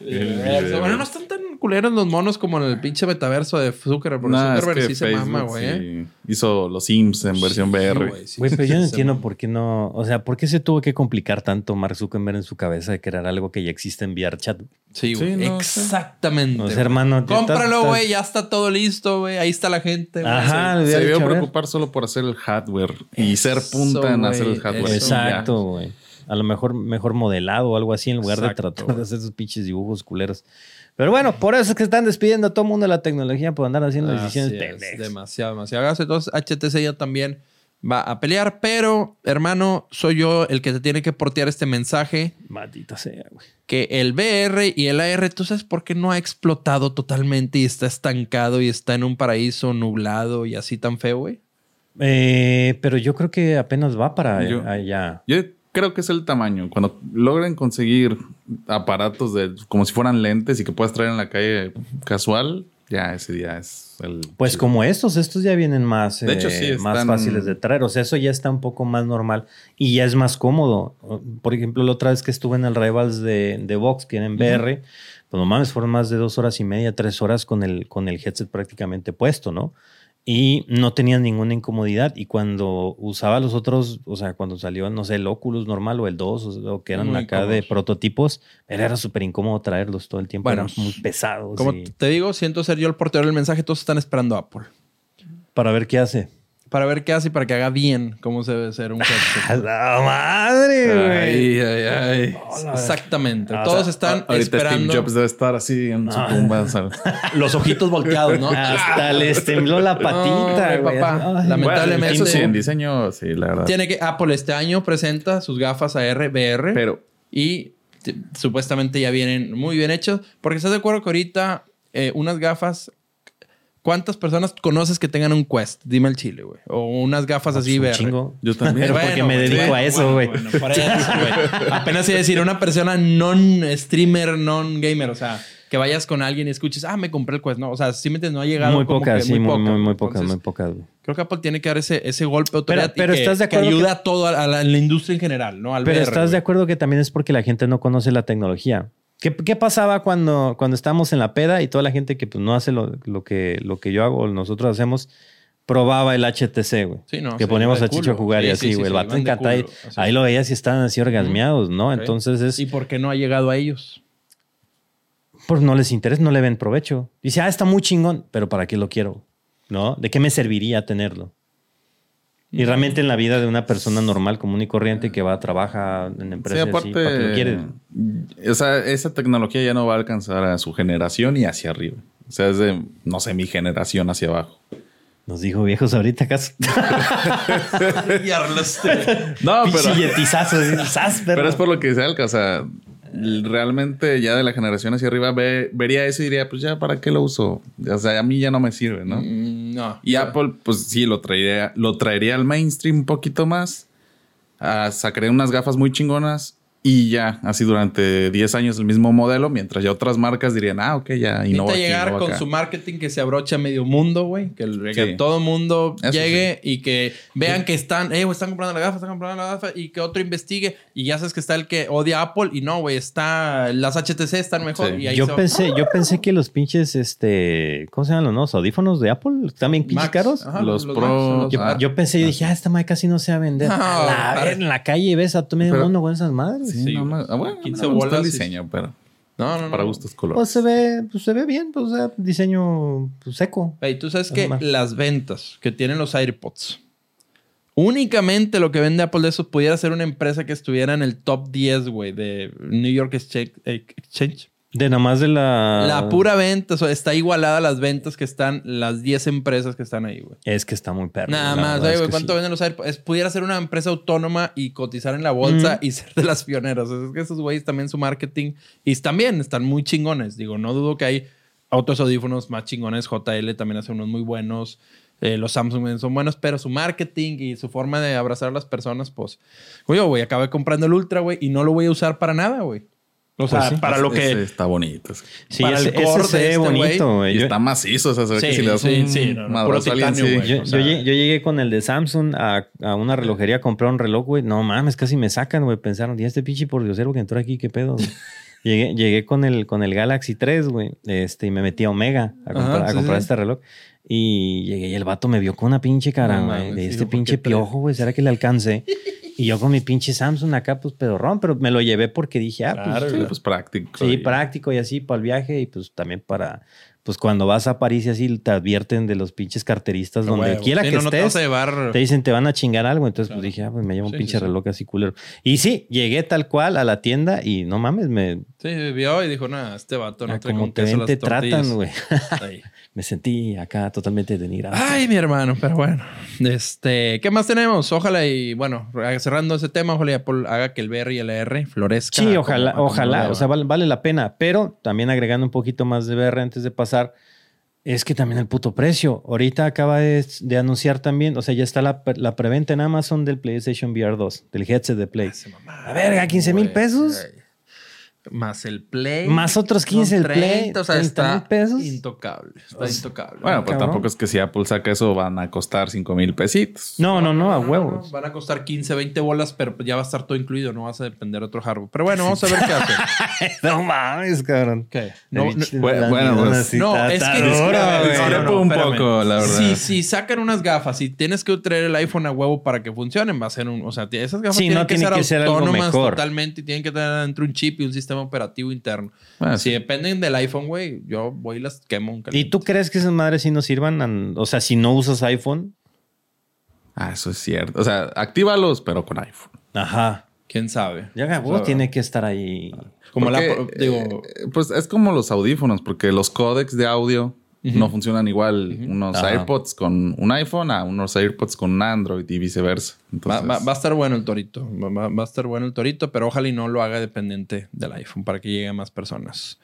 S2: Viveverso. Bueno, no están tan culeros los monos como en el pinche metaverso de Zuckerberg. Porque
S4: Nah, es
S2: Zuckerberg
S4: que
S2: sí se mama, güey. ¿eh?
S4: sí hizo los Sims en versión
S2: Sí,
S4: VR.
S2: güey, sí,
S1: Güey,
S2: sí,
S1: pero yo no entiendo por qué no. O sea, ¿por qué se tuvo que complicar tanto Mark Zuckerberg en su cabeza de crear algo que ya existe en VR chat?
S2: Sí, güey.
S4: Sí, no, sí.
S2: Exactamente.
S1: O sea, hermano,
S2: Cómpralo, güey. Ya está todo listo, güey. Ahí está la gente.
S1: Ajá,
S4: Se debió preocupar solo por hacer el hardware y ser
S2: Eso,
S4: punta en hacer el hardware.
S1: Exacto, güey. A lo mejor mejor modelado o algo así en lugar
S2: Exacto,
S1: de tratar de hacer esos pinches dibujos culeros. Pero bueno, por eso es que están despidiendo a todo el mundo de la tecnología por andar haciendo
S2: Así
S1: decisiones
S2: es,
S1: pendejas.
S2: Demasiado, demasiado. Entonces, HTC ya también va a pelear, pero hermano, soy yo el que te tiene que portear este mensaje
S1: Maldita sea, güey.
S2: que el VR y el AR, ¿tú sabes por qué no ha explotado totalmente y está estancado y está en un paraíso nublado y así tan feo, güey?
S1: Eh, pero yo creo que apenas va para
S4: Yo-
S1: allá.
S4: Yo creo que es el tamaño. Cuando logren conseguir aparatos de como si fueran lentes y que puedas traer en la calle casual, ya ese día es el.
S1: Pues como estos, estos ya vienen más,
S4: De hecho,
S1: eh,
S4: sí,
S1: más
S4: están-
S1: fáciles de traer. O sea, eso ya está un poco más normal y ya es más cómodo. Por ejemplo, la otra vez que estuve en el Rivals de, de Vox, que era en VR, pues no mames, fueron más de dos horas y media, tres horas con el, con el headset prácticamente puesto, ¿no? Y no tenían ninguna incomodidad. Y cuando usaba los otros, o sea, cuando salió, no sé, el Oculus normal o el 2, o, o que eran
S2: Muy
S1: acá de prototipos, era, era súper incómodo traerlos todo el tiempo.
S2: Bueno,
S1: eran muy pesados.
S2: Como
S1: y-
S2: te digo, siento ser yo el portero del mensaje, todos están esperando a Apple.
S1: Para ver qué hace.
S2: Para ver qué hace y para que haga bien cómo se debe ser un
S1: ¡A
S2: headset.
S1: la madre, güey!
S4: Ay, ay, ay.
S2: Exactamente.
S1: Ah, o
S2: Todos
S1: sea,
S2: están
S4: Ahorita
S2: esperando
S4: Steve Jobs debe estar así en su
S1: Ah.
S4: tumba.
S2: los ojitos volteados, ¿no?
S1: Hasta les tembló la patita,
S2: No,
S1: güey.
S2: papá.
S1: Ay,
S2: Lamentablemente-
S4: Bueno, eso sí, en diseño, sí, la verdad.
S2: Tiene que Apple este año presenta sus gafas AR, VR
S4: Pero
S2: y supuestamente ya vienen muy bien hechos. Porque estás de acuerdo que ahorita eh, unas gafas, ¿cuántas personas conoces que tengan un Quest? Dime el chile, güey. O unas gafas así
S1: un
S2: VR.
S1: chingo.
S4: yo también.
S1: Pero porque me dedico a eso, güey.
S2: Bueno. Apenas iba a decir una persona non-streamer, non-gamer. O sea, que vayas con alguien y escuches, ah, me compré el Quest. No, o sea, simplemente no ha llegado.
S1: Muy pocas, sí, muy,
S2: poca.
S1: muy, muy pocas, muy pocas. güey.
S2: Creo que Apple tiene que dar ese, ese golpe de autoridad
S1: Pero- pero
S2: y que,
S1: ¿estás de acuerdo que-
S2: ayuda a todo, a la, la industria en general, ¿no? Al
S1: Pero
S2: VR,
S1: estás de acuerdo que también es porque la gente no conoce la tecnología. ¿Qué, qué pasaba cuando, cuando estábamos en la peda y toda la gente que pues, no hace lo, lo que, lo que yo hago o nosotros hacemos, probaba el HTC, güey?
S2: Sí, no,
S1: que poníamos a Chicho a jugar y
S2: Sí,
S1: así,
S2: sí,
S1: güey.
S2: sí,
S1: el vato encantado.
S2: así.
S1: Ahí lo veías y estaban así orgasmeados, ¿no? Entonces es...
S2: ¿Y por qué no ha llegado a ellos?
S1: pues no les interesa, no le ven provecho. Dice, ah, está muy chingón, pero ¿para qué lo quiero? ¿No? ¿De qué me serviría tenerlo? Y realmente en la vida de una persona normal, común y corriente que va, trabaja en
S4: Sí,
S1: empresas
S4: aparte,
S1: así, ¿para qué lo quiere?
S4: o sea, esa tecnología ya no va a alcanzar a su generación y hacia arriba. O sea, es de, no sé, mi generación hacia abajo.
S1: Nos dijo viejos ahorita, acaso.
S4: No, pero, pero es por lo que se alcanza. O sea, realmente ya de la generación hacia arriba ve- vería eso y diría, pues ya, ¿para qué lo uso? O sea, a mí ya no me sirve, ¿no?
S2: Mm, no.
S4: Y Apple, pues sí, lo traería, lo traería al mainstream un poquito más. Ah, sacaría unas gafas muy chingonas y ya, así durante 10 años el mismo modelo, mientras ya otras marcas dirían, ah, ok, ya innova
S2: Necesita llegar
S4: innova
S2: con
S4: acá.
S2: su marketing que se abroche a medio mundo, güey. Que, el- que
S4: Sí.
S2: todo mundo
S4: Eso
S2: llegue y que vean que están, eh, güey, están comprando la gafa, están comprando la gafa y que otro investigue. Y ya sabes que está el que odia Apple y no, güey, está, las HTC están mejor.
S4: Sí.
S2: Y ahí
S1: Yo
S2: se
S1: pensé, yo pensé que los pinches, este, ¿cómo se llaman los nuevos audífonos de Apple? ¿Están bien pinches
S2: Max.
S1: caros?
S2: Ajá,
S4: Los
S2: Max,
S4: Pro-
S2: los-
S1: Yo,
S4: Ah.
S1: yo pensé y dije, ah, esta madre casi no se va a vender.
S2: No,
S1: A la en la calle ves a todo medio mundo con esas madres.
S4: Sí,
S2: Sí,
S4: no
S2: güey.
S4: más- ah, bueno,
S2: 15
S4: no me gusta el
S2: bolas
S4: diseño, pero
S2: No, no, no.
S4: para gustos colores.
S1: Pues se ve, pues se ve bien, pues o sea, diseño pues, seco.
S2: Ey, tú sabes que las ventas que tienen los AirPods, únicamente lo que vende Apple de esos pudiera ser una empresa que estuviera en el top 10, güey, de New York Exchange. Exchange.
S1: De nada más de la.
S2: La pura venta, o sea, está igualada a las ventas que están las 10 empresas que están ahí, güey.
S1: Es que está muy perro.
S2: Nada más,
S1: es
S2: güey,
S1: que
S2: ¿cuánto
S1: sí.
S2: venden los AirPods? Es- pudiera ser una empresa autónoma y cotizar en la bolsa y ser de las pioneras. Es que esos güeyes también su marketing y bien, están muy chingones. Digo, no dudo que hay otros audífonos más chingones. JL también hace unos muy buenos. Eh, los Samsung también son buenos, pero su marketing y su forma de abrazar a las personas, pues, güey, güey, acabé comprando el Ultra, güey, y no lo voy a usar para nada, güey. O sea,
S1: Pues sí.
S2: para lo
S4: Ese
S2: que...
S4: está bonito. ese.
S1: Sí,
S2: para
S1: ese,
S2: el
S1: ese
S2: core
S1: se
S2: de
S1: ve
S2: este
S1: bonito, güey.
S4: Y
S1: Yo-
S4: está macizo, o sea, se ve que si le das
S2: sí,
S4: un
S2: sí, no, no,
S4: madrazo
S2: puro
S4: a alguien,
S2: titanio,
S4: sí.
S2: güey.
S1: Yo,
S2: O sea-
S1: yo llegué, yo llegué con el de Samsung a, a una relojería a comprar un reloj, güey. No mames, casi me sacan, güey. Pensaron, ¿y este pinche por diosero que entró aquí? ¿Qué pedo? güey?" llegué, llegué con el, con el Galaxy 3, güey. Este, y me metí a Omega a
S2: Ajá,
S1: a comprar
S2: sí.
S1: este reloj. Y llegué y el vato me vio con una pinche cara,
S2: No
S1: güey. de este
S2: ¿por
S1: pinche piojo, güey. ¿Será que le alcance? y yo con mi pinche Samsung acá, pues pedorrón. Pero me lo llevé porque dije, ah, pues,
S2: Claro,
S4: pues práctico.
S1: Sí,
S4: y-
S1: práctico y así para el viaje y pues también para, pues cuando vas a París y así te advierten de los pinches carteristas, donde
S2: Huevo.
S1: quiera
S2: Sí,
S1: que
S2: no, no te
S1: estés,
S2: llevar.
S1: te dicen te van a chingar algo. Entonces,
S2: Claro.
S1: pues dije, ah, pues me llevo un
S2: Sí,
S1: pinche
S2: sí.
S1: reloj así culero. Y sí, llegué tal cual a la tienda y no mames, me,
S2: Sí, vio y dijo, nada, este vato no
S1: ah,
S2: trae
S1: como
S2: con
S1: te
S2: queso
S1: ven,
S2: las
S1: te
S2: tortillas".
S1: tratan, güey. Me sentí acá totalmente denigrado.
S2: Ay, mi hermano, pero bueno. Este, ¿qué más tenemos? Ojalá y, bueno, cerrando ese tema, ojalá y Apple haga que el VR y el AR florezca.
S1: Sí,
S2: como-
S1: ojalá,
S2: como
S1: ojalá,
S2: deba.
S1: o sea, vale, vale la pena, pero también agregando un poquito más de VR antes de pasar, es que también el puto precio. Ahorita acaba de, de anunciar también, o sea, ya está la, la preventa en Amazon del PlayStation VR 2, del headset de Play.
S2: Mamá,
S1: A verga, 15 mil pesos.
S2: Más el Play.
S1: Más otros 15
S2: son
S1: el Play,
S2: 30, o sea,
S1: 30
S2: está
S1: pesos.
S2: intocable. Está intocable.
S4: Bueno, pues
S1: cabrón.
S4: tampoco es que si Apple saca eso van a costar 5 mil pesitos.
S1: No, no, no, a huevos.
S2: Van a costar 15, 20 bolas, pero ya va a estar todo incluido. No vas a depender de otro hardware. Pero bueno, vamos a ver qué hace.
S1: no mames, cabrón.
S2: ¿Qué? No, no,
S4: Bueno, bueno, pues,
S2: no, es que-
S4: Discrepo un poco, la verdad.
S2: Si, si sacan unas gafas y tienes que traer el iPhone a huevo para que funcionen, va a ser un. O sea, esas gafas
S1: Sí,
S2: tienen
S1: no
S2: que
S1: tiene
S2: ser
S1: que ser algo
S2: autónomas
S1: mejor.
S2: totalmente y tienen que tener dentro un chip y un sistema operativo interno.
S4: Bueno,
S2: si dependen del iPhone, güey, yo voy y las quemo. un
S1: ¿Y tú crees que esas madres sí nos sirvan? a- o sea, si no usas iPhone.
S4: Ah, eso es cierto. O sea, actívalos, pero con iPhone.
S1: Ajá.
S2: ¿Quién sabe?
S1: Ya
S2: O sea,
S1: vos tiene que estar ahí.
S2: Como la. Digo.
S4: eh, pues es como los audífonos, porque los códecs de audio no funcionan igual. Unos
S1: Ajá.
S4: AirPods con un iPhone a unos AirPods con un Android y viceversa.
S2: Va,
S4: Entonces,
S2: va- va a estar bueno el torito. Va, va- va a estar bueno el torito, pero ojalá y no lo haga dependiente del iPhone para que llegue a más personas.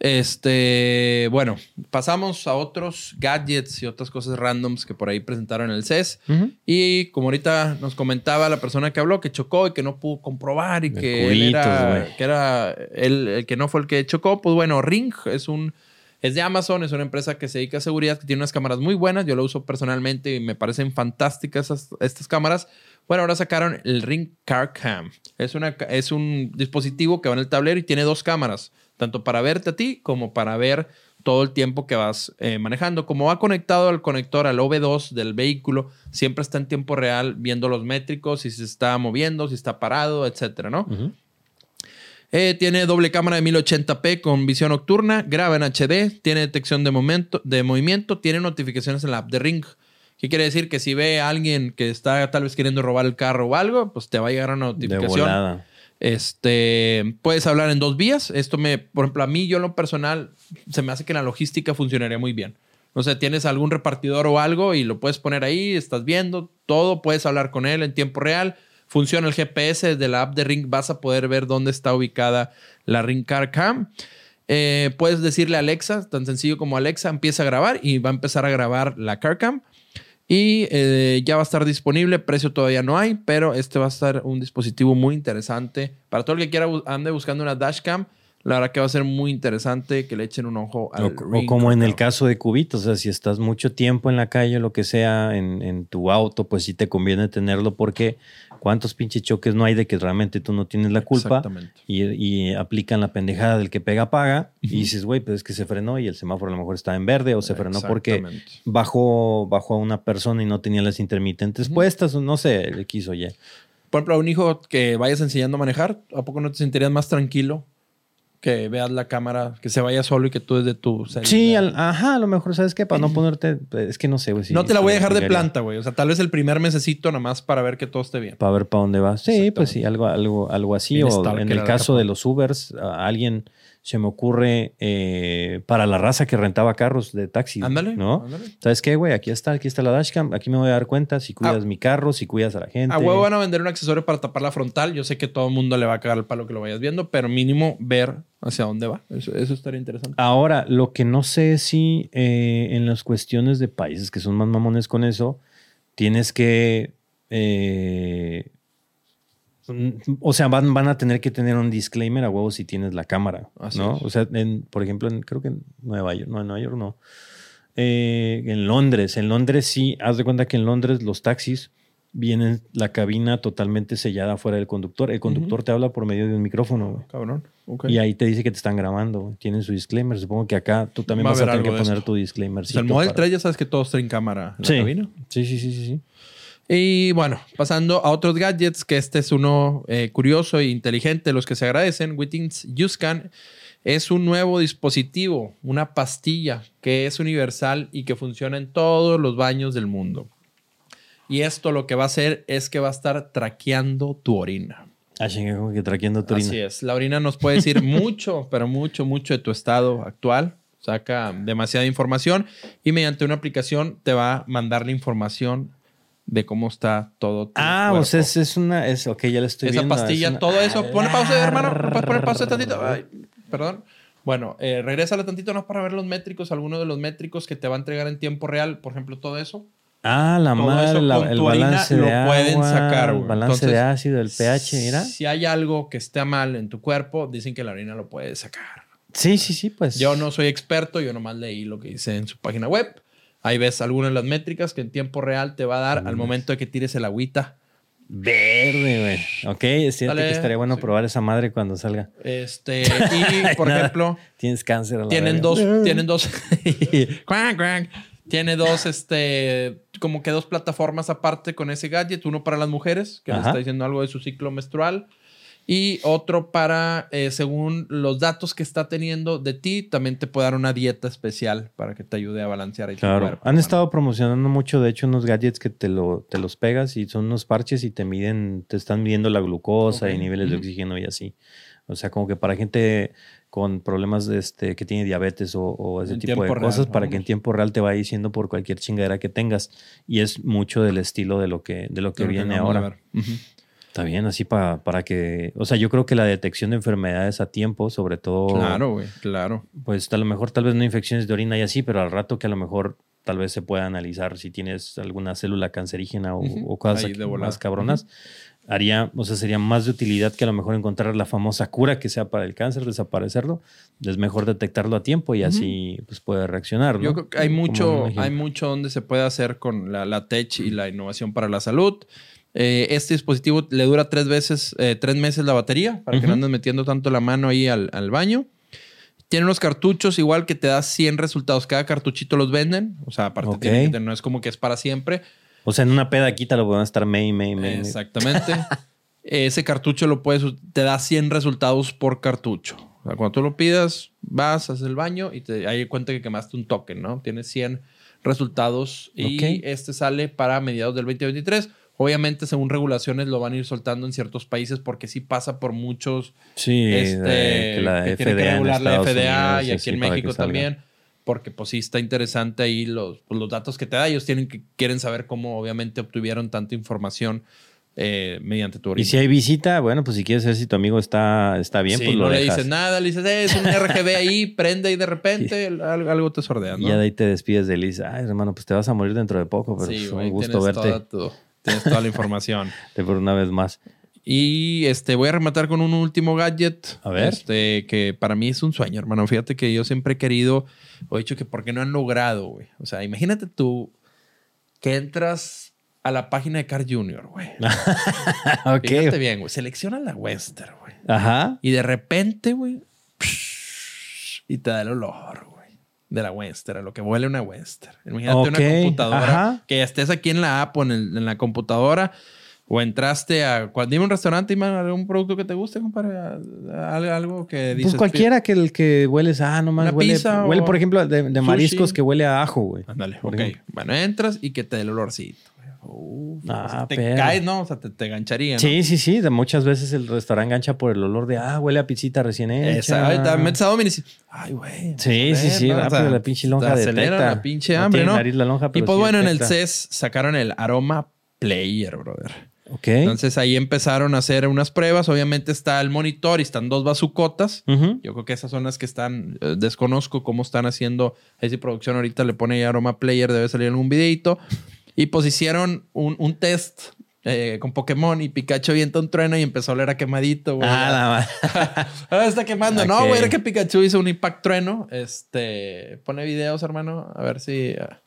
S2: Este, bueno, pasamos a otros gadgets y otras cosas randoms que por ahí presentaron en el CES. Y como ahorita nos comentaba la persona que habló que chocó y que no pudo comprobar y que él era, que era él el que no fue el que chocó, pues bueno, Ring es un es de Amazon, es una empresa que se dedica a seguridad, que tiene unas cámaras muy buenas. Yo lo uso personalmente y me parecen fantásticas estas cámaras. Bueno, ahora sacaron el Ring Car Cam. Es, un dispositivo que va en el tablero y tiene dos cámaras, tanto para verte a ti como para ver todo el tiempo que vas eh, manejando. Como va conectado al conector, al OV2 del vehículo, siempre está en tiempo real viendo los métricos, si se está moviendo, si está parado, etcétera, ¿no?
S1: Ujú.
S2: Eh, tiene doble cámara de 1080p con visión nocturna, graba en HD, tiene detección de, momento, de movimiento, tiene notificaciones en la app de Ring. ¿Qué quiere decir? Que si ve a alguien que está tal vez queriendo robar el carro o algo, pues te va a llegar una
S1: De
S2: notificación.
S1: volada.
S2: Este, puedes hablar en dos vías. Esto me, por ejemplo, a mí, yo en lo personal, se me hace que la logística funcionaría muy bien. O sea, tienes algún repartidor o algo y lo puedes poner ahí, estás viendo todo, puedes hablar con él en tiempo real. Funciona el GPS desde la app de Ring, vas a poder ver dónde está ubicada la Ring Car Cam. Eh, puedes decirle a Alexa, tan sencillo como Alexa, empieza a grabar y va a empezar a grabar la Car Cam. Y eh, ya va a estar disponible. Precio todavía no hay, pero este va a estar un dispositivo muy interesante. Para todo el que quiera ande buscando una dashcam, la verdad que va a ser muy interesante que le echen un ojo al
S1: O, o
S2: Ring
S1: como en el caso de Cubitos, o sea, si estás mucho tiempo en la calle o lo que sea, en, en tu auto, pues sí te conviene tenerlo porque cuántos pinches choques no hay de que realmente tú no tienes la culpa y, y aplican la pendejada del que pega paga y dices, güey, pues es que se frenó y el semáforo a lo mejor estaba en verde o se frenó porque bajó, bajó a una persona y no tenía las intermitentes puestas o no sé, le quiso ya.
S2: Por ejemplo, a un hijo que vayas enseñando a manejar, ¿a poco no te sentirías más tranquilo que veas la cámara, que se vaya solo y que tú desde tu celular?
S1: Sí, al- ajá, a lo mejor, ¿sabes qué? Para no ponerte, es que no sé, güey.
S2: no te la voy a dejar de planta, güey. O sea, tal vez el primer mesecito nomás para ver que todo esté bien.
S1: Para ver para dónde vas. Sí, pues sí, algo, algo, algo así.
S2: Bien
S1: o en el caso de los Ubers, a alguien se me ocurre eh, para la raza que rentaba carros de taxi.
S2: Ándale.
S1: ¿No?
S2: ándale.
S1: ¿Sabes qué, güey? Aquí está, aquí está la dashcam. Aquí me voy a dar cuenta si cuidas
S2: Ah.
S1: mi carro, si cuidas a la gente.
S2: A huevo van a vender un accesorio para tapar la frontal. Yo sé que todo el mundo le va a cagar el palo que lo vayas viendo, pero mínimo ver hacia dónde va. Eso, eso estaría interesante.
S1: Ahora, lo que no sé es si eh, en las cuestiones de países que son más mamones con eso, tienes que. eh, o sea, van, van a tener que tener un disclaimer a huevo si tienes la cámara,
S2: Así
S1: ¿no?
S2: es.
S1: O sea, en, por ejemplo, en- creo que en Nueva York, no, en Nueva York no. Eh, en Londres, en Londres sí, haz de cuenta que en Londres los taxis vienen la cabina totalmente sellada fuera del conductor. El conductor te habla por medio de un micrófono, güey.
S2: Cabrón. Ok.
S1: Y ahí te dice que te están grabando, güey. tienen su disclaimer. Supongo que acá tú también
S2: Va
S1: vas a tener que poner
S2: esto.
S1: tu disclaimer.
S2: O sea, el Model 3 ya sabes que todos traen cámara en la
S1: Sí.
S2: cabina.
S1: Sí, sí, sí, sí, sí.
S2: Y bueno, pasando a otros gadgets, que este es uno eh, curioso e inteligente, los que se agradecen. Withings UScan Es un nuevo dispositivo, una pastilla que es universal y que funciona en todos los baños del mundo. Y esto lo que va a hacer es que va a estar traqueando tu orina.
S1: Ah, chinga, como que traqueando tu orina.
S2: Así es. La orina nos puede decir mucho, pero mucho, mucho de tu estado actual. Saca demasiada información y mediante una aplicación te va a mandar la información de cómo está todo. Tu
S1: Ah, o sea, es, es una. Es, ok, ya lo estoy
S2: Esa
S1: viendo. es
S2: pastilla,
S1: una-
S2: todo eso. Pone pausa, hermano. ¿Me puedes poner pausa tantito? Ay, perdón. Bueno, eh, regrésale tantito, no para ver los métricos, algunos de los métricos que te va a entregar en tiempo real, por ejemplo, todo eso.
S1: Ah, la madre, el balance
S2: lo
S1: de agua.
S2: pueden sacar, güey.
S1: El balance
S2: Entonces,
S1: de ácido, el pH, mira.
S2: Si hay algo que esté mal en tu cuerpo, dicen que la orina lo puede sacar.
S1: Sí, sí, sí, pues.
S2: Yo no soy experto, yo nomás leí lo que dice en su página web. Ahí ves algunas de las métricas que en tiempo real te va a dar al momento de que tires el agüita.
S1: Verde, güey. Ok, es cierto
S2: Dale.
S1: que estaría bueno
S2: Sí.
S1: probar esa madre cuando salga.
S2: Este, y por
S1: Nada.
S2: ejemplo,
S1: Tienes cáncer. a la
S2: tienen
S1: verga.
S2: dos, tienen dos, Crank, crank. tiene dos, este, como que dos plataformas aparte con ese gadget, uno para las mujeres, que les
S1: Ajá.
S2: está diciendo algo de su ciclo menstrual, y otro para, eh, según los datos que está teniendo de ti, también te puede dar una dieta especial para que te ayude a balancear ahí tu
S1: Claro.
S2: cuerpo.
S1: Han estado promocionando mucho, de hecho, unos gadgets que te, lo, te los pegas y son unos parches y te miden, te están midiendo la glucosa y niveles de oxígeno y así. O sea, como que para gente con problemas de este, que tiene diabetes o, o ese
S2: En
S1: tipo de
S2: real,
S1: cosas, para que en tiempo real te vaya diciendo por cualquier chingadera que tengas. Y es mucho del estilo de lo que, de lo que
S2: Creo
S1: viene
S2: a
S1: ahora. Está bien, así para, para que, o sea, yo creo que la detección de enfermedades a tiempo, sobre todo,
S2: Claro, güey, claro.
S1: pues a lo mejor tal vez no infecciones de orina y así, pero al rato que a lo mejor tal vez se pueda analizar si tienes alguna célula cancerígena o,
S2: Ujú.
S1: o cosas aquí más cabronas, haría, o sea, sería más de utilidad que a lo mejor encontrar la famosa cura que sea para el cáncer, desaparecerlo, es mejor detectarlo a tiempo y así pues puede reaccionar. ¿no?
S2: Yo creo que hay mucho, hay mucho donde se puede hacer con la, la tech y la innovación para la salud. Eh, este dispositivo le dura tres veces, eh, tres meses la batería para que no andes metiendo tanto la mano ahí al, al baño. Tiene unos cartuchos igual que te da 100 resultados. Cada cartuchito los venden. O sea, aparte
S1: Ok.
S2: tiene que no es como que es para siempre.
S1: O sea, en una peda quítalo, pueden estar may, may, may.
S2: Exactamente. Ese cartucho lo puedes, te da 100 resultados por cartucho. O sea, cuando tú lo pidas, vas, haces el baño y te hay cuenta que quemaste un token, ¿no? Tienes 100 resultados y
S1: Ok.
S2: este sale para mediados del 2023. Obviamente, según regulaciones, lo van a ir soltando en ciertos países porque sí pasa por muchos
S1: Sí,
S2: este,
S1: que la
S2: que tiene regular la FDA
S1: Unidos
S2: y aquí en México también, porque pues sí está interesante ahí los, pues, los datos que te da. Ellos tienen que, quieren saber cómo obviamente obtuvieron tanta información eh, mediante tu
S1: Y
S2: orina.
S1: si hay visita, bueno, pues si quieres ver si tu amigo está, está bien,
S2: Sí,
S1: pues
S2: no
S1: lo
S2: le
S1: dejas.
S2: dices nada, le dices, eh, es un RGB ahí, prende y de repente algo, algo te sordea,
S1: Y
S2: ¿no?
S1: ya de ahí te despides de y dices, ay, hermano, pues te vas a morir dentro de poco, pero
S2: sí,
S1: es un gusto verte
S2: toda tu- tienes toda la información.
S1: de por una vez más.
S2: Y este, voy a rematar con un último gadget.
S1: A ver.
S2: Este, que para mí es un sueño, hermano. Fíjate que yo siempre he querido, o he dicho que por qué no han logrado, güey. O sea, imagínate tú que entras a la página de Car Junior, güey.
S1: ok.
S2: Fíjate bien, güey. Selecciona la Western, güey.
S1: Ajá.
S2: Y de repente, güey, y te da el olor, güey, de la Western, lo que huele una Western. Imagínate
S1: Ok,
S2: una computadora
S1: ajá.
S2: que estés aquí en la app o en, el- en la computadora o entraste a dime un restaurante y man, algún producto que te guste, compadre, algo que dices
S1: Pues cualquiera que el que hueles, ah, no más huele,
S2: pizza
S1: huele,
S2: o
S1: por ejemplo, de, mariscos que huele a ajo, güey.
S2: Ándale, ok.
S1: ejemplo.
S2: Bueno, entras y que te dé el olorcito. Güey. Uf,
S1: Ah,
S2: o sea, te caes, ¿no? O sea, te, te gancharía, ¿no?
S1: Sí, sí, sí. De muchas veces el restaurante gancha por el olor de, ah, huele a pizzita recién hecha.
S2: Ahorita metes a y dices, ay, güey.
S1: Sí, sí, sí,
S2: ¿no? O
S1: rápido
S2: sea,
S1: la pinche lonja
S2: te acelera la pinche hambre, ¿no?
S1: nariz la lonja,
S2: y pues
S1: sí
S2: bueno, en el. CES sacaron el Aroma Player, brother.
S1: Ok.
S2: Entonces ahí empezaron a hacer unas pruebas. Obviamente está el monitor y están dos bazucotas. Yo creo que esas son las que están, eh, desconozco cómo están haciendo. Ahí si producción ahorita le pone ahí Aroma Player, debe salir algún videito. Y pues hicieron un, un test eh, con Pokémon y Pikachu avienta un trueno y empezó a oler a quemadito, güey.
S1: Ah, la ma-
S2: Ah, está quemando. No, güey, era que Pikachu hizo un impact trueno. Este, pone videos, hermano. A ver si. ah,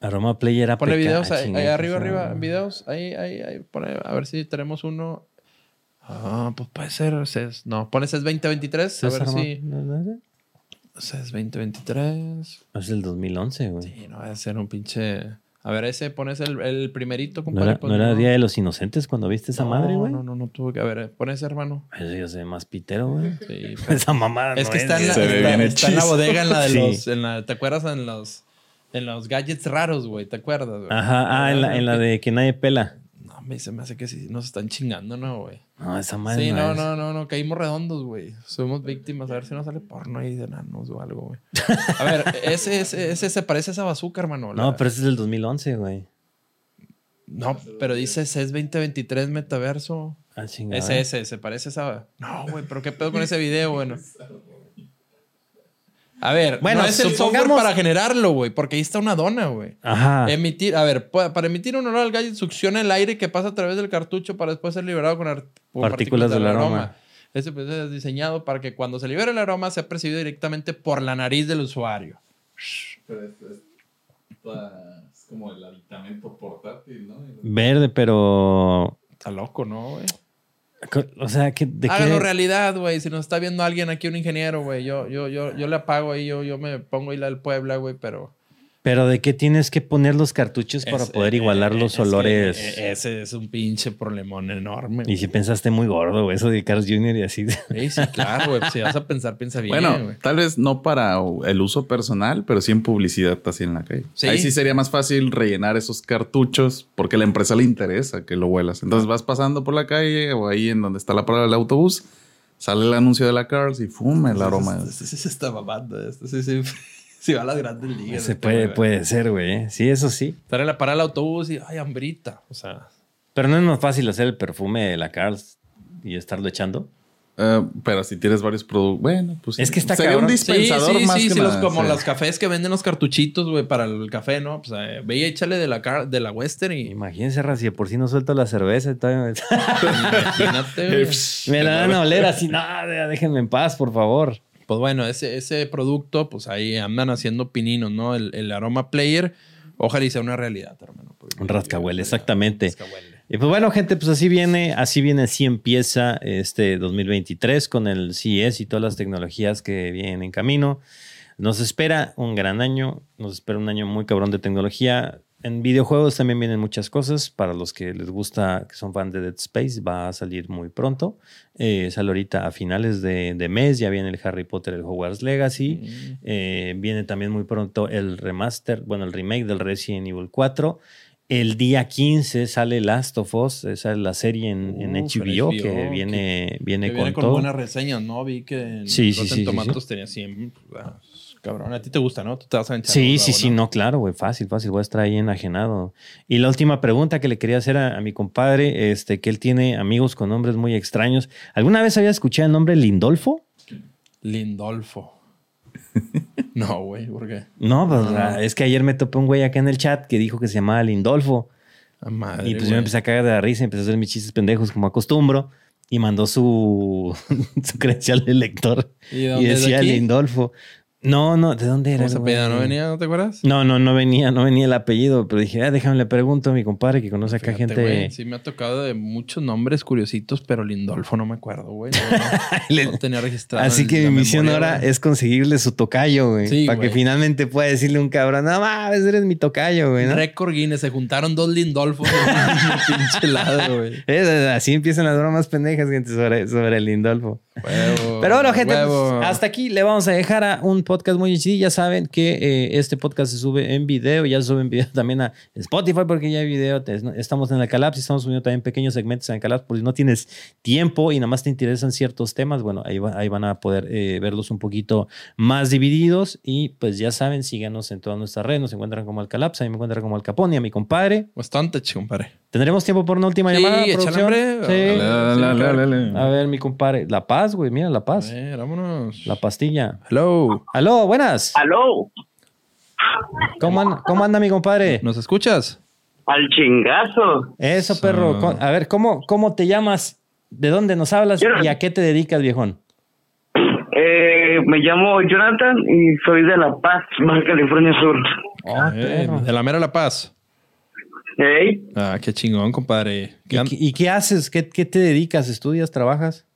S1: Aroma Player APK.
S2: Pone videos ahí,
S1: chinga,
S2: ahí arriba, arriba, videos. Ahí, ahí, ahí. Pone, a ver si tenemos uno. Ah, pues puede ser CES. No, pone CES 2023. A ver si. CES 2023.
S1: Es el 2011, güey.
S2: Sí, no va a ser un pinche. A ver, ese pones el, el primerito,
S1: ¿No
S2: compadre.
S1: era,
S2: pues,
S1: no era Día de los Inocentes cuando viste esa
S2: No,
S1: madre, güey?
S2: No, no, no tuve que. A ver, pon ese, hermano.
S1: Eso ya se ve más pitero, güey.
S2: Sí,
S1: Esa mamada
S2: Es
S1: no
S2: que está, en la, está- está en bodega en la de
S1: Sí.
S2: los. en la- ¿Te acuerdas en los. En los gadgets raros, güey? ¿Te acuerdas, güey?
S1: Ajá, ah, en la, en la de que nadie pela.
S2: No, me, se me hace que sí nos están chingando, ¿no, güey?
S1: No, esa madre
S2: Sí,
S1: no,
S2: no,
S1: es.
S2: no, no, no, caímos redondos, güey. Somos víctimas. A ver si no sale porno ahí de enanos o algo, güey. A ver, ese, ese, ese se parece a esa bazooka, hermano.
S1: No, pero ese es del 2011, güey.
S2: No, pero dice CES 2023 metaverso.
S1: Ah, chingada.
S2: Ese, ese, se parece a esa. No, güey, pero qué pedo con ese video, bueno. A ver,
S1: Bueno,
S2: no es el software para generarlo, güey, porque ahí está una dona, güey.
S1: Ajá.
S2: Emitir, a ver, pa- para emitir un olor al gadget succiona el aire que pasa a través del cartucho para después ser liberado con, ar- por
S1: Partículas del aroma.
S2: Ese pues, es diseñado para que cuando se libere el aroma sea percibido directamente por la nariz del usuario.
S4: Pero es, es como el aditamento portátil, ¿no?
S1: Verde, pero.
S2: Está loco, ¿no, güey?
S1: O sea, que ¿de
S2: Háganlo
S1: qué?
S2: realidad, güey. Si nos está viendo alguien aquí, un ingeniero, güey. Yo, yo, yo, yo le apago ahí, yo, yo me pongo ahí la del Puebla, güey, pero.
S1: Pero ¿de qué tienes que poner los cartuchos para
S2: Es-
S1: poder
S2: eh,
S1: igualar
S2: eh,
S1: los
S2: que,
S1: olores?
S2: eh, ese es un pinche problemón enorme.
S1: Y si pensaste muy gordo, güey, eso de Carlos Jr. y así.
S2: Sí, sí, claro, güey. Si vas a pensar, piensa bien,
S4: Bueno,
S2: güey.
S4: tal vez no para el uso personal, pero sí en publicidad así en la calle.
S2: Sí.
S4: Ahí sí sería más fácil rellenar esos cartuchos porque a la empresa le interesa que lo huelas. Entonces vas pasando por la calle o ahí en donde está la parada del autobús, sale el anuncio de la Cars y fuma el aroma.
S2: Sí se está. Este sí, sí. Sí, va a las grandes ligas.
S1: Se
S2: este
S1: puede,
S2: güey.
S1: puede ser, güey. ¿eh? Sí, eso sí.
S2: Estar en la parada del autobús y, ay, hambrita. O sea,
S1: Pero no es más fácil hacer el perfume de la Carls y estarlo echando.
S4: Eh, pero si tienes varios productos, bueno, pues
S1: Es que está
S4: sería un dispensador
S2: sí, sí,
S4: más
S2: sí,
S4: que
S2: sí, los,
S4: nada,
S2: como
S4: sí.
S2: los cafés que venden los cartuchitos, güey, para el café, ¿no? Pues eh, ve y échale de la, car- de la Western y
S1: Imagínense, si por sí no suelto la cerveza. y todavía
S2: imagínate, güey.
S1: Me la van a oler así. No, ya déjenme en paz, por favor.
S2: Pues bueno, ese, ese producto, pues ahí andan haciendo pininos, ¿no? El, el aroma player, ojalá y sea una realidad, hermano.
S1: Un rascahuele, exactamente.
S2: Rascahuele.
S1: Y pues bueno, gente, pues así viene, así viene, así empieza este 2023 con el CES y todas las tecnologías que vienen en camino. Nos espera un gran año, nos espera un año muy cabrón de tecnología. En videojuegos también vienen muchas cosas. Para los que les gusta, que son fans de Dead Space, va a salir muy pronto. Eh, sale ahorita a finales de, de mes, ya viene el Harry Potter, el Hogwarts Legacy. Eh, viene también muy pronto el remaster, bueno, el remake del Resident Evil 4. El día 15 sale Last of Us, esa es la serie en, HBO, que
S2: HBO,
S1: viene,
S2: Que
S1: viene,
S2: viene
S1: con,
S2: con,
S1: todo.
S2: buenas reseñas, ¿no? Vi que en
S1: Sí, sí,
S2: Rotten
S1: sí, sí,
S2: Tomatoes tenía 100. ah, Cabrón, a ti te gusta, ¿no? Tú te vas a enchar.
S1: Sí, sí, sí, no, claro, güey, fácil, fácil, voy a estar ahí enajenado. Y la última pregunta que le quería hacer a, a mi compadre, este, que él tiene amigos con nombres muy extraños. ¿Alguna vez había escuchado el nombre Lindolfo?
S2: Lindolfo. no, güey, ¿por qué?
S1: No, pues ah, es que ayer me topé un güey acá en el chat que dijo que se llamaba Lindolfo.
S2: A madre,
S1: Y pues yo me empecé a cagar de la risa, empecé a hacer mis chistes pendejos como acostumbro. Y mandó su, su credencial de lector.
S2: ¿Y
S1: Y, decía? Lindolfo. No, no, ¿de dónde era?
S2: ¿No venía? ¿No te acuerdas?
S1: No, no, no venía, no venía el apellido, pero dije, ah, déjame le pregunto a mi compadre que conoce acá
S2: Fíjate,
S1: gente.
S2: güey, Sí, me ha tocado de muchos nombres curiositos, pero Lindolfo no me acuerdo, güey. No, no-
S1: Le-
S2: no tenía registrado.
S1: Así que mi misión ahora
S2: güey.
S1: es conseguirle su tocayo, güey.
S2: Sí,
S1: para que finalmente pueda decirle a un cabrón, no mames, eres mi tocayo, güey.
S2: Récord Guinness. Se juntaron dos Lindolfos en pinche lado, güey.
S1: Es- así empiezan las bromas pendejas, gente, sobre, sobre el Lindolfo.
S2: Huevo,
S1: Pero bueno, gente, pues, hasta aquí le vamos a dejar a un podcast muy chido. Ya saben que eh, este podcast se sube en video, ya se sube en video también a Spotify porque ya hay video. Estamos en la Calapsi, estamos subiendo también pequeños segmentos en la Calapsi. Por si no tienes tiempo y nada más te interesan ciertos temas, bueno, ahí, va- ahí van a poder eh, verlos un poquito más divididos. Y pues ya saben, síganos en todas nuestras redes. Nos encuentran como Alcalaps, a mí me encuentran como Al Capone y a mi compadre.
S2: Bastante, compadre.
S1: ¿Tendremos tiempo por una última
S2: Sí,
S1: llamada? producción?
S2: hombre.
S1: Sí.
S2: Dale,
S4: Dale, dale, dale, dale.
S1: A ver, mi compadre. La Paz, güey, mira, La Paz.
S2: A ver, vámonos.
S1: La pastilla.
S2: Hello.
S1: Aló, buenas.
S3: Aló,
S1: ¿Cómo anda, cómo anda mi compadre?
S2: ¿Nos escuchas?
S3: al chingazo.
S1: Eso, perro. A ver, ¿cómo, ¿cómo te llamas? ¿De dónde nos hablas
S3: Yo-
S1: y a qué te dedicas, viejón?
S3: Eh, me llamo Jonathan y soy de La Paz, Baja California Sur.
S1: Oh,
S2: Eh,
S1: perro.
S2: de la mera La Paz.
S3: Hey,
S2: Ah, qué chingón, compadre. ¿Qué
S1: ¿Y, qué- y qué haces? ¿Qué, qué te dedicas? ¿Estudias? ¿Trabajas?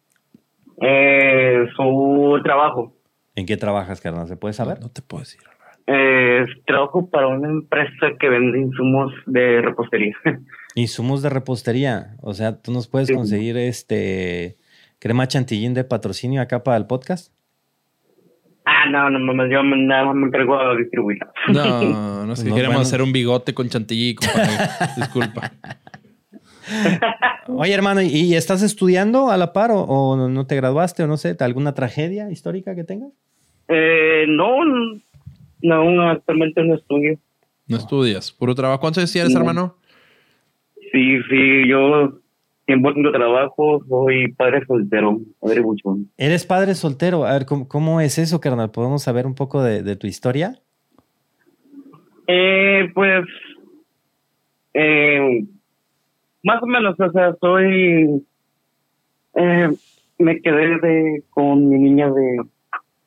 S3: eh, su trabajo.
S1: ¿En qué trabajas, carnal? ¿Se puede saber?
S2: No te puedo decir.
S6: Eh, trabajo para una empresa que vende insumos de repostería.
S1: Insumos de repostería. O sea, tú nos puedes
S6: Sí.
S1: conseguir este crema chantilly de patrocinio acá para el podcast.
S6: Ah, no, no mames, yo me- nada más me encargo a distribuirla.
S2: No, no sé,
S1: No,
S2: queremos
S1: bueno.
S2: hacer un bigote con chantilly. Disculpa.
S1: Oye, hermano, ¿y, y estás estudiando a la par o, o no- no te graduaste o no sé, alguna tragedia histórica que tengas?
S6: Eh, no, no, actualmente no estudio.
S2: No estudias, puro trabajo. ¿Cuántos años tienes,
S6: No.
S2: hermano?
S6: Sí, sí, yo tiempo tengo trabajo, soy padre soltero, padre buchón.
S1: Eres padre soltero. A ver, ¿cómo, cómo es eso, carnal? ¿Podemos saber un poco de, de tu historia?
S6: Eh, pues, eh, más o menos, o sea, soy, eh, me quedé de, con mi niña de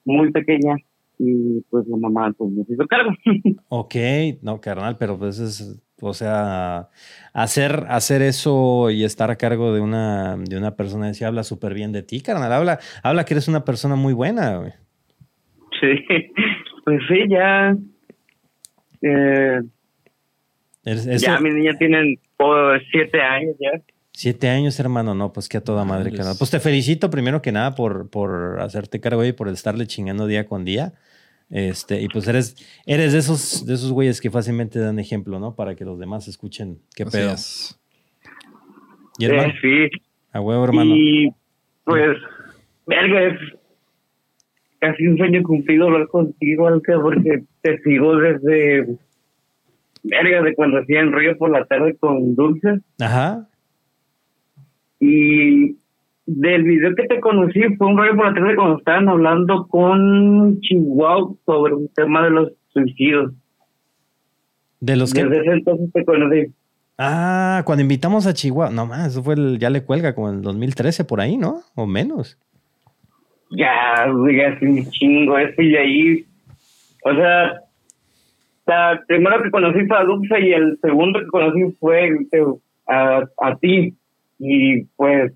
S6: muy pequeña y pues la mamá pues me hizo cargo.
S1: Ok, no, carnal, pero pues es, o sea, hacer, hacer eso y estar a cargo de una, de una persona así habla súper bien de ti, carnal. Habla, habla que eres una persona muy buena, güey.
S6: sí, pues sí, ya, eh, ya mi niña tiene oh, siete años ya.
S1: Siete años, hermano, no, pues que a toda madre, carnal. Pues te felicito primero que nada por, por hacerte cargo y por estarle chingando día con día. Este, y pues eres, eres de esos, de esos güeyes que fácilmente dan ejemplo, ¿no? Para que los demás escuchen qué
S2: Así
S1: pedo.
S2: es.
S1: Y hermano,
S6: Eh, sí,
S1: a huevo, hermano.
S6: Y pues, verga, es casi un sueño cumplido hablar contigo, Alca, porque te sigo desde, verga, de cuando hacía en Río por la tarde con Dulce.
S1: Ajá.
S6: Y del video que te conocí fue un rollo por la tarde cuando estaban hablando con Chihuahua sobre un tema de los suicidios.
S1: De los que.
S6: Desde ese entonces te conocí.
S1: Ah, cuando invitamos a Chihuahua. No más, eso fue el, ya le cuelga como en el 2013 por ahí, ¿no? O menos.
S6: Ya, güey, hace un chingo eso y ahí, o sea, la primero que conocí fue a Dulce y el segundo que conocí fue eh, a, a ti y pues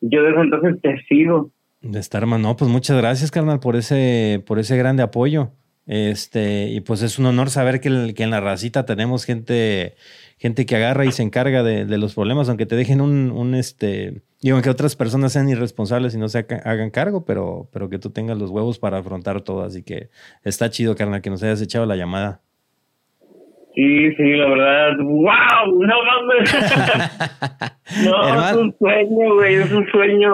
S6: yo desde entonces te sigo.
S1: De estar, hermano. No, pues muchas gracias, carnal, por ese, por ese grande apoyo. Este, y pues es un honor saber que, el- que en la racita tenemos gente, gente que agarra y se encarga de, de los problemas, aunque te dejen un, un este, digo, aunque otras personas sean irresponsables y no se haga- hagan cargo, pero, pero que tú tengas los huevos para afrontar todo. Así que está chido, carnal, que nos hayas echado la llamada.
S6: Sí, sí, la verdad, wow, no mames. no, es un sueño, güey, es un sueño.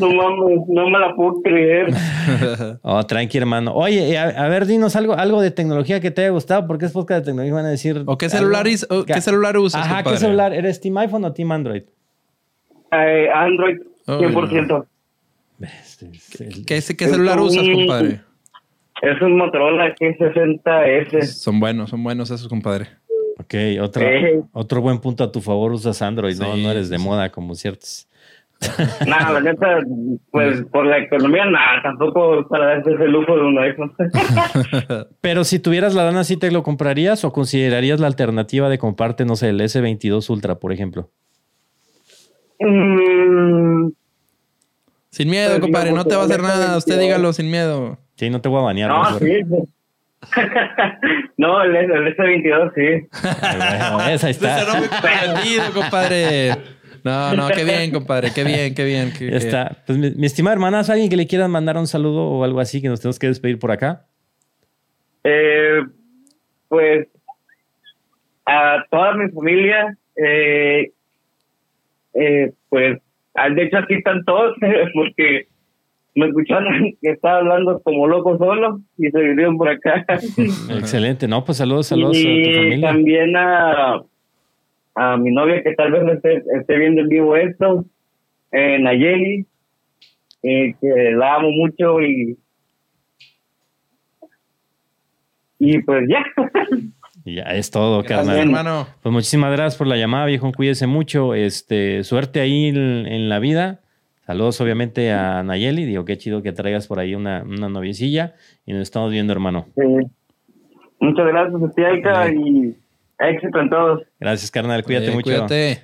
S6: No mames, no me la puedo creer.
S1: Oh, tranqui, hermano. Oye, a, a ver, dinos algo, algo de tecnología que te haya gustado, porque es podcast de tecnología, van a decir.
S2: ¿O qué celular, is- o qué celular usas,
S1: Ajá, ¿qué
S2: compadre?
S1: celular? ¿Eres Team iPhone o Team Android?
S6: Eh, Android,
S2: Ay,
S6: 100%.
S1: Este, es el-
S2: ¿Qué, qué celular usas, compadre?
S6: Es un Motorola G60S.
S2: Son buenos, son buenos esos, compadre.
S1: Ok, otro, otro buen punto a tu favor, usas Android, ¿no?
S2: Sí,
S1: No eres de
S2: sí.
S1: moda como ciertos.
S6: Nada, la neta, pues por la economía, nada, tampoco para darse ese lujo de un iPhone.
S1: Pero si tuvieras la lana, ¿sí te lo comprarías o considerarías la alternativa de comprarte, no sé, el S22 Ultra, por ejemplo?
S6: Mm,
S2: Sin miedo,
S6: Pues,
S2: compadre, no te va a hacer nada. Usted dígalo sin miedo.
S1: Sí, no te voy a banear.
S6: no, sí. no, el, el S22 sí.
S1: Ay, bueno, esa está.
S2: Muy comprometido, compadre. No, no, qué bien, compadre. Qué bien, qué bien. qué-
S1: Ya está. Pues mi, mi estimada hermana, ¿es alguien que le quieran mandar un saludo o algo así que nos tenemos que despedir por acá?
S6: Eh, pues a toda mi familia, eh, eh, pues de hecho aquí están todos porque me escucharon que estaba hablando como loco solo y se vinieron por acá.
S1: Excelente. No, pues saludos, saludos a tu
S6: y
S1: familia.
S6: también a, a mi novia que tal vez no esté, esté viendo en vivo esto, eh, Nayeli, eh, que la amo mucho y y pues ya.
S1: Y ya es todo,
S2: Gracias,
S1: carnal.
S2: hermano.
S1: Pues muchísimas gracias por la llamada, viejo. Cuídese mucho. Este, suerte ahí en, en la vida. Saludos, obviamente, a Nayeli. Digo, qué chido que traigas por ahí una, una noviecilla. Y nos estamos viendo, hermano.
S6: Sí. Muchas gracias, Tiaika, y éxito en todos.
S1: Gracias, carnal. Cuídate
S2: Eh,
S1: mucho.
S2: Cuídate.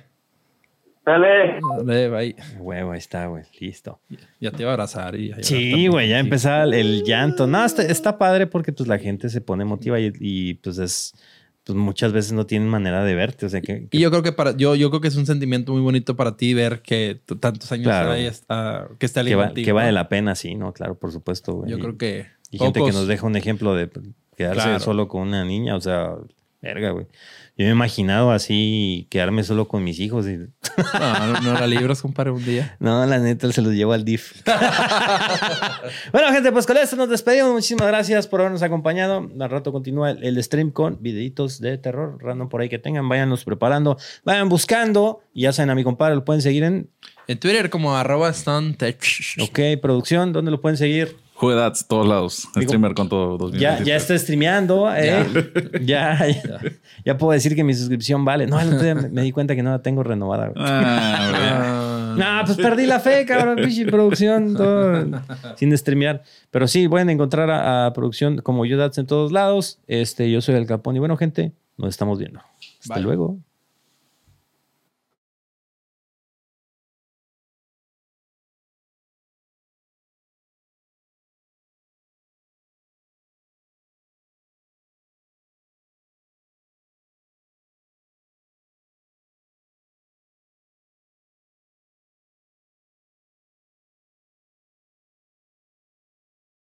S6: Dale.
S2: Dale, bye.
S1: Huevo, ahí está, güey. Listo.
S2: Ya te iba a abrazar y...
S1: Sí, güey, ya empezaba el, el llanto. No, está, está padre porque pues la gente se pone emotiva y, y, pues es, pues muchas veces no tienen manera de verte. O sea que,
S2: Y yo creo que para yo, yo creo que es un sentimiento muy bonito para ti ver que tantos años
S1: Claro.
S2: ahí está, que está
S1: que, va- que vale la pena, sí, ¿no? Claro, por supuesto, güey.
S2: Yo creo que
S1: Y gente que nos deja un ejemplo de quedarse
S2: Claro.
S1: solo con una niña, o sea, verga, güey. Yo me he imaginado así, quedarme solo con mis hijos y...
S2: No, no, la libras, compadre, un día.
S1: No, la neta, se los llevo al DIF. bueno, gente, pues con esto nos despedimos. Muchísimas gracias por habernos acompañado. Al rato continúa el, el stream con videitos de terror random por ahí que tengan. Váyanos preparando, vayan buscando. Y ya saben, a mi compadre lo pueden seguir en
S2: En Twitter como arroba stuntech.
S1: OK Producción. ¿Dónde lo pueden seguir?
S4: Juegats, todos lados.
S1: Digo,
S4: Streamer con todo.
S1: Ya,
S4: 2023.
S1: ya está streameando. ¿eh? Ya. Ya, ya puedo decir que mi suscripción vale. No, el otro día me, di cuenta que no la tengo renovada.
S4: Ah,
S1: No, pues perdí la fe, cabrón. Producción, todo sin streamear. Pero sí, pueden encontrar a, a producción como Yodats en todos lados. Este, yo soy el Capón. Y bueno, gente, nos estamos viendo. Hasta luego.